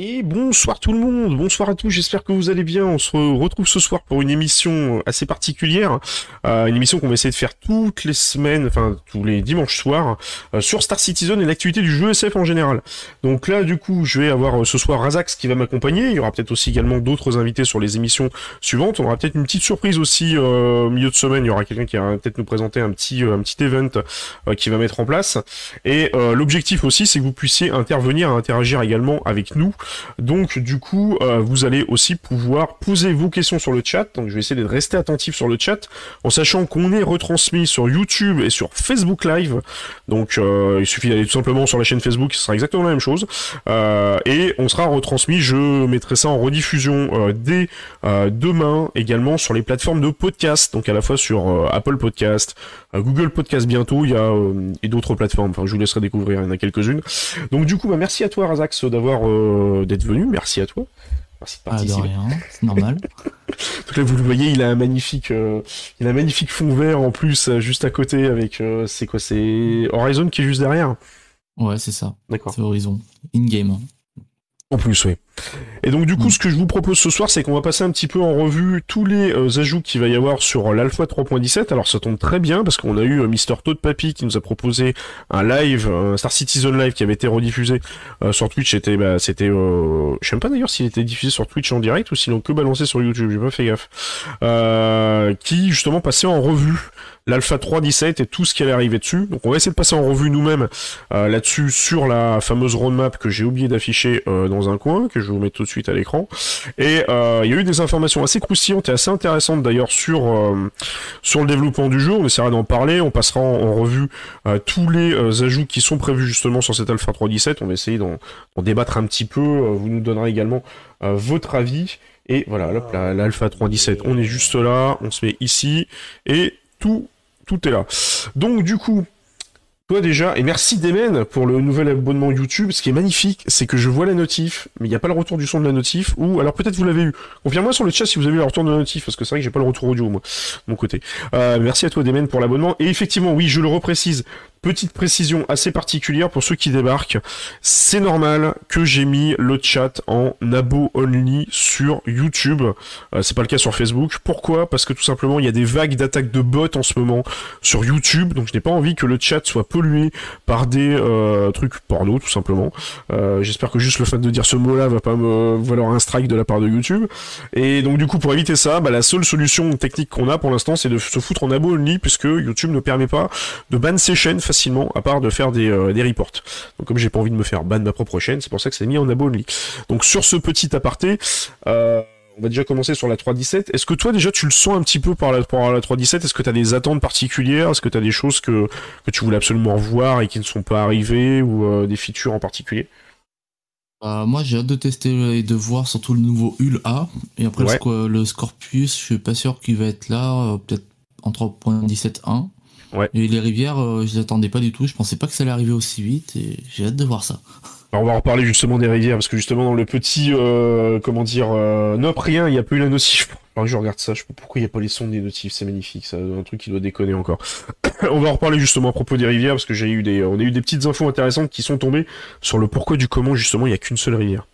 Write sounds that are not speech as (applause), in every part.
Et bonsoir tout le monde, bonsoir à tous, j'espère que vous allez bien. On se retrouve ce soir pour une émission assez particulière, euh, une émission qu'on va essayer de faire toutes les semaines, enfin tous les dimanches soirs, euh, sur Star Citizen et l'activité du jeu SF en général. Donc là, du coup, je vais avoir euh, ce soir Razax qui va m'accompagner. Il y aura peut-être aussi également d'autres invités sur les émissions suivantes. On aura peut-être une petite surprise aussi au milieu de semaine. Il y aura quelqu'un qui va peut-être nous présenter un petit un petit event qui va mettre en place. Et l'objectif aussi, c'est que vous puissiez intervenir, interagir également avec nous. Donc du coup, euh, vous allez aussi pouvoir poser vos questions sur le chat. Donc je vais essayer de rester attentif sur le chat, en sachant qu'on est retransmis sur YouTube et sur Facebook Live. Donc euh, il suffit d'aller tout simplement sur la chaîne Facebook, ce sera exactement la même chose. Euh, et on sera retransmis, je mettrai ça en rediffusion dès demain également sur les plateformes de podcast, donc à la fois sur Apple Podcast, Google Podcast bientôt, il y a et d'autres plateformes. Enfin, je vous laisserai découvrir, il y en a quelques-unes. Donc du coup, bah, merci à toi Razax d'avoir d'être venu. Merci à toi. Merci de participer. rien, c'est normal. (laughs) (laughs) Donc là, vous le voyez, il a un magnifique, euh, il a un magnifique fond vert en plus, euh, juste à côté avec, euh, c'est quoi, c'est Horizon qui est juste derrière. Ouais, c'est ça. D'accord. C'est Horizon. In-game. Hein. En plus, oui. Et donc du coup, mm. ce que je vous propose ce soir, c'est qu'on va passer un petit peu en revue tous les euh, ajouts qu'il va y avoir sur l'Alpha 3.17. Alors ça tombe très bien parce qu'on a eu euh, Mister Toad Papy qui nous a proposé un live, un Star Citizen live qui avait été rediffusé euh, sur Twitch. C'était, bah, c'était, je sais même pas d'ailleurs s'il était diffusé sur Twitch en direct ou s'il que balancé sur YouTube. J'ai pas fait gaffe. qui justement passait en revue l'Alpha 3.17 et tout ce qui allait arriver dessus. Donc on va essayer de passer en revue nous-mêmes là-dessus sur la fameuse roadmap que j'ai oublié d'afficher dans un coin, que je vais vous mettre tout de suite à l'écran. Et euh, il y a eu des informations assez croustillantes et assez intéressantes d'ailleurs sur euh, sur le développement du jeu. On essaiera d'en parler, on passera en, revue euh, tous les ajouts qui sont prévus justement sur cette Alpha 3.17. On va essayer d'en débattre un petit peu. vous nous donnerez également votre avis. Et voilà, l'Alpha 3.17, on est juste là, on se met ici, et tout, tout est là. Donc du coup, toi déjà, et merci Demen pour le nouvel abonnement YouTube. Ce qui est magnifique, c'est que je vois la notif, mais il n'y a pas le retour du son de la notif, ou alors peut-être vous l'avez eu. Confirme-moi sur le chat si vous avez eu le retour de la notif, parce que c'est vrai que j'ai pas le retour audio moi, de mon côté. Euh, merci à toi Demen pour l'abonnement. Et effectivement, oui, je le reprécise, Petite précision assez particulière pour ceux qui débarquent, c'est normal que j'ai mis le chat en abo only sur YouTube. Euh, c'est pas le cas sur Facebook. Pourquoi? Parce que tout simplement il y a des vagues d'attaques de bots en ce moment sur YouTube, donc je n'ai pas envie que le chat soit pollué par des euh, trucs porno tout simplement. Euh, j'espère que juste le fait de dire ce mot-là va pas me valoir un strike de la part de YouTube. Et donc du coup pour éviter ça, bah, la seule solution technique qu'on a pour l'instant c'est de se foutre en abo only puisque YouTube ne permet pas de ban ses chaînes facilement, à part de faire des, euh, des reports. Donc comme j'ai pas envie de me faire ban ma propre chaîne, c'est pour ça que c'est mis en abo only. Donc sur ce petit aparté, euh, on va déjà commencer sur la 3.17. Est-ce que toi déjà tu le sens un petit peu par la, par la 3.17 Est-ce que tu as des attentes particulières? Est-ce que tu as des choses que, que tu voulais absolument voir et qui ne sont pas arrivées ou euh, des features en particulier? Moi j'ai hâte de tester et de voir surtout le nouveau Hul A et après le, le, Scorpius je suis pas sûr qu'il va être là peut-être en 3.17.1 Ouais. Et les rivières, euh, je les attendais pas du tout. Je pensais pas que ça allait arriver aussi vite et j'ai hâte de voir ça. Alors on va en reparler justement des rivières parce que justement dans le petit, euh, comment dire, euh, nope rien, il n'y a pas eu la notif. Alors je regarde ça, je sais pas pourquoi il n'y a pas les sons des notifs, c'est magnifique, ça, un truc qui doit déconner encore. (coughs) on va en reparler justement à propos des rivières parce que j'ai eu des, on a eu des petites infos intéressantes qui sont tombées sur le pourquoi du comment justement il n'y a qu'une seule rivière.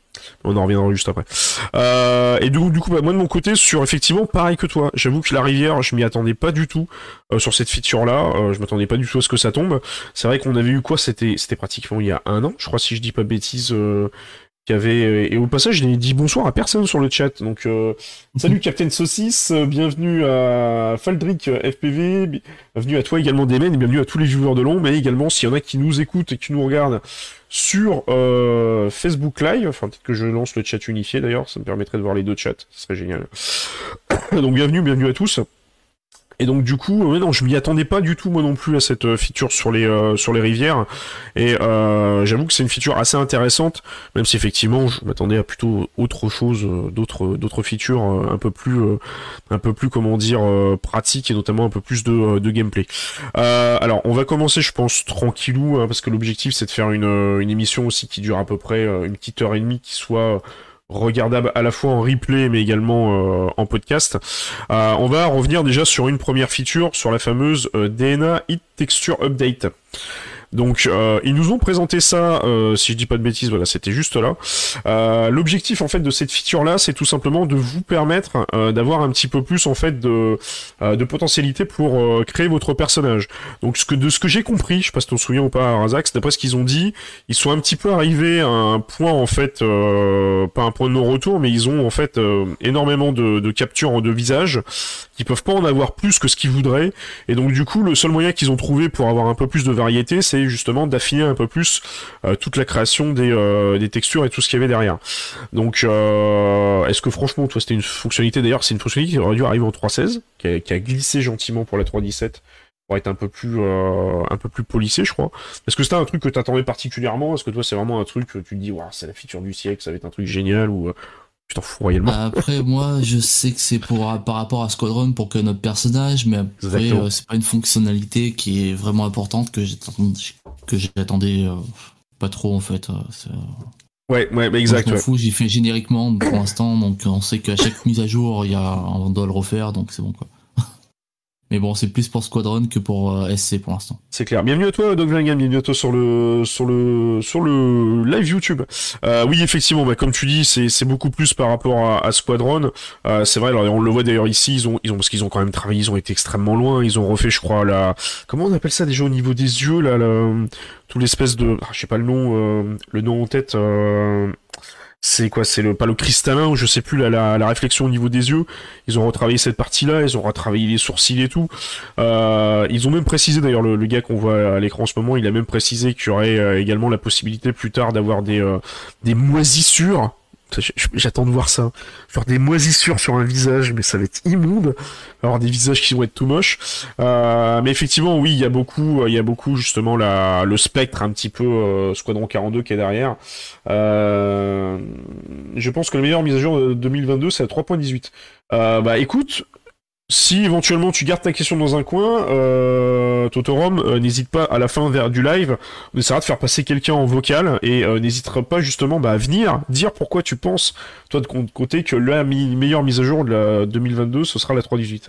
On en reviendra juste après. Euh, et du coup, bah, moi de mon côté, sur effectivement, pareil que toi, j'avoue que la rivière, je m'y attendais pas du tout euh, sur cette feature-là. Euh, je m'attendais pas du tout à ce que ça tombe. C'est vrai qu'on avait eu quoi? C'était, c'était pratiquement il y a un an, je crois, si je dis pas de bêtises qui avait et au passage je n'ai dit bonsoir à personne sur le chat. Donc euh, (laughs) salut Captain Saucisse bienvenue à Faldric FPV bienvenue à toi également Demen et bienvenue à tous les joueurs de long mais également s'il y en a qui nous écoutent et qui nous regardent sur euh, Facebook Live enfin peut-être que je lance le chat unifié d'ailleurs ça me permettrait de voir les deux chats ce serait génial. (coughs) Donc bienvenue bienvenue à tous et donc du coup, non, je m'y attendais pas du tout moi non plus à cette euh, feature sur les euh, sur les rivières. Et euh, j'avoue que c'est une feature assez intéressante, même si effectivement je m'attendais à plutôt autre chose, d'autres d'autres features un peu plus un peu plus comment dire pratiques et notamment un peu plus de, de gameplay. alors on va commencer, je pense tranquillou, hein, parce que l'objectif c'est de faire une une émission aussi qui dure à peu près une petite heure et demie, qui soit regardable à la fois en replay mais également euh, en podcast. Euh, on va revenir déjà sur une première feature, sur la fameuse euh, DNA Hit Texture Update. Donc euh, ils nous ont présenté ça, euh, si je dis pas de bêtises, voilà, c'était juste là. Euh, L'objectif en fait de cette feature là, c'est tout simplement de vous permettre euh, d'avoir un petit peu plus en fait de, euh, de potentialité pour euh, créer votre personnage. Donc ce que de ce que j'ai compris, je sais pas si tu te souviens ou pas, Razak, d'après ce qu'ils ont dit, ils sont un petit peu arrivés à un point en fait, pas un point de non-retour, mais ils ont en fait énormément de, de captures de visage qui peuvent pas en avoir plus que ce qu'ils voudraient. Et donc du coup, le seul moyen qu'ils ont trouvé pour avoir un peu plus de variété, c'est justement d'affiner un peu plus euh, toute la création des, euh, des textures et tout ce qu'il y avait derrière. Donc euh, est-ce que franchement, toi, c'était une fonctionnalité? D'ailleurs, c'est une fonctionnalité qui aurait dû arriver en 3.16, qui a, qui a glissé gentiment pour la 3.17 pour être un peu plus euh, un peu plus polissé je crois est-ce que c'était un truc que t'attendais particulièrement? Est-ce que toi c'est vraiment un truc que tu te dis wow, c'est la feature du siècle ça va être un truc génial ou tu t'en fous réellement. Après, (laughs) moi, je sais que c'est pour par rapport à Squadron pour que notre personnage, mais après, euh, c'est pas une fonctionnalité qui est vraiment importante que j'attendais euh, pas trop en fait. Euh, ouais, ouais, bah exact. je m'en fous, j'y fais génériquement pour l'instant, donc on sait qu'à chaque mise à jour, il y a, on doit le refaire, donc c'est bon quoi. Mais bon, c'est plus pour Squadron que pour euh, SC pour l'instant. C'est clair. Bienvenue à toi, Doug Bienvenue à toi sur le sur le sur le live YouTube. Euh, oui, effectivement, bah, comme tu dis, c'est c'est beaucoup plus par rapport à, Squadron. Euh, c'est vrai. Alors, on le voit d'ailleurs ici. Ils ont ils ont parce qu'ils ont quand même travaillé. Ils ont été extrêmement loin. Ils ont refait, je crois, la comment on appelle ça déjà au niveau des yeux là, tout l'espèce de, ah, je sais pas le nom, euh, le nom en tête c'est quoi C'est le pas le cristallin ou je sais plus la, réflexion au niveau des yeux. Ils ont retravaillé cette partie-là, ils ont retravaillé les sourcils et tout. Euh, ils ont même précisé d'ailleurs le, gars qu'on voit à l'écran en ce moment, il a même précisé qu'il y aurait euh, également la possibilité plus tard d'avoir des euh, des moisissures J'attends de voir ça. Genre des moisissures sur un visage, mais ça va être immonde. Alors des visages qui vont être tout moches. Euh, mais effectivement, oui, il y a beaucoup, il y a beaucoup justement la, le spectre un petit peu euh, Squadron 42 qui est derrière. Euh, je pense que la meilleure mise à jour de 2022, c'est à 3.18. Euh, bah écoute, si éventuellement tu gardes ta question dans un coin, euh, Totorom, euh, n'hésite pas à la fin vers du live, on essaiera de faire passer quelqu'un en vocal et euh, n'hésitera pas justement bah, à venir dire pourquoi tu penses, toi de côté, que la meilleure mise à jour de la 2022, ce sera la 3.18.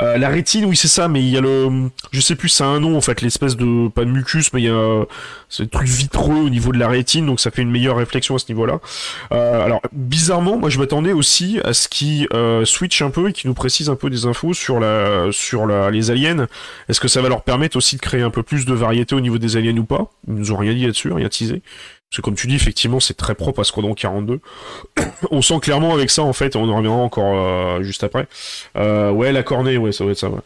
Euh, la rétine, oui c'est ça, mais il y a le, je sais plus, ça a un nom en fait, l'espèce de pas de mucus, mais il y a ce truc vitreux au niveau de la rétine, donc ça fait une meilleure réflexion à ce niveau-là. Euh, alors bizarrement, moi je m'attendais aussi à ce qui euh, switch un peu et qui nous précise un peu des infos sur la sur la, les aliens. Est-ce que ça va leur permettre aussi de créer un peu plus de variété au niveau des aliens ou pas? Ils nous ont rien dit là-dessus, rien teasé. Parce que comme tu dis, effectivement, c'est très propre à Squadron 42. (coughs) on sent clairement avec ça, en fait, on en reviendra encore euh, juste après. Euh, ouais, la cornée, ouais, ça va être ça. Ouais.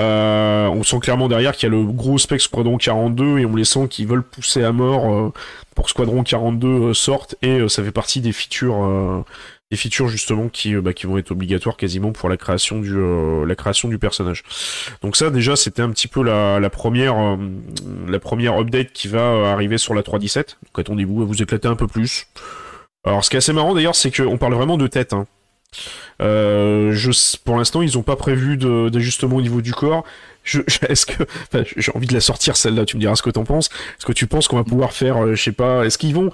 Euh, on sent clairement derrière qu'il y a le gros spec Squadron 42 et on les sent qu'ils veulent pousser à mort euh, pour Squadron 42 sorte et ça fait partie des features des features justement qui, euh, bah, qui vont être obligatoires quasiment pour la création du euh, la création du personnage. Donc ça déjà c'était un petit peu la, euh, première update qui va arriver sur la 3.17. Donc attendez-vous à vous éclater un peu plus. Alors ce qui est assez marrant d'ailleurs c'est qu'on parle vraiment de tête. Hein. pour l'instant, ils n'ont pas prévu d'ajustement au niveau du corps. Est-ce que, j'ai envie de la sortir celle-là. Tu me diras ce que t'en penses. Est-ce que tu penses qu'on va pouvoir faire, je sais pas, est-ce qu'ils vont,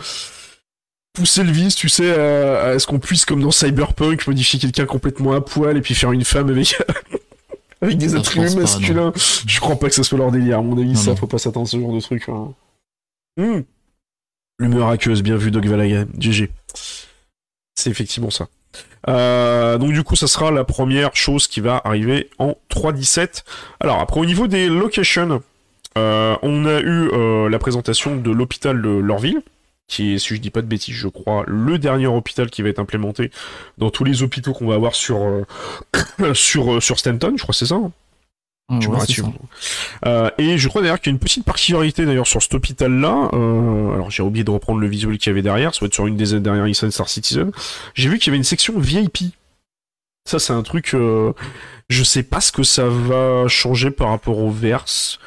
pousser le vice, tu sais, à, à ce qu'on puisse, comme dans Cyberpunk, modifier quelqu'un complètement à poil et puis faire une femme avec, (laughs) avec des attributs masculins. je crois pas que ça soit leur délire. À mon avis, ça, faut pas s'attendre à ce genre de truc. Hein. Mmh. L'humeur aqueuse, bien vu, Doc Valaga. GG. C'est effectivement ça. Euh, donc du coup, ça sera la première chose qui va arriver en 3.17. Alors après, au niveau des locations, euh, on a eu euh, la présentation de l'hôpital de Lorville qui est, si je dis pas de bêtises, je crois, le dernier hôpital qui va être implémenté dans tous les hôpitaux qu'on va avoir sur euh, (coughs) sur euh, sur Stanton, je crois que c'est ça. Hein. Ah, euh, et je crois d'ailleurs qu'il y a une petite particularité d'ailleurs sur cet hôpital-là. Alors j'ai oublié de reprendre le visuel qu'il y avait derrière, ça va être sur une des dernières Eastern Star Citizen. J'ai vu qu'il y avait une section VIP. Ça c'est un truc, je sais pas ce que ça va changer par rapport au verse.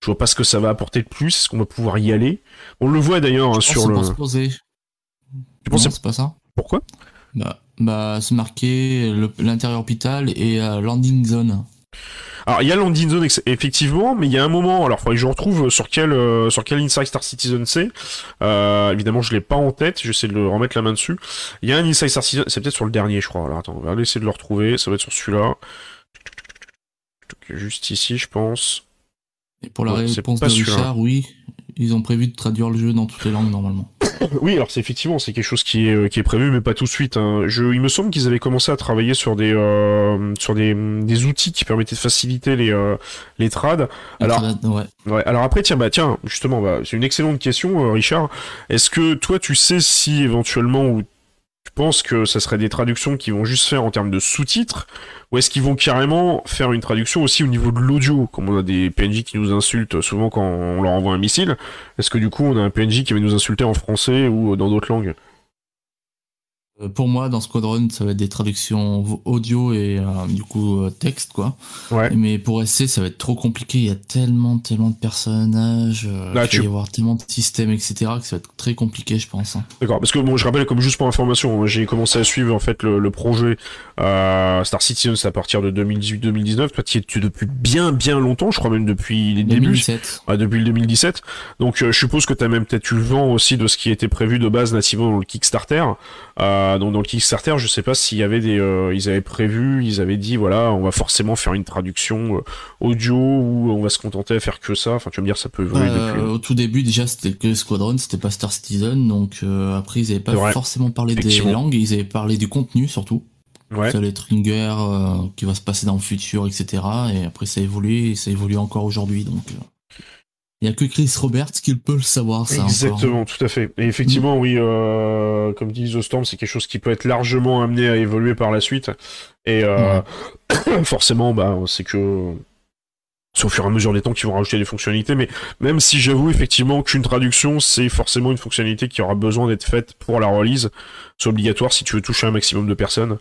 Je vois pas ce que ça va apporter de plus. Est-ce qu'on va pouvoir y aller? On le voit d'ailleurs hein, sur le. Tu penses c'est pas ça Pourquoi? Bah, bah c'est marqué l'intérieur hôpital et euh, landing zone. Alors il y a landing zone effectivement, mais il y a un moment. Alors faudrait que je retrouve sur quel euh, sur quel Inside Star Citizen c'est. Euh, évidemment je l'ai pas en tête. J'essaie de le remettre la main dessus. Il y a un Inside Star Citizen. C'est peut-être sur le dernier, je crois. Alors attends, on va essayer de le retrouver. Ça va être sur celui-là. Juste ici, je pense. Et pour la réponse de Richard, oui, ils ont prévu de traduire le jeu dans toutes les langues normalement. (coughs) Oui, alors c'est effectivement c'est quelque chose qui est, euh, qui est prévu, mais pas tout de suite. Hein. Je, il me semble qu'ils avaient commencé à travailler sur des euh, sur des, des, outils qui permettaient de faciliter les euh, les trades. Alors ouais. ouais. Alors après tiens bah tiens justement bah, c'est une excellente question Richard. Est-ce que toi tu sais si éventuellement ou tu penses que ça serait des traductions qui vont juste faire en termes de sous-titres ou est-ce qu'ils vont carrément faire une traduction aussi au niveau de l'audio Comme on a des PNJ qui nous insultent souvent quand on leur envoie un missile, est-ce que du coup on a un PNJ qui va nous insulter en français ou dans d'autres langues? Pour moi, dans Squadron, ça va être des traductions audio et euh, du coup euh, texte, quoi. Ouais. Mais pour SC, ça va être trop compliqué. Il y a tellement, tellement de personnages, il va y avoir tellement de systèmes, etc., que ça va être très compliqué, je pense. Hein. D'accord. Parce que bon, je rappelle, comme juste pour information, j'ai commencé à suivre en fait le, projet Star Citizen à partir de 2018-2019. Toi, tu es depuis bien, bien longtemps. Je crois même depuis les 2017. débuts. depuis le 2017. Donc, je suppose que tu as même peut-être eu le vent aussi de ce qui était prévu de base nativement dans le Kickstarter. Euh, donc dans le Kickstarter, je sais pas s'il y avait des, euh, ils avaient prévu, ils avaient dit voilà, on va forcément faire une traduction euh, audio ou on va se contenter à faire que ça. Enfin, tu vas me dire, ça peut évoluer depuis. Au tout début, déjà, c'était que Squadron, c'était pas Star Citizen, donc après ils avaient pas forcément parlé des langues, ils avaient parlé du contenu surtout. Ouais. Ça une guerre qui va se passer dans le futur, etc. Et après ça a évolué, et ça évolue encore aujourd'hui, donc. Il n'y a que Chris Roberts qui peut le savoir, ça. Exactement, tout à fait. Et effectivement, oui, euh, comme dit The Storm, c'est quelque chose qui peut être largement amené à évoluer par la suite. Et euh, (coughs) forcément, bah, c'est que c'est au fur et à mesure des temps qu'ils vont rajouter des fonctionnalités, mais même si j'avoue effectivement qu'une traduction, c'est forcément une fonctionnalité qui aura besoin d'être faite pour la release. C'est obligatoire si tu veux toucher un maximum de personnes.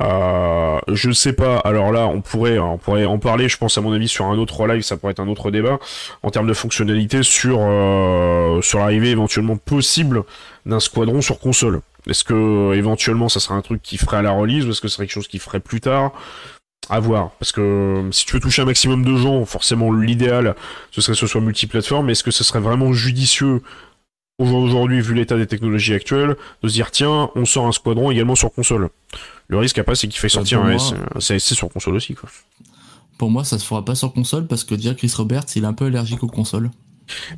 Euh, je sais pas, alors là, on pourrait, on pourrait en parler, je pense à mon avis, sur un autre live, ça pourrait être un autre débat, en termes de fonctionnalité sur, euh, sur l'arrivée éventuellement possible d'un squadron sur console. Est-ce que éventuellement ça serait un truc qui ferait à la release ou est-ce que ce serait quelque chose qui ferait plus tard? À voir, parce que euh, si tu veux toucher un maximum de gens, forcément l'idéal, ce serait que ce soit multiplateforme, mais est-ce que ce serait vraiment judicieux aujourd'hui, vu l'état des technologies actuelles, de se dire tiens, on sort un squadron également sur console? Le risque après, c'est qu'il fait bah, sortir un, CSC sur console aussi. Quoi. Pour moi, ça se fera pas sur console parce que déjà Chris Roberts, il est un peu allergique aux consoles.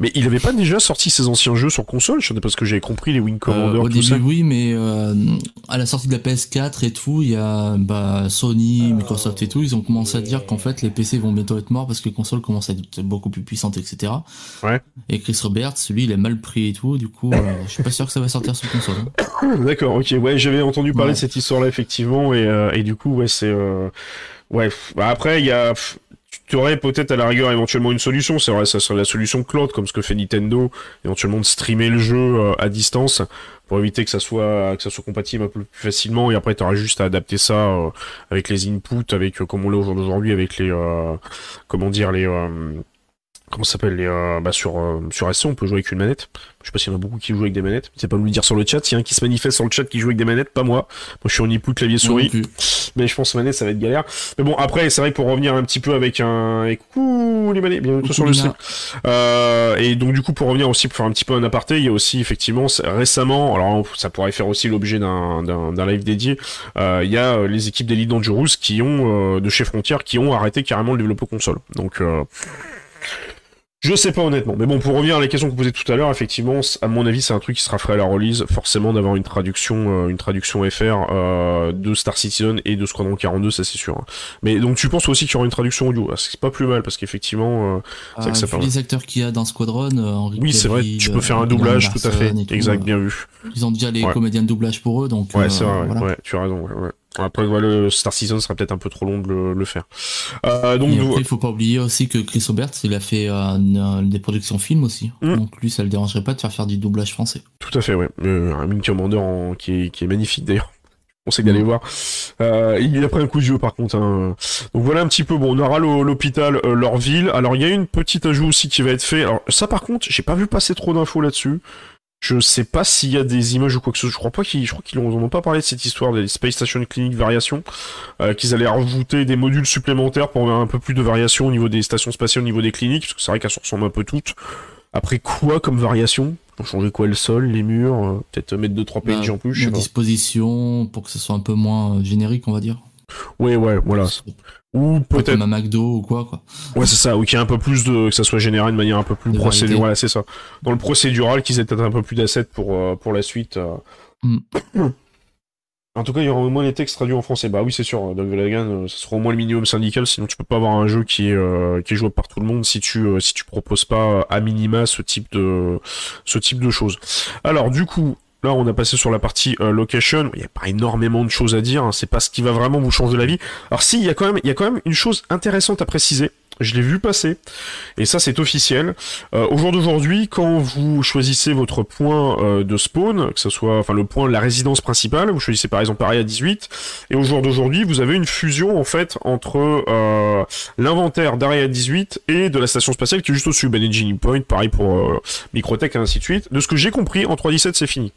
Mais il avait pas déjà sorti ses anciens jeux sur console Je sais pas ce que j'avais compris, les Wing Commander, euh, au début, oui, mais euh, à la sortie de la PS4 et tout, il y a bah, Sony, Microsoft et tout, ils ont commencé à dire qu'en fait les PC vont bientôt être morts parce que les consoles commencent à être beaucoup plus puissantes, etc. Ouais. Et Chris Roberts, lui, il est mal pris et tout, du coup, euh, (laughs) je suis pas sûr que ça va sortir sur console. Hein. (coughs) D'accord, ok, ouais, j'avais entendu parler de cette histoire-là effectivement, et, et du coup, ouais, c'est ouais. Bah, après, il y a tu aurais peut-être à la rigueur éventuellement une solution, c'est vrai, ça serait la solution cloud, comme ce que fait Nintendo, éventuellement de streamer le jeu euh, à distance pour éviter que ça soit que ça soit compatible un peu plus facilement et après tu auras juste à adapter ça euh, avec les inputs avec euh, comme on l'a aujourd'hui avec les comment dire les comment ça s'appelle euh, bah sur euh, sur SC on peut jouer avec une manette. Je sais pas s'il y en a beaucoup qui jouent avec des manettes. C'est pas nous le dire sur le chat. S'il y a un qui se manifeste sur le chat qui joue avec des manettes, pas moi. Moi je suis en input clavier souris. Mais je pense manette ça va être galère. Mais bon après c'est vrai que pour revenir un petit peu avec un et coucou les manettes bientôt sur le stream. Euh, et donc du coup pour revenir aussi pour faire un petit peu un aparté, il y a aussi effectivement récemment alors ça pourrait faire aussi l'objet d'un d'un live dédié. Euh, il y a les équipes d'Elite Dangerous qui ont de chez Frontier qui ont arrêté carrément le développement console. Donc je sais pas honnêtement, mais bon, pour revenir à la question que vous posez tout à l'heure, effectivement, à mon avis, c'est un truc qui sera fait à la release, forcément d'avoir une traduction, euh, une traduction FR euh, de Star Citizen et de Squadron 42, ça c'est sûr. Hein. Mais donc tu penses aussi qu'il y aura une traduction audio, ah, c'est pas plus mal parce qu'effectivement, euh, c'est que ça ah, les acteurs qu'il y a dans Squadron, Henri oui c'est vrai, tu peux faire un doublage, tout à fait, exact, bien vu. Ils ont déjà les comédiens de doublage pour eux, donc. Ouais, c'est vrai, ouais, tu as raison, ouais. Après, voilà, le Star Citizen serait peut-être un peu trop long de le, faire. Euh, donc, il faut pas oublier aussi que Chris Roberts, il a fait euh, des productions films aussi. Hmm. Donc lui, ça le dérangerait pas de faire faire du doublage français. Tout à fait, ouais. Euh, un Minky Commander en, qui, est, qui est magnifique d'ailleurs. On sait d'aller hmm. voir. Euh, il a pris un coup de jeu par contre. Hein. Donc voilà un petit peu. Bon, on aura l'hôpital euh, leur ville. Alors il y a une petite ajout aussi qui va être fait. Alors ça par contre, j'ai pas vu passer trop d'infos là-dessus. Je sais pas s'il y a des images ou quoi que ce soit. Je crois pas qu'ils, je crois qu'ils n'ont pas parlé de cette histoire des Space Station Clinic variations, euh, qu'ils allaient rajouter des modules supplémentaires pour avoir un peu plus de variation au niveau des stations spatiales, au niveau des cliniques, parce que c'est vrai qu'elles se ressemblent un peu toutes. Après quoi comme variation? Pour changer quoi le sol, les murs, euh, peut-être mettre deux trois pages bah, en plus. Je sais disposition pour que ce soit un peu moins euh, générique, on va dire. Ouais, ouais, voilà. Ou peut-être un McDo ou quoi, quoi. Ouais, c'est ça. Ou qu'il y ait un peu plus de, que ça soit généré de manière un peu plus procédurale. Voilà, c'est ça. Dans le procédural, qu'ils aient peut-être un peu plus d'assets pour euh, pour la suite. Euh. Mm. (coughs) En tout cas, il y aura au moins les textes traduits en français. Bah oui, c'est sûr. Doug Velagan, ce sera au moins le minimum syndical. Sinon, tu peux pas avoir un jeu qui est qui est jouable par tout le monde si tu si tu proposes pas à minima ce type de ce type de choses. Alors, du coup, Là, on a passé sur la partie euh, location. Il n'y a pas énormément de choses à dire. Hein. C'est pas ce qui va vraiment vous changer la vie. Alors si, il y a quand même, une chose intéressante à préciser. Je l'ai vu passer, et ça c'est officiel. Euh, au jour d'aujourd'hui, quand vous choisissez votre point euh, de spawn, que ce soit enfin le point de la résidence principale, vous choisissez par exemple Area 18, et au jour d'aujourd'hui, vous avez une fusion en fait entre euh, l'inventaire d'Area 18 et de la station spatiale qui est juste au-dessus, Ben Engine Point, pareil pour Microtech et ainsi de suite. De ce que j'ai compris, en 3.17 c'est fini.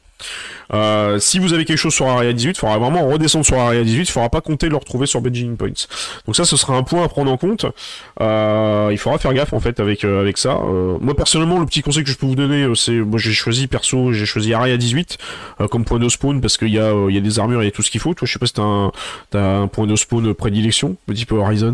Euh, si vous avez quelque chose sur Area 18, il faudra vraiment redescendre sur Area 18, il faudra pas compter le retrouver sur Beijing Points. Donc ça, ce sera un point à prendre en compte. Euh, il faudra faire gaffe en fait avec euh, avec ça. moi personnellement, le petit conseil que je peux vous donner, c'est moi j'ai choisi perso, j'ai choisi Area 18 comme point de spawn parce qu'il y a y a des armures, il y a tout ce qu'il faut. Toi, je sais pas si t'as un as un point de spawn prédilection, petit peu Horizon.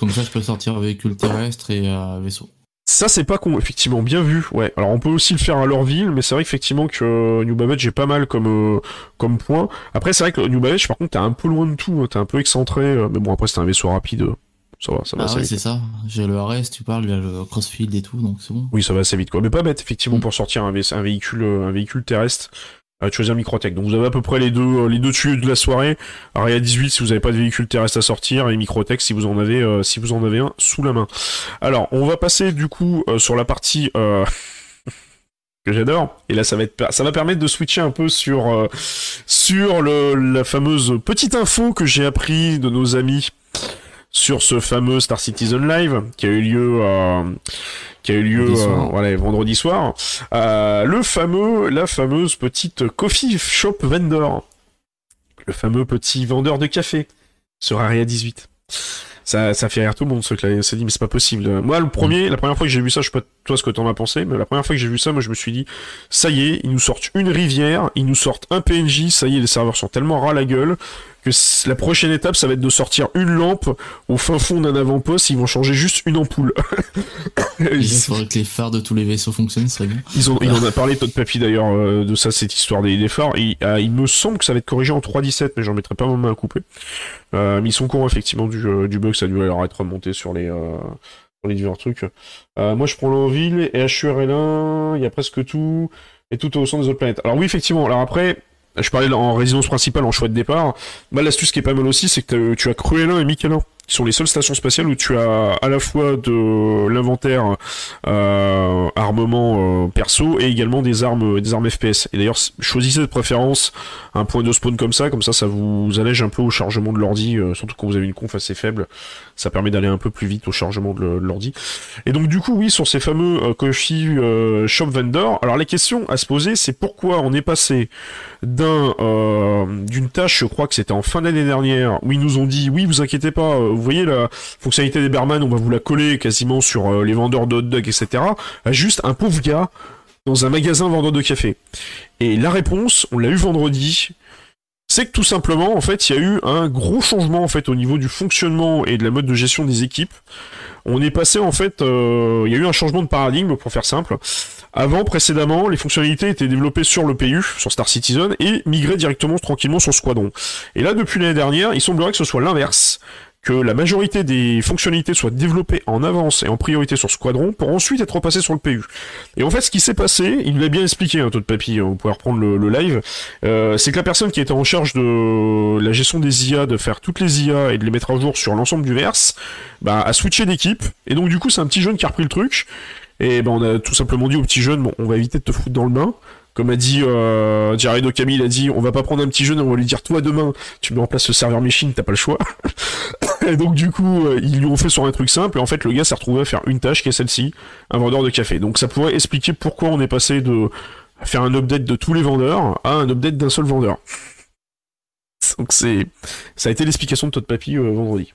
comme ça, je peux sortir véhicule terrestre et vaisseau. Ça c'est pas con, effectivement, bien vu. Ouais. Alors on peut aussi le faire à leur ville, mais c'est vrai effectivement que euh, New Babbage j'ai pas mal comme euh, comme point. Après c'est vrai que New Babbage par contre t'es un peu loin de tout, hein. t'es un peu excentré, euh, mais bon après c'est un vaisseau rapide. Ça va, ça va. Ah ouais, c'est ça. J'ai le RS, tu parles, il y a le Crossfield et tout, donc c'est bon. Oui, ça va assez vite quoi. Mais pas bête effectivement mm. pour sortir un, un véhicule un véhicule terrestre à choisir Microtech. Donc vous avez à peu près les deux euh, les deux tuyaux de la soirée. Aria 18 si vous n'avez pas de véhicule terrestre à sortir et Microtech si vous en avez euh, si vous en avez un sous la main. Alors on va passer du coup euh, sur la partie (laughs) que j'adore. Et là, ça va être, ça va permettre de switcher un peu sur sur le, la fameuse petite info que j'ai appris de nos amis sur ce fameux Star Citizen Live qui a eu lieu qui a eu lieu euh, voilà, vendredi soir. Euh, le fameux, la fameuse petite coffee shop vendor, le fameux petit vendeur de café sur Area 18. Ça, ça fait rire tout le monde, ce que là, s'est dit, mais c'est pas possible. Moi, le premier, la première fois que j'ai vu ça, je sais pas toi ce que t'en as pensé, mais la première fois que j'ai vu ça, moi, je me suis dit, ça y est, ils nous sortent une rivière, ils nous sortent un PNJ, ça y est, les serveurs sont tellement ras la gueule que la prochaine étape, ça va être de sortir une lampe au fin fond d'un avant-poste. Ils vont changer juste une ampoule. (laughs) il faudrait que les phares de tous les vaisseaux fonctionnent, c'est bien. Ils ont, il en a parlé, Todd Papy d'ailleurs, euh, de ça, cette histoire des, des phares. Il, euh, il, me semble que ça va être corrigé en 3.17, mais j'en mettrai pas ma main à couper. Euh, mais ils sont courants effectivement du, du bug, ça a dû leur être remonté sur les, divers trucs. moi, je prends l'enville et HURL1, il y a presque tout, et tout au centre des autres planètes. Alors oui, effectivement. Alors après, je parlais en résidence principale en choix de départ. Bah, l'astuce qui est pas mal aussi, c'est que tu as Cruellin et Michelin qui sont les seules stations spatiales où tu as à la fois de l'inventaire euh, armement euh, perso et également des armes des armes FPS. Et d'ailleurs, choisissez de préférence un point de spawn comme ça, comme ça ça vous allège un peu au chargement de l'ordi, euh, surtout quand vous avez une conf assez faible, ça permet d'aller un peu plus vite au chargement de l'ordi. Et donc du coup, oui, sur ces fameux euh, coffee euh, shop vendor, alors la question à se poser, c'est pourquoi on est passé d'un d'une tâche, je crois que c'était en fin d'année dernière, où ils nous ont dit oui, vous inquiétez pas vous voyez la fonctionnalité des barman, on va vous la coller quasiment sur euh, les vendeurs de hot dog, etc. À juste un pauvre gars dans un magasin vendeur de café. Et la réponse, on l'a eu vendredi, c'est que tout simplement, en fait, il y a eu un gros changement en fait au niveau du fonctionnement et de la mode de gestion des équipes. On est passé en fait, euh, il y a eu un changement de paradigme pour faire simple. Avant, précédemment, les fonctionnalités étaient développées sur le PU, sur Star Citizen, et migraient directement tranquillement sur Squadron. Et là, depuis l'année dernière, il semblerait que ce soit l'inverse que la majorité des fonctionnalités soient développées en avance et en priorité sur Squadron pour ensuite être repassées sur le PU. Et en fait, ce qui s'est passé, il l'a bien expliqué, un hein, taux de papy, vous pouvez reprendre le, live, euh, c'est que la personne qui était en charge de la gestion des IA, de faire toutes les IA et de les mettre à jour sur l'ensemble du verse, bah, a switché d'équipe. Et donc, du coup, c'est un petit jeune qui a repris le truc. Et ben, on a tout simplement dit au petit jeune, bon, on va éviter de te foutre dans le bain comme a dit euh, Jared Okami, il a dit on va pas prendre un petit jeune, on va lui dire toi demain tu mets en place le serveur machine, t'as pas le choix. (laughs) et donc du coup euh, ils lui ont fait sur un truc simple et en fait le gars s'est retrouvé à faire une tâche qui est celle-ci, un vendeur de café. Donc ça pourrait expliquer pourquoi on est passé de faire un update de tous les vendeurs à un update d'un seul vendeur. (laughs) Donc c'est ça a été l'explication de Todd Papy euh, vendredi.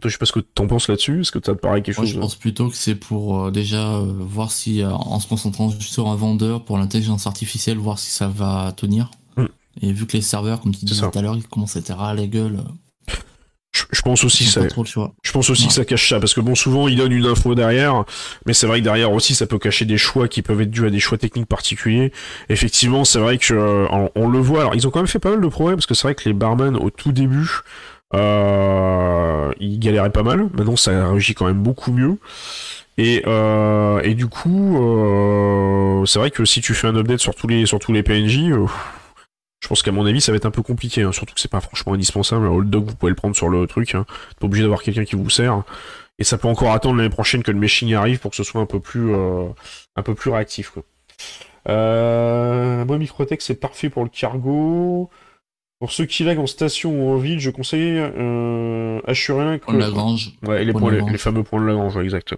Toi, je sais pas ce que t'en penses là-dessus. Est-ce que ça te paraît quelque chose Je pense plutôt que c'est pour euh, déjà euh, voir si, euh, en se concentrant sur un vendeur pour l'intelligence artificielle, voir si ça va tenir. Mm. Et vu que les serveurs, comme tu disais tout à l'heure, ils commencent à être à la gueule. Je pense aussi ça. Je pense aussi que ça cache ça parce que bon, souvent il donne une info derrière, mais c'est vrai que derrière aussi ça peut cacher des choix qui peuvent être dus à des choix techniques particuliers. Effectivement, c'est vrai que euh, on, le voit. Alors ils ont quand même fait pas mal de progrès parce que c'est vrai que les barman au tout début, euh, ils galéraient pas mal. Maintenant, ça réussit quand même beaucoup mieux. Et, euh, et du coup, euh, c'est vrai que si tu fais un update sur tous les sur tous les PNJ, euh, je pense qu'à mon avis, ça va être un peu compliqué. Hein. surtout que c'est pas franchement indispensable. Un dog, vous pouvez le prendre sur le truc. Hein. Pas obligé d'avoir quelqu'un qui vous sert. Et ça peut encore attendre l'année prochaine que le meshing arrive pour que ce soit un peu plus euh, réactif. Quoi. Euh, moi, Microtech, c'est parfait pour le cargo. Pour ceux qui lag en station ou en ville, je conseille euh, Assurien. Que... Lagrange. Ouais, les, points, les, fameux points de Lagrange, ouais, exact.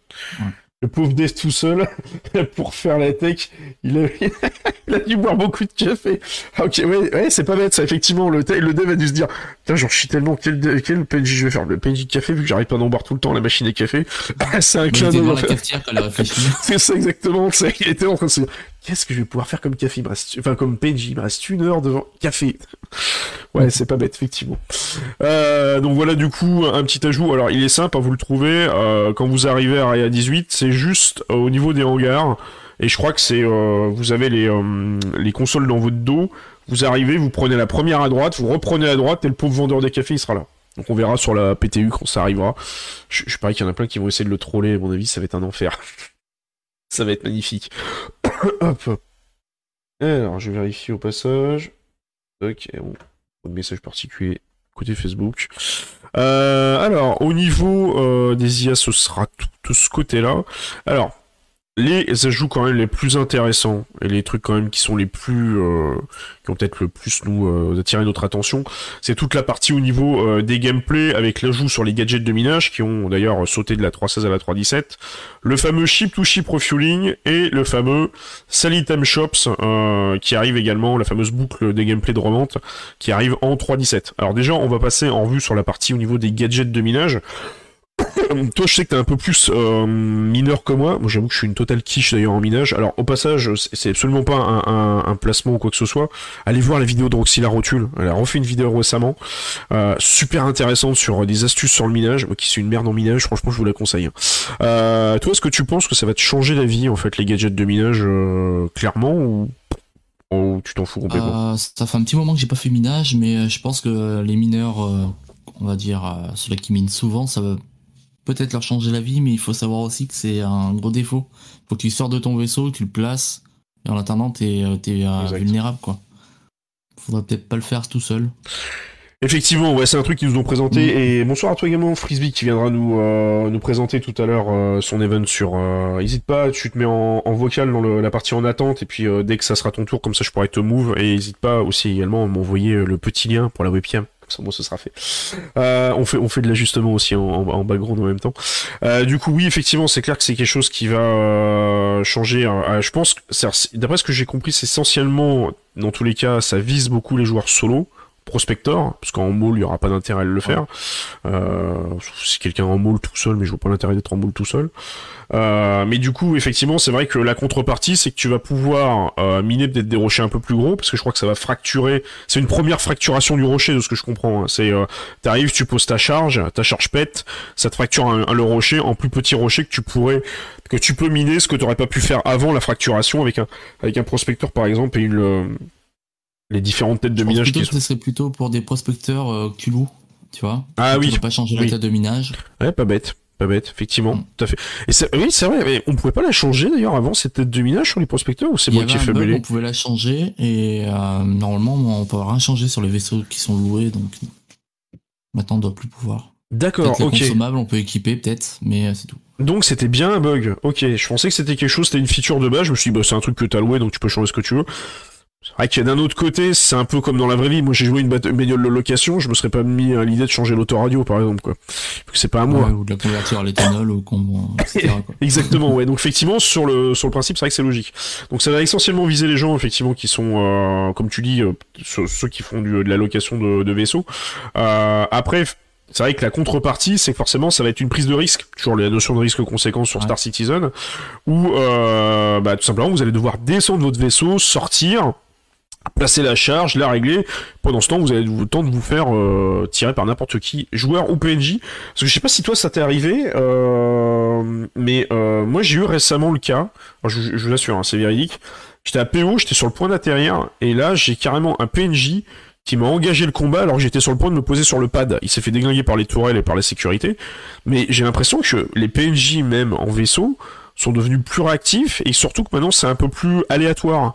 Le pauvre Death tout seul, (laughs) pour faire la tech, il a, (laughs) il a dû boire beaucoup de café. Ah, ok, ouais, ouais c'est pas bête, ça, effectivement. Le, le dev a dû se dire, putain, j'en chie tellement, quel, quel PNJ je vais faire Le PNJ de café, vu que j'arrive pas d'en boire tout le temps, la machine à café. (laughs) Ah, c'est un clin d'œil. C'est ça, exactement. Il était en train de se dire, qu'est-ce que je vais pouvoir faire comme café? Enfin, comme PNJ, il me reste une heure devant café. Ouais, c'est pas bête, effectivement. Euh, donc voilà, du coup, un petit ajout. Alors, il est simple, à hein, vous le trouver. Euh, quand vous arrivez à Area 18, c'est juste euh, au niveau des hangars. Et je crois que c'est, euh, vous avez les, les consoles dans votre dos. Vous arrivez, vous prenez la première à droite, vous reprenez à droite, et le pauvre vendeur des cafés, il sera là. Donc on verra sur la PTU quand ça arrivera. Je, je parie qu'il y en a plein qui vont essayer de le troller. À mon avis, ça va être un enfer. (laughs) ça va être magnifique. (coughs) Hop. Alors, je vérifie au passage. Ok, bon. Message particulier côté Facebook. Euh, alors, au niveau euh, des IA, ce sera tout ce côté-là. Alors, les ajouts quand même les plus intéressants et les trucs quand même qui sont les plus euh, qui ont peut-être le plus nous euh, attiré notre attention. C'est toute la partie au niveau euh, des gameplays avec l'ajout sur les gadgets de minage qui ont d'ailleurs sauté de la 3.16 à la 3.17 le fameux ship to ship refueling et le fameux sell item shops euh, qui arrive également la fameuse boucle des gameplays de remonte qui arrive en 3.17 alors déjà on va passer en revue sur la partie au niveau des gadgets de minage toi, je sais que t'es un peu plus euh, mineur que moi. Moi, j'avoue que je suis une totale quiche d'ailleurs en minage. Alors, au passage, c'est absolument pas un, placement ou quoi que ce soit. Allez voir la vidéo de Rotule. Elle a refait une vidéo récemment, euh, super intéressante sur des astuces sur le minage. Moi, qui suis une merde en minage, franchement, je vous la conseille. Hein. Euh, toi, est-ce que tu penses que ça va te changer la vie, en fait, les gadgets de minage, clairement, ou tu t'en fous complètement? Ça fait un petit moment que j'ai pas fait minage, mais je pense que les mineurs, on va dire, ceux qui minent souvent, ça va peut-être leur changer la vie, mais il faut savoir aussi que c'est un gros défaut. Faut que tu sors de ton vaisseau, tu le places, et en attendant, t'es euh, es, euh, vulnérable, quoi. Faudrait peut-être pas le faire tout seul. Effectivement, ouais, c'est un truc qu'ils nous ont présenté. Mm. Et bonsoir à toi également, Frisbee, qui viendra nous euh, nous présenter tout à l'heure son event sur. N'hésite pas, tu te mets en, vocal dans la partie en attente, et puis dès que ça sera ton tour, comme ça je pourrai te move. Et n'hésite pas aussi également à m'envoyer le petit lien pour la webcam Euh, on fait de l'ajustement aussi en, background en même temps. Euh, du coup, oui, effectivement, c'est clair que c'est quelque chose qui va euh, changer. je pense, d'après ce que j'ai compris, c'est essentiellement, dans tous les cas, ça vise beaucoup les joueurs solo prospector, parce qu'en mall, il n'y aura pas d'intérêt à le faire. Euh, si quelqu'un en mall tout seul, mais je vois pas l'intérêt d'être en mall tout seul. Euh, mais du coup, effectivement, c'est vrai que la contrepartie, c'est que tu vas pouvoir euh, miner peut-être des rochers un peu plus gros, parce que je crois que ça va fracturer. C'est une première fracturation du rocher, de ce que je comprends. Hein. C'est, euh, t'arrives, tu poses ta charge, ta charge pète, ça te fracture un, le rocher en plus petit rocher que tu pourrais, que tu peux miner, ce que tu n'aurais pas pu faire avant la fracturation avec un, avec un prospecteur par exemple et une les différentes têtes de minage. qui... ce serait plutôt pour des prospecteurs euh, culou, tu vois. Ah oui. pas changer la tête de minage. Ouais, pas bête. Pas bête, effectivement, mm. tout à fait. Et oui, c'est vrai, mais on pouvait pas la changer d'ailleurs avant cette tête de minage sur les prospecteurs ou c'est moi qui ai fait On pouvait la changer et euh, normalement on peut rien changer sur les vaisseaux qui sont loués donc maintenant on doit plus pouvoir. D'accord, ok. consommable, on peut équiper peut-être, mais euh, c'est tout. Donc c'était bien un bug. Ok, je pensais que c'était quelque chose, c'était une feature de base. Je me suis dit, bah, c'est un truc que t'as loué, donc tu peux changer ce que tu veux. C'est vrai qu'il y a d'un autre côté, c'est un peu comme dans la vraie vie. Moi, j'ai joué une bagnole de location, je me serais pas mis à l'idée de changer l'autoradio, par exemple, quoi. Parce que c'est pas à moi. ou de la convertir à l'éthanol, ou etc. (laughs) Exactement, ouais. Donc, effectivement, sur le, sur le principe, c'est vrai que c'est logique. Donc, ça va essentiellement viser les gens, effectivement, qui sont, euh, comme tu dis, euh, ceux, qui font du, de la location de, de vaisseaux. Euh, après, c'est vrai que la contrepartie, c'est que forcément, ça va être une prise de risque, toujours la notion de risque conséquent sur Star Citizen, où, euh, bah, tout simplement, vous allez devoir descendre votre vaisseau, sortir, placer la charge, la régler. Pendant ce temps, vous avez le temps de vous faire euh, tirer par n'importe qui, joueur ou PNJ. Parce que je sais pas si toi ça t'est arrivé, euh, mais euh, moi j'ai eu récemment le cas. je, je vous l'assure, hein, c'est véridique. J'étais à PO, j'étais sur le point d'atterrir, et là j'ai carrément un PNJ qui m'a engagé le combat alors que j'étais sur le point de me poser sur le pad. Il s'est fait déglinguer par les tourelles et par la sécurité. Mais j'ai l'impression que les PNJ même en vaisseau sont devenus plus réactifs et surtout que maintenant c'est un peu plus aléatoire.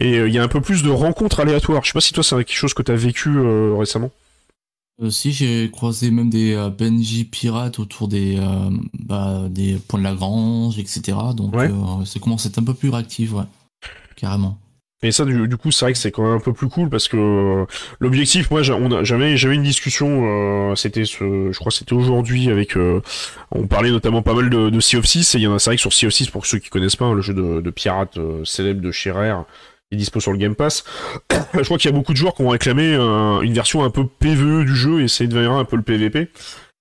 Et euh, il y a un peu plus de rencontres aléatoires. Je sais pas si toi c'est quelque chose que tu as vécu euh, récemment. Euh, si j'ai croisé même des PNJ pirates autour des, bah, des points de la grange, etc. Donc c'est commence à être un peu plus réactif, ouais. Carrément. Et ça, du, coup, c'est vrai que c'est quand même un peu plus cool parce que l'objectif, moi, j'avais j'avais une discussion, c'était ce, je crois, c'était aujourd'hui avec, on parlait notamment pas mal de, de Sea of 6 et il y en a, c'est vrai que sur Sea of 6, pour ceux qui connaissent pas, hein, le jeu de, de pirates célèbre de chez Rare, est dispo sur le Game Pass. (coughs) je crois qu'il y a beaucoup de joueurs qui ont réclamé une version un peu PVE du jeu et c'est devenir un peu le PVP.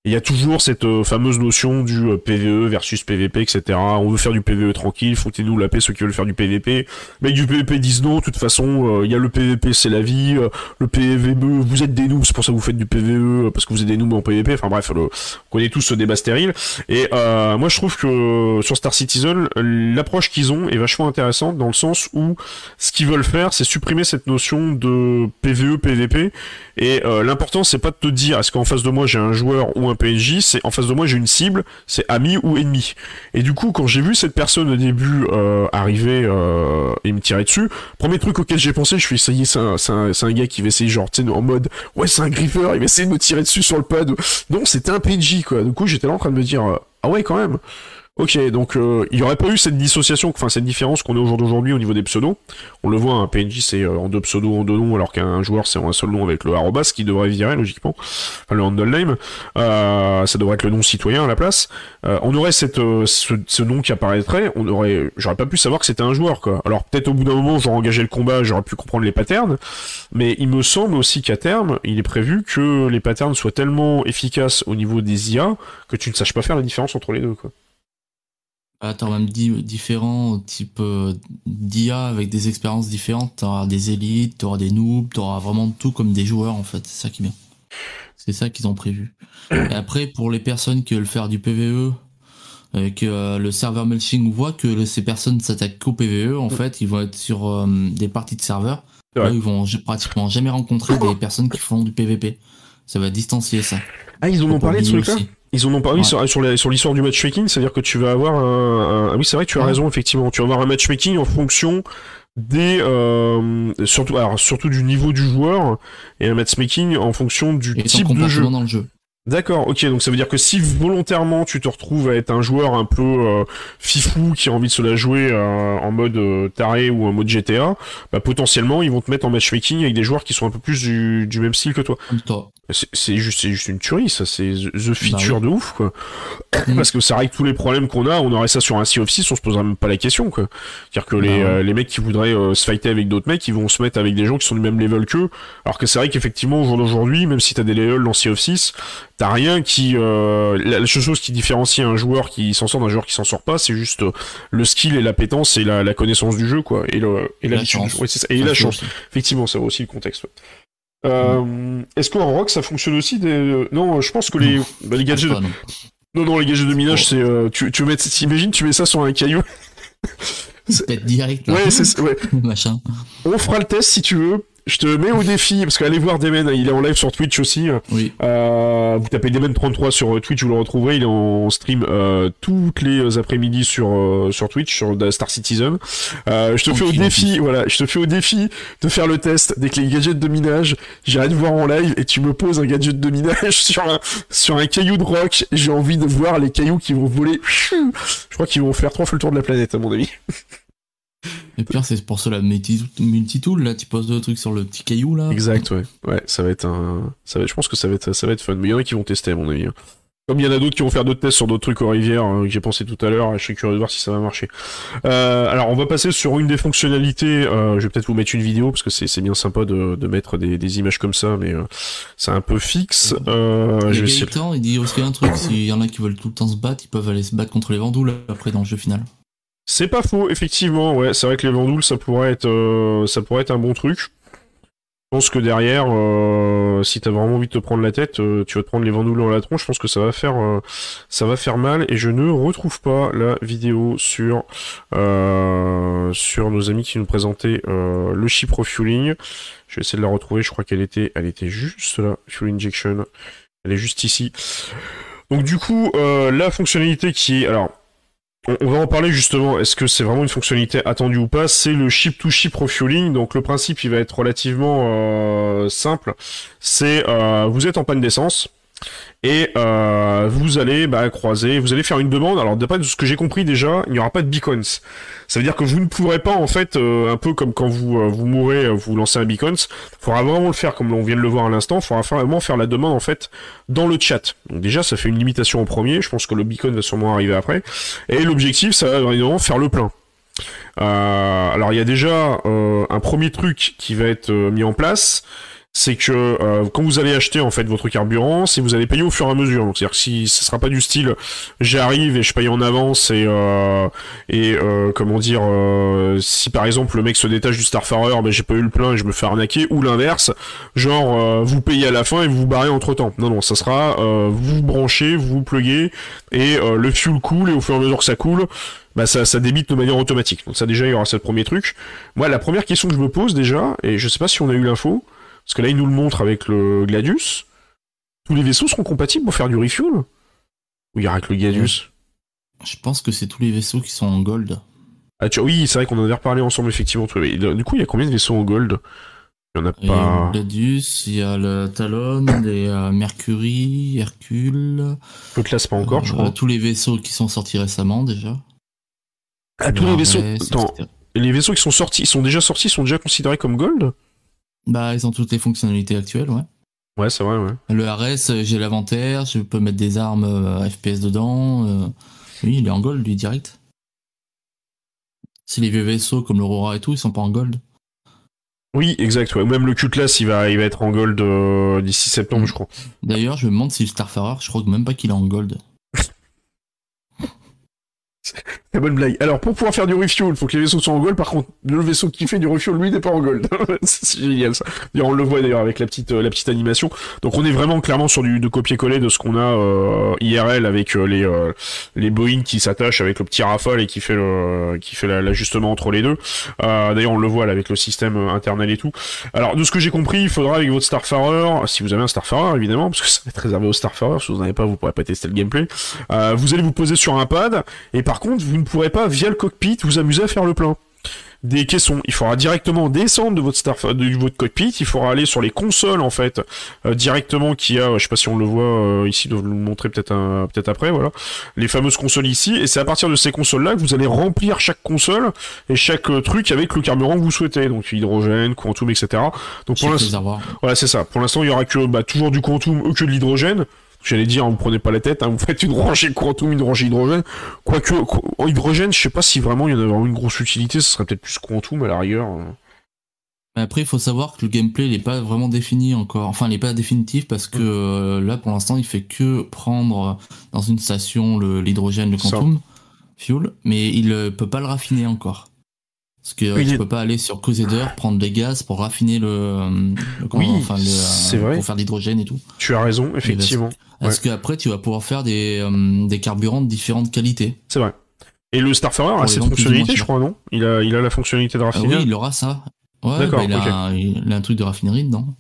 Il y a toujours cette euh, fameuse notion du euh, PVE versus PVP, etc. On veut faire du PVE tranquille, foutez-nous la paix ceux qui veulent faire du PVP. Mais du PVP disent non, de toute façon, euh, il y a le PVP, c'est la vie. le PVE, vous êtes des noobs, c'est pour ça que vous faites du PVE, parce que vous êtes des noobs en PVP. Enfin bref, on connaît tous ce débat stérile. Et moi, je trouve que sur Star Citizen, l'approche qu'ils ont est vachement intéressante dans le sens où ce qu'ils veulent faire, c'est supprimer cette notion de PVE, PVP. Et l'important, c'est pas de te dire, est-ce qu'en face de moi j'ai un joueur ou un PNJ, c'est en face de moi j'ai une cible, c'est ami ou ennemi. Et du coup, quand j'ai vu cette personne au début euh, arriver euh, et me tirer dessus, premier truc auquel j'ai pensé, je suis est, c'est un, un, un, gars qui va essayer genre, en mode, ouais, c'est un griffer, il va essayer de me tirer dessus sur le pad. Non, c'était un PNJ quoi. Du coup, j'étais là en train de me dire, euh, ah ouais, quand même. Ok, donc euh, il n'y aurait pas eu cette dissociation, enfin cette différence qu'on a au jour d'aujourd'hui au niveau des pseudos. On le voit, un PNJ c'est euh, en deux pseudos, en deux noms, alors qu'un joueur c'est en un seul nom avec le arrobas qui devrait virer logiquement, enfin le handle name. Euh, ça devrait être le nom citoyen à la place. on aurait cette ce, nom qui apparaîtrait, on aurait, j'aurais pas pu savoir que c'était un joueur quoi. Alors peut-être au bout d'un moment j'aurais engagé le combat, j'aurais pu comprendre les patterns, mais il me semble aussi qu'à terme il est prévu que les patterns soient tellement efficaces au niveau des IA que tu ne saches pas faire la différence entre les deux quoi. Ah, t'auras même différents types euh, d'IA avec des expériences différentes. T'auras des élites, t'auras des noobs, t'auras vraiment tout comme des joueurs en fait. C'est ça qui est bien. C'est ça qu'ils ont prévu. Et après, pour les personnes qui veulent faire du PVE, et que euh, le serveur melching voit que ces personnes s'attaquent qu'au PVE, en fait, ils vont être sur euh, des parties de serveur. Là, ils vont pratiquement jamais rencontrer des personnes qui font du PVP. Ça va distancier ça. Ah, ils en ont parlé de ce truc-là? Ils en ont parlé sur, sur l'histoire du matchmaking, c'est-à-dire que tu vas avoir un, ah oui c'est vrai que tu as raison effectivement, tu vas avoir un matchmaking en fonction des euh, surtout alors surtout du niveau du joueur et un matchmaking en fonction du type de jeu. dans le jeu. D'accord, ok, donc ça veut dire que si volontairement tu te retrouves à être un joueur un peu euh, fifou qui a envie de se la jouer euh, en mode euh, taré ou en mode GTA, bah potentiellement ils vont te mettre en matchmaking avec des joueurs qui sont un peu plus du, du même style que toi. C'est juste, juste une tuerie, ça, c'est the feature bah de ouf, quoi. Mm. Parce que ça règle tous les problèmes qu'on a, on aurait ça sur un Sea of 6, on se poserait même pas la question, quoi. C'est-à-dire que les, bah les mecs qui voudraient se fighter avec d'autres mecs, ils vont se mettre avec des gens qui sont du même level qu'eux, alors que c'est vrai qu'effectivement, au jour d'aujourd'hui, même si t'as des levels dans Sea of 6, T'as rien qui euh, la, chose qui différencie un joueur qui s'en sort d'un joueur qui s'en sort pas, c'est juste euh, le skill et l'appétence et la, la, connaissance du jeu quoi et le et la chance. et la chance. Effectivement, ça va aussi le contexte. Euh, Est-ce qu'en rock ça fonctionne aussi des... Non, je pense que les, bah, les gadgets. De... non. non, les gadgets de minage, c'est euh, tu tu mets, t'imagines, tu mets ça sur un caillou. Direct. Ouais, c'est ouais. (laughs) Machin. On fera le test si tu veux je te mets au défi, parce qu'allez voir Demen, il est en live sur Twitch aussi. Oui. Euh, vous tapez Demen33 sur Twitch, vous le retrouverez. Il est en stream euh, toutes les euh, après-midi sur euh, sur Twitch, sur Star Citizen. Euh, je te fais au défi, voilà, je te fais au défi de faire le test dès que les gadgets de minage, j'irai te voir en live et tu me poses un gadget de minage (laughs) sur un sur un caillou de rock. J'ai envie de voir les cailloux qui vont voler. Je crois qu'ils vont faire trois fois le tour de la planète, à mon avis. (laughs) Et pire, c'est pour cela multi-tool, là, tu poses le truc sur le petit caillou, là. Exact, ouais. Ouais, ça va être un. Ça va... Je pense que ça va être, ça va être fun. Mais il y en a qui vont tester, à mon avis. Hein. Comme il y en a d'autres qui vont faire d'autres tests sur d'autres trucs aux rivières, hein, que j'ai pensé tout à l'heure, je suis curieux de voir si ça va marcher. Euh, alors, on va passer sur une des fonctionnalités. Euh, je vais peut-être vous mettre une vidéo, parce que c'est bien sympa de, de mettre des, des, images comme ça, mais euh, c'est un peu fixe. Euh, je vais temps, il dit aussi un truc, s'il y en a qui veulent tout le temps se battre, ils peuvent aller se battre contre les vendoules après dans le jeu final. C'est pas faux, effectivement. Ouais, c'est vrai que les vendoules, ça pourrait être, euh, ça pourrait être un bon truc. Je pense que derrière, euh, si t'as vraiment envie de te prendre la tête, euh, tu vas te prendre les vendoules dans la tronche. Je pense que ça va faire, euh, ça va faire mal. Et je ne retrouve pas la vidéo sur sur nos amis qui nous présentaient le chip refueling. Je vais essayer de la retrouver. Je crois qu'elle était, elle était juste là, fuel injection. Elle est juste ici. Donc du coup, la fonctionnalité qui est, alors on, va en parler justement. Est-ce que c'est vraiment une fonctionnalité attendue ou pas? C'est le ship-to-ship refueling. Donc le principe, il va être relativement euh, simple. C'est euh, vous êtes en panne d'essence et euh, vous allez bah, croiser, vous allez faire une demande. Alors d'après ce que j'ai compris déjà, il n'y aura pas de beacons. Ça veut dire que vous ne pourrez pas en fait, euh, un peu comme quand vous euh, vous mourrez, vous lancez un beacons. Il faudra vraiment le faire comme on vient de le voir à l'instant. Il faudra vraiment faire la demande en fait dans le chat. Donc déjà, ça fait une limitation en premier. Je pense que le beacon va sûrement arriver après. Et l'objectif, ça va vraiment faire le plein. Alors il y a déjà un premier truc qui va être mis en place c'est que euh, quand vous allez acheter en fait votre carburant, c'est vous allez payer au fur et à mesure. Donc c'est-à-dire que si ce sera pas du style j'arrive et je paye en avance et euh, euh, comment dire si par exemple le mec se détache du Starfarer, ben j'ai pas eu le plein et je me fais arnaquer ou l'inverse, genre vous payez à la fin et vous vous barrez entre temps. Non non, ça sera vous vous branchez, vous vous pluguez et le fuel coule et au fur et à mesure que ça coule, bah ça, ça débite de manière automatique. Donc ça déjà il y aura ce premier truc. Moi la première question que je me pose déjà et je sais pas si on a eu l'info parce que là, il nous le montre avec le Gladius. Tous les vaisseaux seront compatibles pour faire du refuel Ou il y aura que le Gladius Je pense que c'est tous les vaisseaux qui sont en gold. Ah, oui, c'est vrai qu'on en avait reparlé ensemble, effectivement. Du coup, il y a combien de vaisseaux en gold? Il y en a pas. Il y a le Gladius, il y a le Talon, les euh, Mercury, Hercule. Le classe pas encore, je crois. Euh, tous les vaisseaux qui sont sortis récemment déjà. Ah, tous les vaisseaux. Attends, les vaisseaux qui sont sortis, ils sont déjà sortis, sont déjà considérés comme gold? Bah, ils ont toutes les fonctionnalités actuelles, ouais. Ouais, c'est vrai, ouais. Le RS, euh, j'ai l'inventaire, je peux mettre des armes euh, FPS dedans. Euh. Oui, il est en gold, lui, direct. Si les vieux vaisseaux comme l'Aurora et tout, ils sont pas en gold. Oui, exact, ouais. Même le Cutlass, il va, il va être en gold d'ici septembre, je crois. D'ailleurs, je me demande si le Starfarer, je crois même pas qu'il est en gold. (laughs) C'est bonne blague. Alors, pour pouvoir faire du refuel, il faut que les vaisseaux soient en gold. Par contre, le vaisseau qui fait du refuel, lui, n'est pas en gold. (laughs) c'est génial, ça. on le voit d'ailleurs avec la petite, euh, la petite animation. Donc, on est vraiment clairement sur du copier-coller de ce qu'on a euh, IRL avec euh, les les Boeing qui s'attachent avec le petit Rafale et qui fait le qui fait l'ajustement entre les deux. d'ailleurs, on le voit là avec le système internal et tout. Alors, de ce que j'ai compris, il faudra avec votre Starfarer, si vous avez un Starfarer évidemment, parce que (laughs) ça va être réservé au Starfarer. Si vous n'en avez pas, vous pourrez pas tester le gameplay. vous allez vous poser sur un pad et par contre, vous ne pourrez pas, via le cockpit, vous amuser à faire le plein des caissons. Il faudra directement descendre de votre star de votre cockpit. Il faudra aller sur les consoles en fait euh, directement qui a, je sais pas si on le voit euh, ici, de vous le montrer peut-être peut-être après, voilà, les fameuses consoles ici. Et c'est à partir de ces consoles là que vous allez remplir chaque console et chaque euh, truc avec le carburant que vous souhaitez, donc hydrogène, quantum, etc. Donc pour l'instant, voilà c'est ça. Pour l'instant il y aura que bah, toujours du quantum, ou que de l'hydrogène. J'allais dire, vous prenez pas la tête, hein, vous faites une rangée quantum, une rangée hydrogène. Quoique, en hydrogène, je sais pas si vraiment il y en a vraiment une grosse utilité, ce serait peut-être plus quantum à la rigueur. Hein. Après, il faut savoir que le gameplay n'est pas vraiment défini encore. Enfin, il n'est pas définitif parce que euh, là, pour l'instant, il fait que prendre dans une station l'hydrogène, le, quantum, fuel, mais il ne euh, peut pas le raffiner encore. Parce que tu peux pas aller sur Crusader prendre des gaz pour raffiner le, oui, enfin, c'est vrai. pour faire de l'hydrogène et tout. Tu as raison, effectivement. Parce qu'après tu vas pouvoir faire des, euh, des carburants de différentes qualités. C'est vrai. Et le Starfarer a cette fonctionnalité, je crois, non? Il a, il a la fonctionnalité de raffiner. oui, il aura ça. Ouais, D'accord, bah, il, a, il, a, un truc de raffinerie dedans.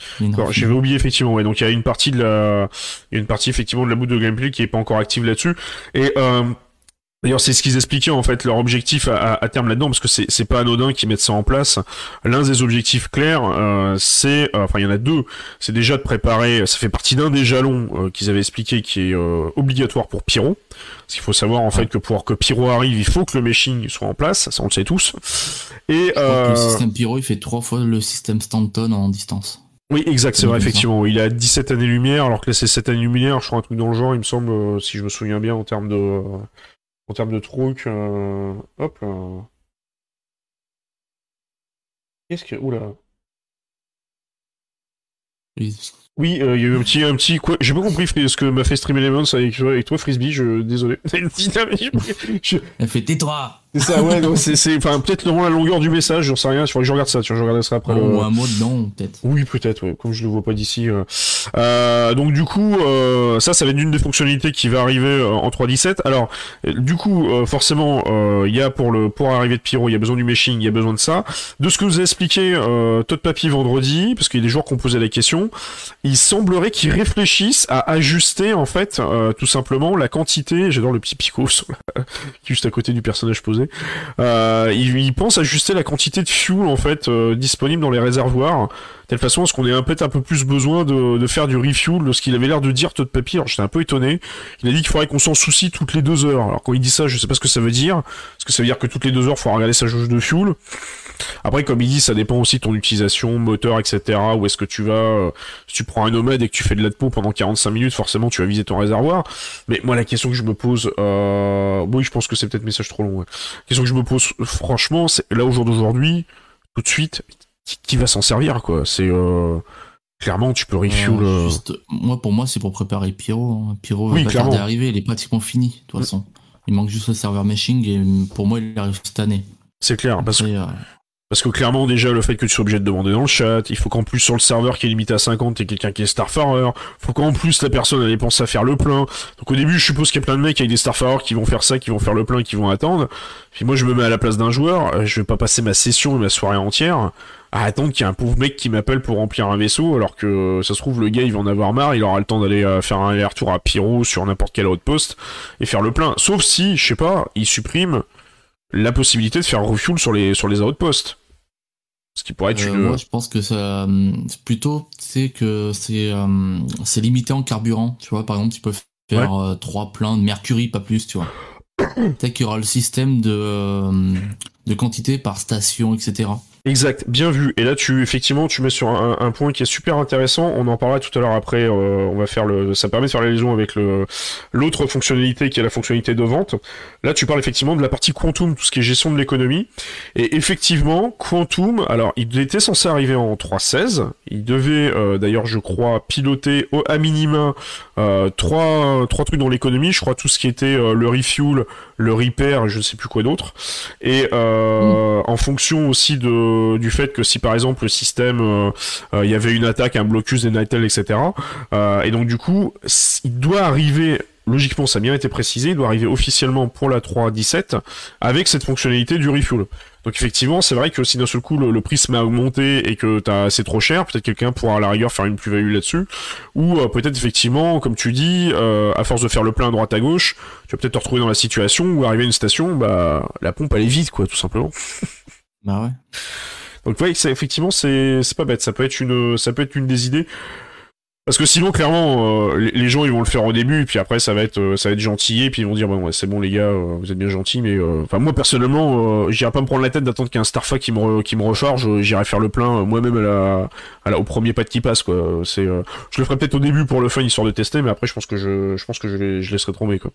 J'avais oublié effectivement. Ouais, donc il y a une partie de la, il y a une partie effectivement de la boucle de gameplay qui est pas encore active là-dessus. Et euh, D'ailleurs, c'est ce qu'ils expliquaient en fait leur objectif à, à terme là-dedans, parce que c'est c'est pas anodin qu'ils mettent ça en place. L'un des objectifs clairs, euh, c'est, euh, enfin il y en a deux, c'est déjà de préparer. Ça fait partie d'un des jalons euh, qu'ils avaient expliqué qui est obligatoire pour Pyro. Parce qu'il faut savoir en fait que pour que Pyro arrive, il faut que le meshing soit en place. Ça on le sait tous. Et le système Pyro, il fait trois fois le système Stanton en distance. Oui, exact, c'est vrai, effectivement. Il a 17 années-lumière, alors que là, c'est 7 années-lumière, je crois un truc dans le genre, il me semble, si je me souviens bien, en termes de, en termes de trucs, euh, hop là. Qu'est-ce que. Oula. Oui, il y a eu un petit, un petit quoi. J'ai pas compris ce que m'a fait Stream Elements avec, avec toi, Frisbee. Je désolé. (laughs) Elle fait tais-toi. C'est ça, ouais, c'est, c'est, enfin, peut-être la longueur du message, j'en sais rien, il faudrait que je regarde ça, tu vois, je regarde ça après. Ou un mot dedans, peut-être. Oui, peut-être, ouais, comme je le vois pas d'ici. Euh. Euh, donc, du coup, euh, ça, ça va être une des fonctionnalités qui va arriver en 3.17. Alors, du coup, forcément, il y a pour le, pour arriver de Pyro, il y a besoin du meshing, il y a besoin de ça. De ce que vous a expliqué, Todd Papy vendredi, parce qu'il y a des joueurs qui ont posé la question, il semblerait qu'ils réfléchissent à ajuster, en fait, tout simplement, la quantité, j'adore le petit picot qui est (laughs) juste à côté du personnage posé euh, il, pense ajuster la quantité de fuel en fait euh, disponible dans les réservoirs, telle façon à ce qu'on ait un peu un peu plus besoin de, faire du refuel, de ce qu'il avait l'air de dire Todd. Alors j'étais un peu étonné. Il a dit qu'il faudrait qu'on s'en soucie toutes les deux heures. Alors quand il dit ça, je sais pas ce que ça veut dire. Est-ce que ça veut dire que toutes les deux heures, il faut regarder sa jauge de fuel après, comme il dit, ça dépend aussi de ton utilisation, moteur, etc. Où est-ce que tu vas euh, Si tu prends un nomade et que tu fais de la peau pendant 45 minutes, forcément, tu vas viser ton réservoir. Mais moi, la question que je me pose, euh... oui, je pense que c'est peut-être message trop long. La question que je me pose, franchement, c'est là au jour d'aujourd'hui, tout de suite, qui, va s'en servir, quoi? C'est euh... Clairement, tu peux refuel. Euh, juste, moi, pour moi, c'est pour préparer Pyro. Hein. Pyro va pas tarder d'arriver, il est pratiquement fini, de toute mm. façon. Il manque juste le serveur meshing et pour moi, il arrive cette année. C'est clair, parce que parce que clairement, déjà, le fait que tu sois obligé de demander dans le chat, il faut qu'en plus, sur le serveur qui est limité à 50, t'aies quelqu'un qui est Starfarer, faut qu'en plus, la personne, elle pense à faire le plein. Donc au début, je suppose qu'il y a plein de mecs avec des Starfarers qui vont faire ça, qui vont faire le plein, qui vont attendre. Puis moi, je me mets à la place d'un joueur, euh, je vais pas passer ma session et ma soirée entière à attendre qu'il y ait un pauvre mec qui m'appelle pour remplir un vaisseau, alors que ça se trouve, le gars, il va en avoir marre, il aura le temps d'aller euh, faire un aller-retour à Pyro sur n'importe quel outpost et faire le plein. Sauf si, je sais pas, il supprime la possibilité de faire refuel sur les, sur les outposts. Ce qui pourrait être euh, Moi, je pense que ça, euh, plutôt, c'est que c'est, euh, c'est limité en carburant. Tu vois, par exemple, tu peux faire trois pleins de mercury, pas plus, tu vois. (coughs) Peut-être qu'il y aura le système de, de quantité par station, etc. Exact, bien vu. Et là, tu effectivement, tu mets sur un, point qui est super intéressant. On en parlera tout à l'heure après. Euh, on va faire le, ça permet de faire la liaison avec le l'autre fonctionnalité qui est la fonctionnalité de vente. Là, tu parles effectivement de la partie quantum, tout ce qui est gestion de l'économie. Et effectivement, quantum. Alors, il était censé arriver en 3.16. Il devait, euh, d'ailleurs, je crois, piloter au à minima euh, trois trois trucs dans l'économie. Je crois tout ce qui était le refuel, le repair, je ne sais plus quoi d'autre. Et mm. en fonction aussi de du fait que si par exemple le système euh, euh, il y avait une attaque, un blocus des Nightel, etc. Euh, et donc du coup, il doit arriver logiquement, ça a bien été précisé, il doit arriver officiellement pour la 3.17 avec cette fonctionnalité du refuel. Donc effectivement, c'est vrai que si d'un seul coup le, prix se met à augmenter et que c'est trop cher, peut-être quelqu'un pourra à la rigueur faire une plus-value là-dessus, ou peut-être effectivement, comme tu dis, à force de faire le plein à droite à gauche, tu vas peut-être te retrouver dans la situation où arriver à une station, bah la pompe elle est vide quoi, tout simplement. Bah ouais. Donc ouais, effectivement, c'est pas bête. Ça peut être une, ça peut être une des idées. Parce que sinon, clairement, euh, les, gens ils vont le faire au début, puis après ça va être, euh, ça va être gentil, et puis ils vont dire bon, ouais, c'est bon les gars, euh, vous êtes bien gentils, mais enfin moi personnellement, j'irai pas me prendre la tête d'attendre qu'un Starfa qui me qui me recharge, j'irai faire le plein moi-même à la, à la, au premier pas qui passe quoi. C'est, je le ferai peut-être au début pour le fun histoire de tester, mais après je pense que je, je pense que je, je laisserai tomber quoi.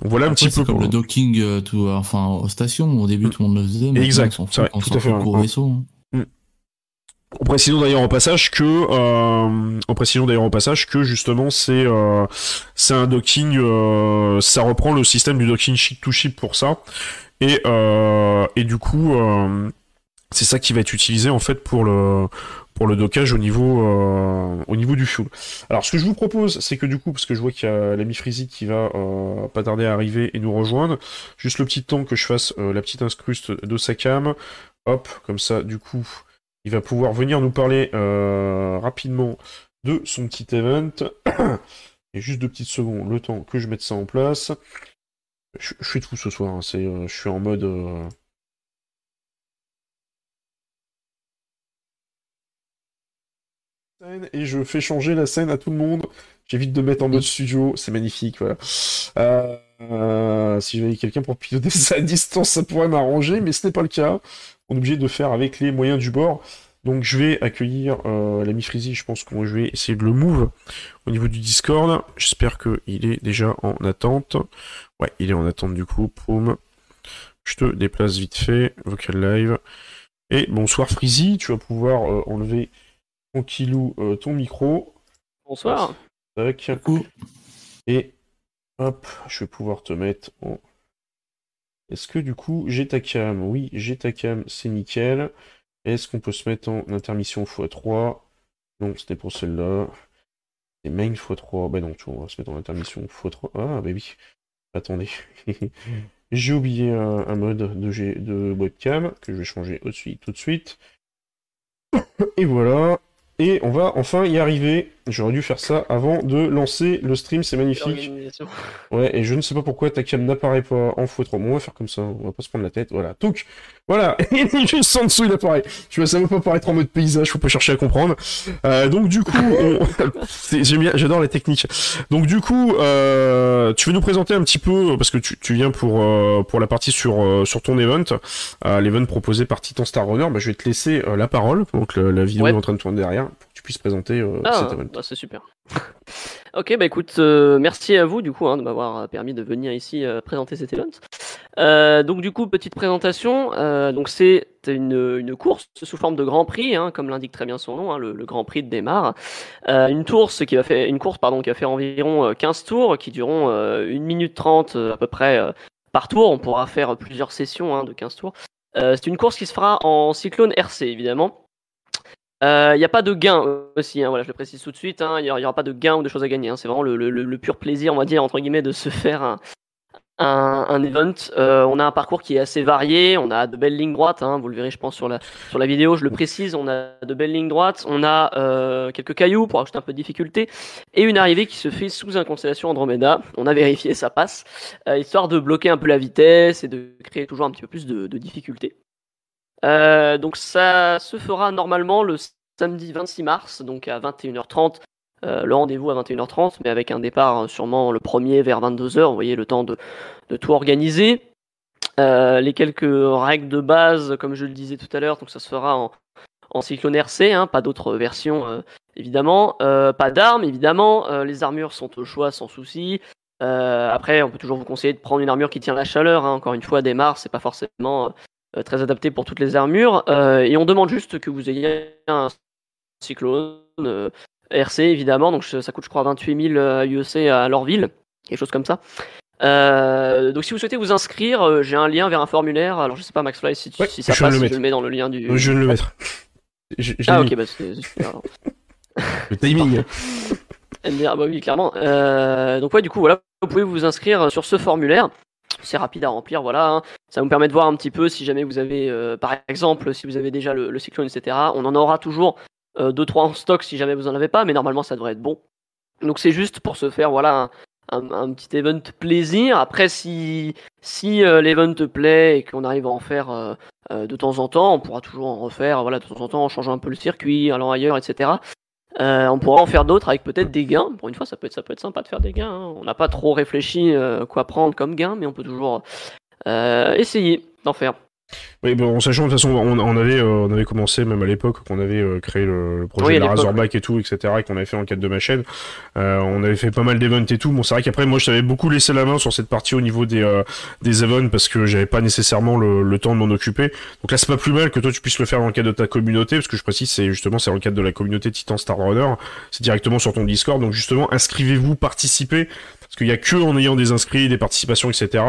Donc voilà un petit peu comme le docking, tout, enfin aux stations. Au début tout le monde le faisait, mais exact, on tout à fait. Au vaisseau. Hein. En précisant d'ailleurs au passage que, euh, en précisant d'ailleurs au passage que justement c'est euh, c'est un docking, euh, ça reprend le système du docking ship to ship pour ça, et euh, et du coup euh, c'est ça qui va être utilisé en fait pour le pour le dockage au niveau au niveau du fuel. Alors ce que je vous propose, c'est que du coup, parce que je vois qu'il y a l'ami Freezy qui va pas tarder à arriver et nous rejoindre, juste le petit temps que je fasse la petite incruste de sa cam, hop, comme ça, du coup. Il va pouvoir venir nous parler euh, rapidement de son petit event. (clears throat) Et juste deux petites secondes, le temps que je mette ça en place. Je, fais tout ce soir, hein. euh, je suis en mode... Euh, et je fais changer la scène à tout le monde. J'évite de mettre en mode studio, c'est magnifique, voilà. si j'avais quelqu'un pour piloter (laughs) ça à distance, ça pourrait m'arranger, mais ce n'est pas le cas on est obligé de faire avec les moyens du bord. Donc je vais accueillir euh, l'ami Freezy, je pense que je vais essayer de le move au niveau du Discord. J'espère qu'il est déjà en attente. Ouais, il est en attente du coup. Poum. Je te déplace vite fait. Vocal live. Et bonsoir Freezy, tu vas pouvoir euh, enlever tranquillou euh, ton micro. Bonsoir. Tac. Et hop, je vais pouvoir te mettre en. Est-ce que du coup j'ai ta cam? Oui, j'ai ta cam, c'est nickel. Est-ce qu'on peut se mettre en intermission x3 Non, c'était pour celle-là. C'est main x3. Bah non, tu vois, on va se mettre en intermission x3. Ah, oui. Attendez. (laughs) j'ai oublié un, mode de, de webcam que je vais changer tout de suite. (coughs) Et voilà. Et on va enfin y arriver. J'aurais dû faire ça avant de lancer le stream, c'est magnifique. Ouais, et je ne sais pas pourquoi ta cam n'apparaît pas en photo. Bon, on va faire comme ça, on va pas se prendre la tête. Voilà, donc, voilà, (laughs) juste en dessous, il apparaît. Tu vois, ça va pas apparaître en mode paysage, faut pas chercher à comprendre. Euh, donc, du coup, (laughs) (laughs) bien, j'adore les techniques. Donc, du coup, euh, tu veux nous présenter un petit peu, parce que tu, tu viens pour, euh, pour la partie sur, euh, sur ton event, euh, l'event proposé par Titan Star Runner. Bah, je vais te laisser la parole, donc la vidéo est en train de tourner derrière puisse présenter euh, ah, bah, c'est super. (laughs) ok, bah écoute, euh, merci à vous du coup hein, de m'avoir permis de venir ici euh, présenter cet event. donc du coup, petite présentation. donc c'est une, une, course sous forme de Grand Prix, hein, comme l'indique très bien son nom, hein, le, Grand Prix de Démarre. une course qui va faire une course pardon qui va faire environ 15 tours, qui dureront 1 minute 30 à peu près par tour. On pourra faire plusieurs sessions de 15 tours. c'est une course qui se fera en cyclone RC évidemment. Il euh, n'y a pas de gain aussi, hein, voilà, je le précise tout de suite. Il hein, n'y aura pas de gain ou de choses à gagner. Hein, c'est vraiment le, pur plaisir, on va dire, entre guillemets, de se faire un, un, event. Euh, on a un parcours qui est assez varié. On a de belles lignes droites. vous le verrez, je pense, sur la, sur la vidéo. Je le précise, on a de belles lignes droites. On a euh, quelques cailloux pour ajouter un peu de difficulté. Et une arrivée qui se fait sous un constellation Andromeda. On a vérifié, ça passe. histoire de bloquer un peu la vitesse et de créer toujours un petit peu plus de, de difficulté. Euh, donc ça se fera normalement le samedi 26 mars, donc à 21h30. Euh, le rendez-vous à 21h30, mais avec un départ hein, sûrement le premier vers 22h. Vous voyez le temps de, tout organiser. Euh, les quelques règles de base, comme je le disais tout à l'heure, donc ça se fera en, cyclone RC, hein, pas d'autres versions évidemment, pas d'armes évidemment, les armures sont au choix sans souci. après, on peut toujours vous conseiller de prendre une armure qui tient la chaleur. Hein. Encore une fois, des c'est pas forcément très adapté pour toutes les armures. Euh, et on demande juste que vous ayez un cyclone euh, RC évidemment, donc ça coûte je crois 28 000 UEC à Lorville, quelque chose comme ça. donc si vous souhaitez vous inscrire, j'ai un lien vers un formulaire. Alors je sais pas MaxFly si, si ça passe, je le mets dans le lien du. Je vais le mettre. ah ok bah c'est super. (laughs) le timing. ah bah oui clairement. donc ouais du coup voilà, vous pouvez vous inscrire sur ce formulaire c'est rapide à remplir, voilà. Hein. Ça vous permet de voir un petit peu si jamais vous avez, euh, par exemple, si vous avez déjà le, cyclone, etc. On en aura toujours 2-3 euh, en stock si jamais vous en avez pas, mais normalement ça devrait être bon. Donc c'est juste pour se faire, voilà, un, petit event plaisir. Après, si, si euh, l'event plaît et qu'on arrive à en faire de temps en temps, on pourra toujours en refaire, voilà, de temps en temps, en changeant un peu le circuit, allant ailleurs, etc. Euh, on pourra en faire d'autres avec peut-être des gains. Pour une fois, ça peut être, ça peut être sympa de faire des gains. Hein. On n'a pas trop réfléchi euh, quoi prendre comme gain, mais on peut toujours euh, essayer d'en faire. Oui, bon, en sachant de toute façon, on, avait, euh, on avait commencé même à l'époque qu'on avait euh, créé le, projet de la Razorback et tout, etc., et qu'on avait fait en cadre de ma chaîne. Euh, on avait fait pas mal d'events et tout. Bon, c'est vrai qu'après, moi, je t'avais beaucoup laissé la main sur cette partie au niveau des des events parce que j'avais pas nécessairement le, temps de m'en occuper. Donc là, c'est pas plus mal que toi tu puisses le faire dans le cadre de ta communauté, parce que je précise, c'est justement c'est dans le cadre de la communauté Titan Star Runner. C'est directement sur ton Discord. Donc justement, inscrivez-vous, participez. Parce qu'il y a que en ayant des inscrits, des participations, etc.,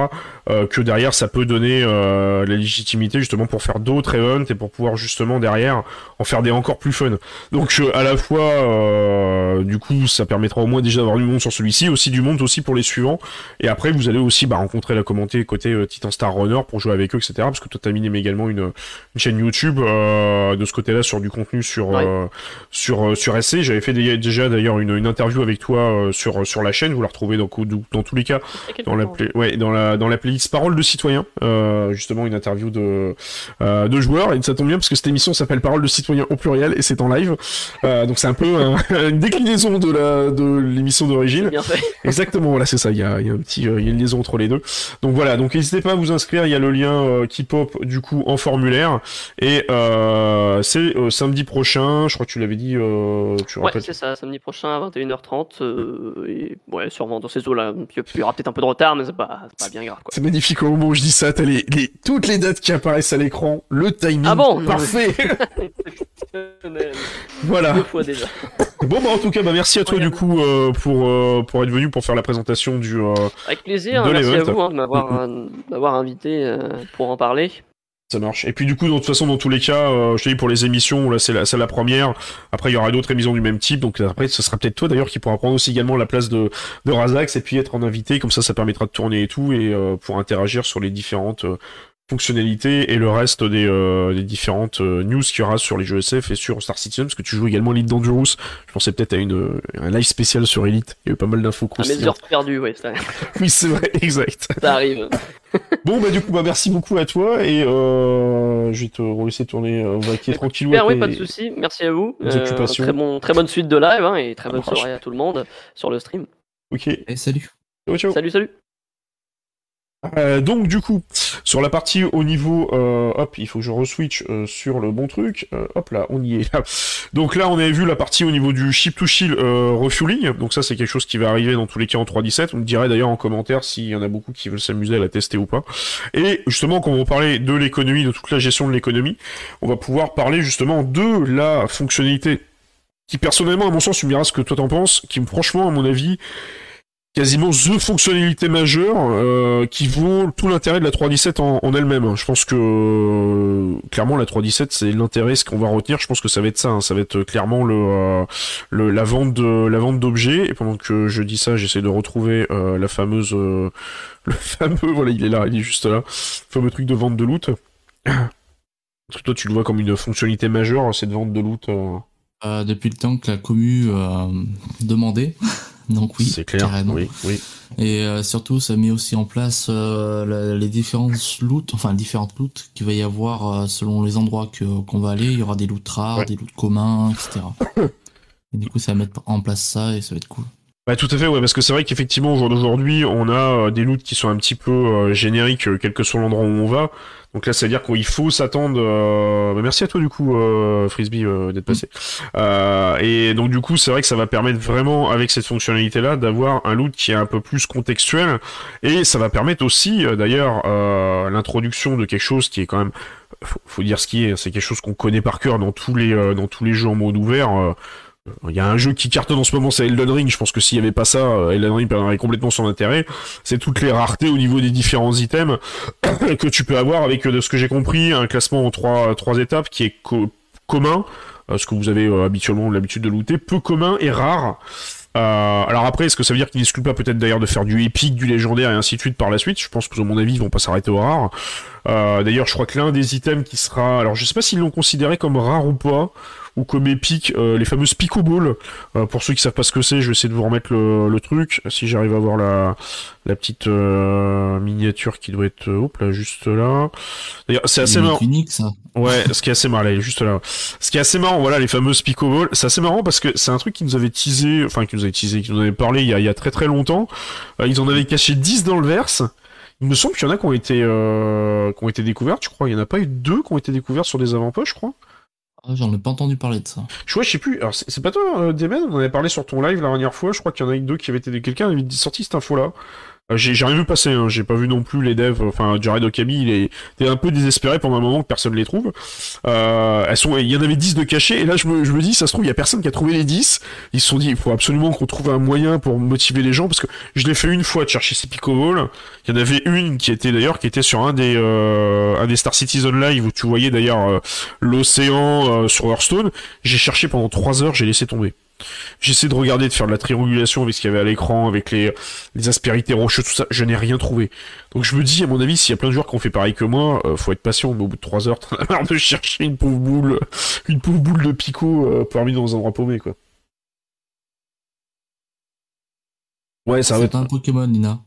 euh, que derrière ça peut donner euh, la légitimité justement pour faire d'autres events et pour pouvoir justement derrière en faire des encore plus fun. Donc euh, à la fois, euh, du coup, ça permettra au moins déjà d'avoir du monde sur celui-ci, aussi du monde aussi pour les suivants. Et après, vous allez aussi bah, rencontrer la communauté côté euh, Titan Star Runner pour jouer avec eux, etc. Parce que toi, t'as miné également une, une chaîne YouTube de ce côté-là sur du contenu sur sur sur SC. J'avais fait déjà d'ailleurs une, une interview avec toi sur sur la chaîne. Vous la retrouvez donc dans tous les cas dans la ouais dans la dans la playlist Parole de citoyen euh, justement une interview de euh, de joueurs. Et ça tombe bien parce que cette émission s'appelle Parole de citoyen au pluriel et c'est en live. Euh, donc c'est un peu (laughs) une déclinaison de la de l'émission d'origine. (laughs) Exactement voilà c'est ça. Il y a, y a un petit il y a une liaison entre les deux. Donc voilà donc n'hésitez pas à vous inscrire. Il y a le lien qui pop du coup en formulaire. Et c'est samedi prochain je crois que tu l'avais dit tu ouais c'est ça samedi prochain à 21h30 et ouais sûrement dans ces là. Il y aura peut-être un peu de retard, mais c'est pas, pas bien grave. C'est magnifique au moment où je dis ça. T'as les, les, toutes les dates qui apparaissent à l'écran, le timing ah bon (laughs) parfait. (laughs) voilà. Deux fois déjà. (laughs) Bon bah en tout cas bah merci à toi du coup euh, pour euh, pour être venu pour faire la présentation du. Euh, Avec plaisir. merci à vous hein, de m'avoir m'avoir invité pour en parler. Marche. Et puis du coup, de toute façon, dans tous les cas, je te dis pour les émissions, là c'est la, la première. Après, il y aura d'autres émissions du même type. Donc après, ce sera peut-être toi d'ailleurs qui pourra prendre aussi également la place de, de Razax et puis être en invité. Comme ça, ça permettra de tourner et tout et pour interagir sur les différentes fonctionnalités et le reste des, euh, des différentes euh, news qu'il y aura sur les jeux SF et sur Star Citizen, parce que tu joues également Elite Dangerous. Je pensais peut-être à une, euh, un live spécial sur Elite. Il y a eu pas mal d'infos Ah, mes heures perdues, ouais, ça... (laughs) oui, c'est vrai, exact. (laughs) Ça arrive. (laughs) bon, bah, du coup, bah, merci beaucoup à toi et euh, je vais te laisser tourner. On va qui est tranquillou. Super, oui, pas de soucis. Merci à vous. très, bon, très bonne suite de live hein, et très bonne soirée à tout le monde sur le stream. Ok. Et salut. Ciao, ciao. Salut, salut. Euh, donc du coup, sur la partie au niveau, euh, hop, il faut que je reswitch euh, sur le bon truc. hop là, on y est. donc là, on avait vu la partie au niveau du ship to shield refueling. Donc ça, c'est quelque chose qui va arriver dans tous les cas en 3.17. On me dirait d'ailleurs en commentaire s'il y en a beaucoup qui veulent s'amuser à la tester ou pas. Et justement, quand on va parler de l'économie, de toute la gestion de l'économie, on va pouvoir parler justement de la fonctionnalité qui personnellement, à mon sens, tu me diras ce que toi t'en penses, qui franchement, à mon avis, quasiment the fonctionnalité majeure euh, qui vaut tout l'intérêt de la 3.17 en, elle-même. Je pense que euh, clairement la 3.17 c'est l'intérêt, ce qu'on va retenir. Je pense que ça va être ça, hein. ça va être clairement le, euh, le la vente de la vente d'objets. Et pendant que je dis ça, j'essaie de retrouver la fameuse (laughs) le fameux voilà il est là, il est juste là, fameux truc de vente de loot. (clears throat) Parce que toi tu le vois comme une fonctionnalité majeure cette vente de loot. depuis le temps que la commu demandait. (laughs) Donc oui, c'est clair. Carrément. Oui, oui. Et euh, surtout, ça met aussi en place euh, les différentes loots, enfin différentes loots qu'il va y avoir euh, selon les endroits que qu'on va aller. Il y aura des loots rares, des loots communs, etc. et du coup, ça va mettre en place ça et ça va être cool. Bah tout à fait ouais parce que c'est vrai qu'effectivement au jour d'aujourd'hui on a des loots qui sont un petit peu génériques quel que soit l'endroit où on va donc là, c'est-à-dire qu'il faut s'attendre. Euh... Bah, merci à toi du coup, euh, Frisbee, euh, d'être passé. Euh, et donc du coup, c'est vrai que ça va permettre vraiment, avec cette fonctionnalité-là, d'avoir un loot qui est un peu plus contextuel, et ça va permettre aussi, euh, d'ailleurs, euh, l'introduction de quelque chose qui est quand même, faut, dire ce qui est, c'est quelque chose qu'on connaît par cœur dans tous les dans tous les jeux en mode ouvert. Il y a un jeu qui cartonne en ce moment, c'est Elden Ring. Je pense que s'il y avait pas ça, euh, Elden Ring perdrait complètement son intérêt. C'est toutes les raretés au niveau des différents items (coughs) que tu peux avoir avec, euh, de ce que j'ai compris, un classement en trois, étapes qui est commun, euh, ce que vous avez habituellement l'habitude de looter, peu commun et rare. alors après, est-ce que ça veut dire qu'ils n'excluent pas peut-être d'ailleurs de faire du épique, du légendaire et ainsi de suite par la suite? Je pense que, à mon avis, ils vont pas s'arrêter au rare. d'ailleurs, je crois que l'un des items qui sera... Alors, je sais pas s'ils l'ont considéré comme rare ou pas, ou comme épique euh, les fameuses Pico Ball. Euh, pour ceux qui savent pas ce que c'est, je vais essayer de vous remettre le, le truc, si j'arrive à voir la, la petite euh, miniature qui doit être hop là juste là. D'ailleurs, c'est assez marrant. Unique, ça. Ouais, ce qui est assez marrant, juste là. Ce qui est assez marrant, voilà, les fameuses Pico Ball. C'est assez marrant parce que c'est un truc qui nous avait teasé, enfin qui nous avait teasé, qui nous avait parlé il y a, il y a très très longtemps. ils en avaient caché 10 dans le verse. Il me semble qu'il y en a qui ont été euh, qui ont été découvertes, je crois. Il y en a pas eu deux qui ont été découvertes sur des avant-postes, je crois. Ah, j'en ai pas entendu parler de ça. Je vois, je sais plus. Alors, c'est pas toi, euh, Demen On en avait parlé sur ton live la dernière fois. Je crois qu'il y en a eu deux qui avaient été. Quelqu'un avait sorti cette info-là. Euh, j'ai rien vu passer, hein. j'ai pas vu non plus les devs, enfin Jared Okami, il est, un peu désespéré pendant un moment que personne les trouve. Euh, elles sont, il y en avait 10 de cachés, et là je me, je me dis, ça se trouve, il y a personne qui a trouvé les 10. Ils se sont dit, il faut absolument qu'on trouve un moyen pour motiver les gens, parce que je l'ai fait une fois de chercher ces Picoballs. Il y en avait une qui était d'ailleurs, qui était sur un des, euh, un des Star Citizen Live, où tu voyais d'ailleurs euh, l'océan sur Hearthstone. J'ai cherché pendant 3 heures, j'ai laissé tomber. J'essaie de regarder, de faire de la triangulation avec ce qu'il y avait à l'écran, avec les, les aspérités rocheuses, tout ça. Je n'ai rien trouvé. Donc je me dis, à mon avis, s'il y a plein de joueurs qui ont fait pareil que moi, euh, faut être patient. Mais au bout de 3 heures, t'en as de chercher une pauvre boule, une pauvre boule de picot euh, parmi dans un endroit paumé, quoi. Ouais, ça va être un Pokémon, Nina.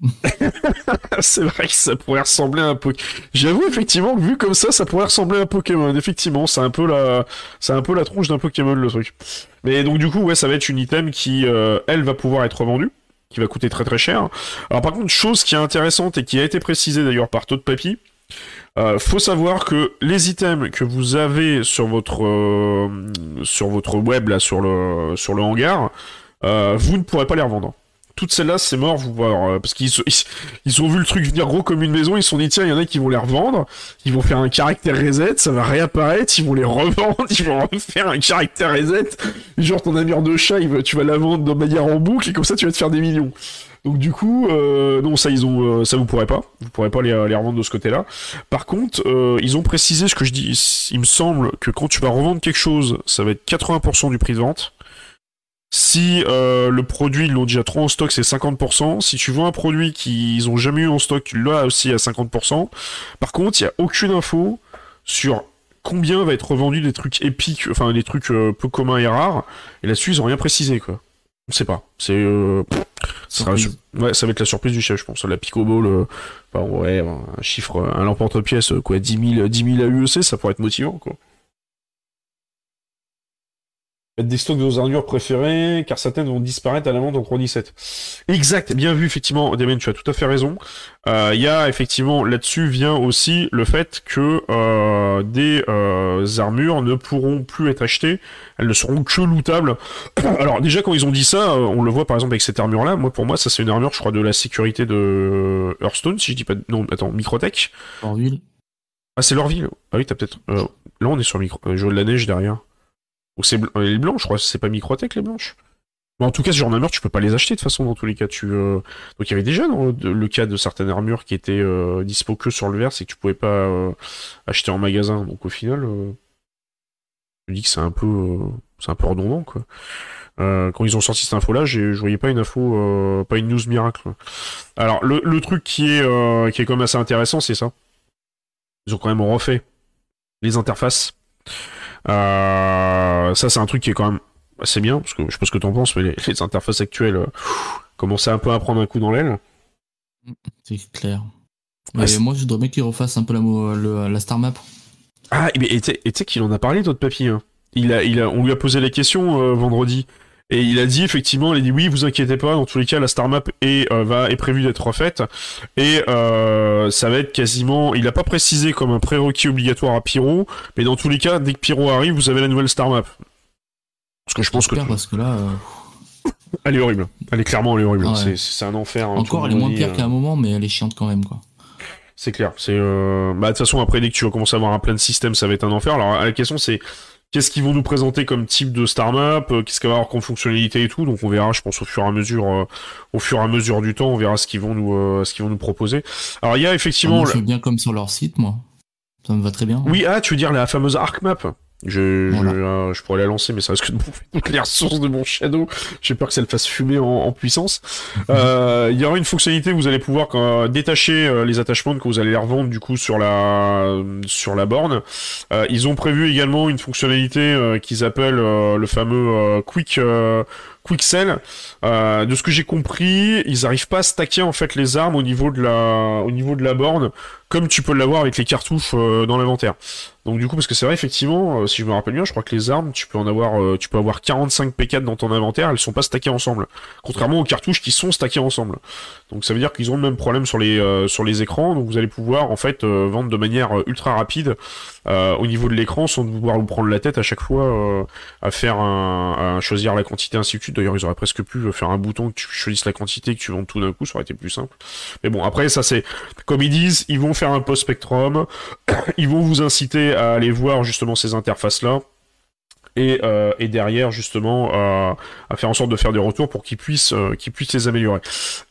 (laughs) c'est vrai que ça pourrait ressembler à un Pokémon. J'avoue effectivement que vu comme ça, ça pourrait ressembler à un Pokémon. Effectivement, c'est un peu la, c'est un peu la tronche d'un Pokémon le truc. Mais donc du coup, ouais, ça va être une item qui, euh, elle, va pouvoir être vendue, qui va coûter très très cher. Alors par contre, chose qui est intéressante et qui a été précisée d'ailleurs par Todd Papy, euh, faut savoir que les items que vous avez sur votre euh, sur votre web là sur le sur le hangar, euh, vous ne pourrez pas les revendre toutes celles-là, c'est mort, vous voir, parce qu'ils ils, ont vu le truc venir gros comme une maison, ils se sont dit tiens, il y en a qui vont les revendre, ils vont faire un caractère reset, ça va réapparaître, ils vont les revendre, (laughs) ils vont refaire un caractère reset, genre ton amir de chat, tu vas la vendre de manière en boucle et comme ça tu vas te faire des millions. Donc du coup, euh, non, ça ils ont, euh, ça vous pourrez pas, vous pourrez pas les, les revendre de ce côté-là. Par contre, euh, ils ont précisé ce que je dis. Il me semble que quand tu vas revendre quelque chose, ça va être 80% du prix de vente. Si euh, le produit, ils l'ont déjà trop en stock, c'est 50%. Si tu vends un produit qu'ils ont jamais eu en stock, tu l'as aussi à 50%. Par contre, il n'y a aucune info sur combien va être revendu des trucs épiques, enfin des trucs peu communs et rares. Et là-dessus, ils ont rien précisé, quoi. On sait pas. C'est euh, ça, ouais, ça va être la surprise du chef, je pense. La Picoball, euh, enfin, ouais, un chiffre, un l'emporte-pièce, quoi, 10 000, 10 000 AUEC, ça pourrait être motivant, quoi. Mettre des stocks de vos armures préférées, car certaines vont disparaître à la vente en 3.17. Exact, bien vu, effectivement, Damien, tu as tout à fait raison. Euh, il y a, effectivement, là-dessus vient aussi le fait que euh, des euh, armures ne pourront plus être achetées, elles ne seront que lootables. (coughs) Alors, déjà, quand ils ont dit ça, on le voit par exemple avec cette armure-là, moi, pour moi, ça c'est une armure, je crois, de la sécurité de Hearthstone, si je dis pas... Non, attends, Microtech Orville Ah, c'est Lorville Ah oui, t'as peut-être... là, on est sur Micro... Jeu de la neige derrière. Ou c'est les blanches, je crois, c'est pas Microtech les blanches? Mais en tout cas, ce genre d'armure, tu peux pas les acheter de toute façon dans tous les cas. Tu, euh, Donc il y avait déjà dans le cas de certaines armures qui étaient euh, dispo que sur le verre, c'est que tu pouvais pas euh, acheter en magasin. Donc au final, je dis que c'est un peu, un peu redondant quoi. quand ils ont sorti cette info-là, je voyais pas une info, pas une news miracle. Alors le, le truc qui est qui est quand même assez intéressant, c'est ça. Ils ont quand même refait les interfaces. Euh, ça, c'est un truc qui est quand même assez bien, parce que je sais pas ce que t'en penses, mais les, interfaces actuelles euh, commençaient un peu à prendre un coup dans l'aile. C'est clair. moi, je voudrais bien qu'ils refassent un peu la, la star map. Ah, et tu sais qu'il en a parlé, d'autres papiers. Hein. Il a, il a, on lui a posé la question euh, vendredi. Et il a dit effectivement, il a dit oui, vous inquiétez pas, dans tous les cas, la star map est, euh, va, est prévue d'être refaite. Et euh, ça va être quasiment, il a pas précisé comme un prérequis obligatoire à Pyro, mais dans tous les cas, dès que Pyro arrive, vous avez la nouvelle star map. Parce que je pense que... Parce que là... Euh, elle est horrible. Elle est clairement elle est horrible. C'est un enfer. Hein, Encore, elle est moins pire qu'à un moment, mais elle est chiante quand même, quoi. C'est clair. C'est bah de toute façon après dès que tu vas commencer à avoir un plein de systèmes, ça va être un enfer. Alors la question c'est Qu'est-ce qu'ils vont nous présenter comme type de star map euh, Qu'est-ce qu'il va avoir comme fonctionnalité et tout Donc on verra, je pense au fur et à mesure, euh, au fur et à mesure du temps, on verra ce qu'ils vont nous, euh, ce qu'ils vont nous proposer. Alors il y a effectivement. Ça bien comme sur leur site, moi. Ça me va très bien. Oui, ah, tu veux dire la fameuse arc map? Je, je, je, pourrais la lancer, mais ça risque de (laughs) bouffer toutes les ressources de mon Shadow. J'ai peur que ça le fasse fumer en, en puissance. Euh, (laughs) il y aura une fonctionnalité, vous allez pouvoir quand, détacher euh, les attachements que vous allez les revendre du coup sur la sur la borne. Euh, ils ont prévu également une fonctionnalité euh, qu'ils appellent le fameux quick quick sell. de ce que j'ai compris, ils arrivent pas à stacker en fait les armes au niveau de la au niveau de la borne comme tu peux l'avoir avec les cartouches dans l'inventaire. Donc du coup, parce que c'est vrai, effectivement, euh, si je me rappelle bien, je crois que les armes, tu peux en avoir, euh, tu peux avoir 45 P4 dans ton inventaire, elles sont pas stackées ensemble. Contrairement aux cartouches qui sont stackées ensemble. Donc ça veut dire qu'ils ont le même problème sur les euh, sur les écrans. Donc vous allez pouvoir en fait vendre de manière ultra rapide au niveau de l'écran sans devoir vous prendre la tête à chaque fois à faire un, à choisir la quantité ainsi de suite. D'ailleurs, ils auraient presque pu faire un bouton que tu choisisses la quantité que tu vends tout d'un coup, ça aurait été plus simple. Mais bon, après ça c'est comme ils disent, ils vont faire un post spectrum, (clears throat) ils vont vous inciter à aller voir justement ces interfaces là. Et, euh, et, derrière justement euh, à faire en sorte de faire des retours pour qu'ils puissent euh, qu'ils puissent les améliorer.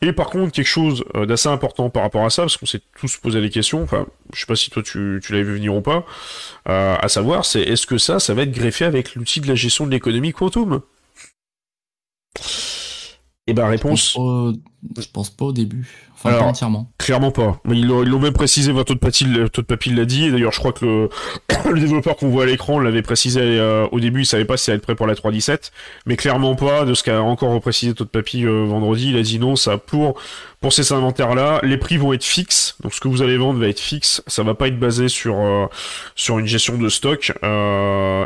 Et par contre quelque chose d'assez important par rapport à ça parce qu'on s'est tous posé les questions. Enfin, je sais pas si toi tu, tu l'avais vu venir ou pas. à savoir, c'est est-ce que ça, ça va être greffé avec l'outil de la gestion de l'économie quantum? Et eh ben réponse. Pas au début. Enfin, pas entièrement. Clairement pas. Mais ils l'ont même précisé, votre papy l'a dit. Et d'ailleurs, je crois que le, (coughs) le développeur qu'on voit à l'écran l'avait précisé euh, au début. Il savait pas si ça allait être prêt pour la 3.17. Mais clairement pas. De ce qu'a encore reprécisé Todd Papy euh, vendredi, il a dit non, ça pour pour ces inventaires-là, les prix vont être fixes. Donc ce que vous allez vendre va être fixe. Ça va pas être basé sur euh, sur une gestion de stock.